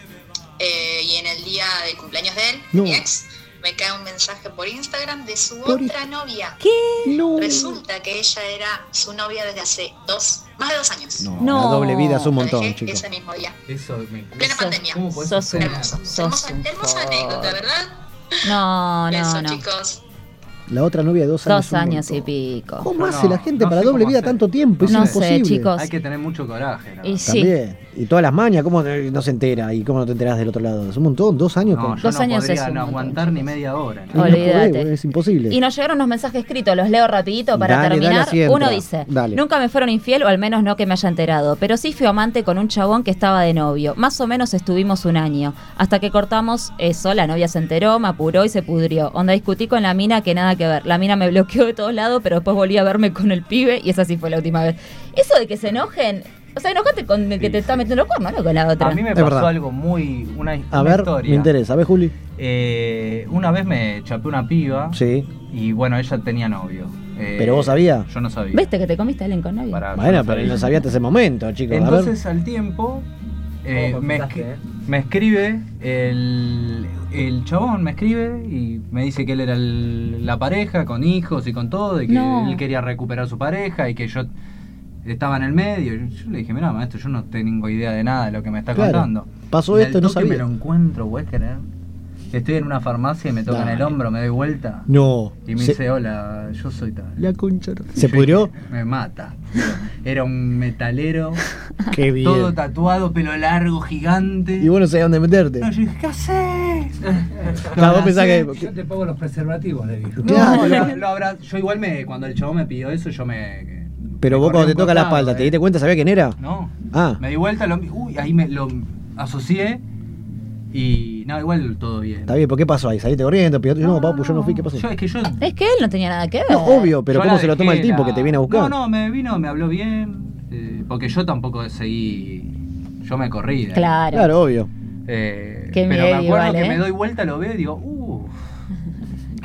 eh, y en el día del cumpleaños de él, No. mi ex, me cae un mensaje por Instagram de su Por otra novia. ¿Qué? No. Resulta que ella era su novia desde hace dos, más de dos años. No, No. la doble vida es un montón, chicos. Ese mismo día. Eso me Plena pandemia. ¿Cómo Sos Hermoso. sos hermosa, hermosa anécdota, ¿verdad? No, no, Besos, no. chicos. La otra novia de dos años. Dos años y pico. ¿Cómo No, hace la gente no para sé doble vida hacer. tanto tiempo? Es No sé, imposible. chicos. Hay que tener mucho coraje, ¿no? Y sí. También. Y todas las mañas, ¿cómo no se entera? ¿Y cómo no te enterás del otro lado? Es un montón, dos años No, con. yo Dos no años podría es un no montón, aguantar ni media hora. es imposible. Y nos llegaron unos mensajes escritos, los leo rapidito para Dale, terminar. Uno dice, Dale. nunca me fueron infiel o al menos no que me haya enterado, pero sí fui amante con un chabón que estaba de novio. Más o menos estuvimos un año. Hasta que cortamos eso, la novia se enteró, me apuró y se pudrió. Onda discutí con la mina que nada que ver. La mina me bloqueó de todos lados, pero después volví a verme con el pibe y esa sí fue la última vez. Eso de que se enojen, o sea, enojate con el que te está metiendo cuernos, no con la otra. A mí me Es pasó verdad. algo muy. Una, A una ver, historia. me interesa. A ver, Juli. Eh, una vez me chapé una piba Sí. y bueno, ella tenía novio. Eh, ¿Pero vos sabías? Yo no sabía. ¿Viste que te comiste a Ellen con novio? Pará, Bueno, no pero sabía. lo sabía hasta ese momento, chicos. a ver. Entonces al tiempo eh, ¿Cómo me, pensaste, escri- eh? me escribe el, el chabón, me escribe y me dice que él era el- la pareja con hijos y con todo, y que No. él quería recuperar su pareja y que yo estaba en el medio. Y Yo le dije, mira, maestro, yo no tengo idea de nada de lo que me está Claro. contando. Pasó Y esto y no sabía. me lo encuentro, ¿puedes creer? Estoy en una farmacia y me tocan Dale. el hombro, me doy vuelta. No. Y me Se- dice, hola, yo soy tal. La concha. ¿Se pudrió? Me mata. Era un metalero, Qué bien. todo tatuado, pelo largo, gigante. Y vos no sabías dónde meterte. No, yo dije, ¿qué haces? Claro, vos pensás que. Yo te pongo los preservativos, le dije. No, Claro. lo, lo abra- yo igual me, cuando el chavo me pidió eso, yo me. Pero me vos cuando te toca la espalda, eh. ¿te diste cuenta? ¿Sabía quién era? No. Ah. Me di vuelta, lo, uy, ahí me lo asocié y no, igual todo bien. Está bien, ¿por qué pasó ahí? ¿Saliste corriendo? Pidió- No, papu, yo no fui, ¿qué pasó? Yo, es que yo. Es que él no tenía nada que ver. No, obvio, pero yo ¿cómo se lo toma el tipo la- que te viene a buscar? No, no, me vino, me habló bien. eh, porque yo tampoco seguí. Yo me corrí. de ahí. Claro. Claro, obvio. Eh, Qué pero me acuerdo igual, que ¿eh? me doy vuelta, lo veo y digo, uff.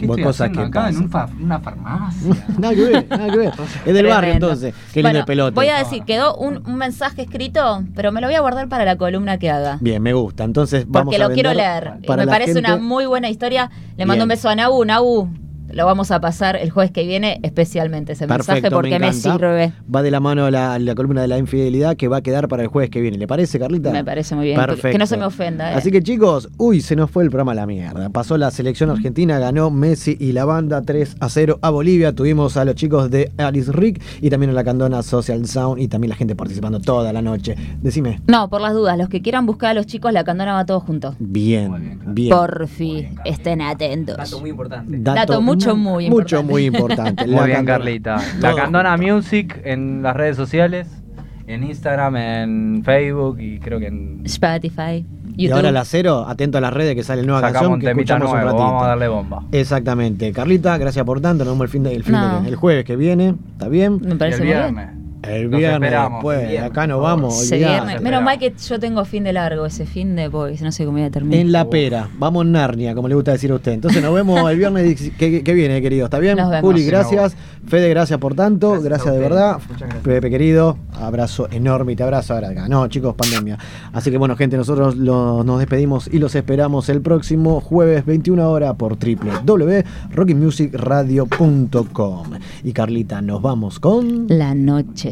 ¿Qué Vos estoy cosas que acá en pasan. un fa- una farmacia? nada que ver, nada que ver. Es del barrio entonces. Qué lindo Bueno, el pelote. Voy a decir, quedó un, un mensaje escrito, pero me lo voy a guardar para la columna que haga. Bien, me gusta. Entonces vamos Porque a lo quiero leer. Para me parece una muy buena historia. Le mando un beso a Nabu. Nabu, lo vamos a pasar el jueves que viene especialmente ese mensaje porque me, sirve. Va de la mano la, la columna de la infidelidad que va a quedar para el jueves que viene. ¿Le parece, Carlita? Me parece muy bien. Perfecto. Que no se me ofenda. ¿eh? Así que chicos, uy, se nos fue el programa a la mierda. Pasó la selección argentina, ganó Messi y la banda 3 a 0 a Bolivia. Tuvimos a los chicos de Alice Rick y también a la candona Social Sound y también la gente participando toda la noche. Decime. No, por las dudas, los que quieran buscar a los chicos, la candona va todos juntos. Bien, bien. Porfi, estén atentos. Dato muy importante. Dato mucho, muy Mucho, muy importante. Muy La bien, candona. Carlita. La Todo. Candona Music en las redes sociales, en Instagram, en Facebook y creo que en. Spotify, Y YouTube. ahora la cero, atento a las redes que sale nueva Sacamos canción que escuchamos un ratito. vamos a darle bomba. Exactamente. Carlita, gracias por tanto. Nos vemos el fin de, el, fin No. de- el jueves que viene. ¿Está bien? Me parece Y el muy viernes. bien. El viernes después, Bien, acá favor. vamos. Viernes. Menos mal que yo tengo fin de largo ese fin de boys. No sé cómo voy a terminar. En la pera, vamos en Narnia, como le gusta decir a usted. Entonces nos vemos el viernes que, que viene, querido. ¿Está bien? Nos vemos. Juli, gracias. Fede, gracias por tanto. Gracias, de verdad. Pepe, querido, abrazo enorme y te abrazo ahora acá. No, chicos, pandemia. Así que bueno, gente, nosotros lo- nos despedimos y los esperamos el próximo jueves 21 hora por www.rockymusicradio.com. Y Carlita, nos vamos con... La noche.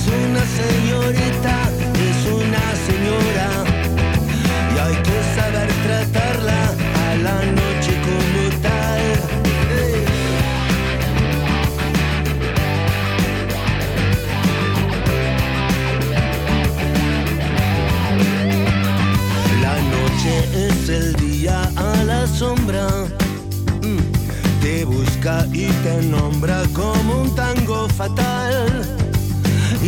Es una señorita, es una señora. Y hay que saber tratarla a la noche como tal. La noche es el día a la sombra. Mm. Te busca y te nombra como un tango fatal.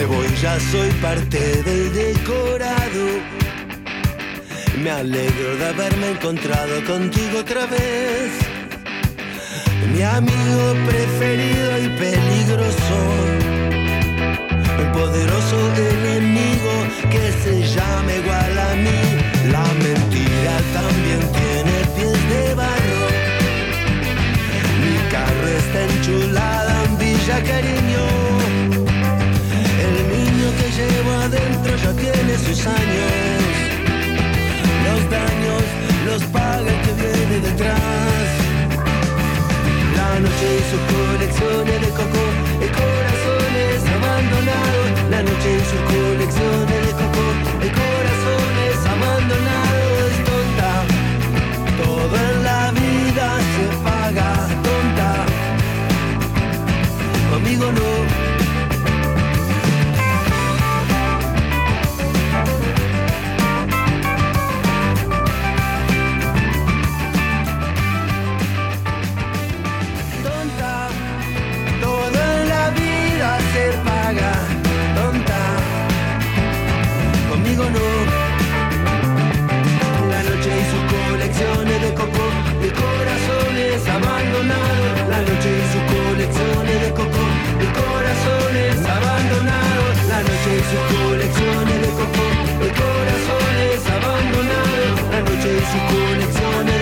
No me voy, ya soy parte del decorado. Me alegro de haberme encontrado contigo otra vez. Mi amigo preferido y peligroso. El poderoso enemigo que se llama igual a mí. La mentira también tiene pies de barro. Mi carro está enchulada en Villa Cariño llevo adentro ya tiene sus años. Los daños los paga el que viene detrás. La noche y sus colecciones de coco y corazones abandonados. La noche y sus colecciones de coco y corazones abandonados. Tonta, todo en la vida se paga. Tonta, conmigo no corazones abandonados, la noche y su colecciones de coco, de corazones abandonados, la noche y sus colecciones de coco, de corazones abandonados, la noche y sus colecciones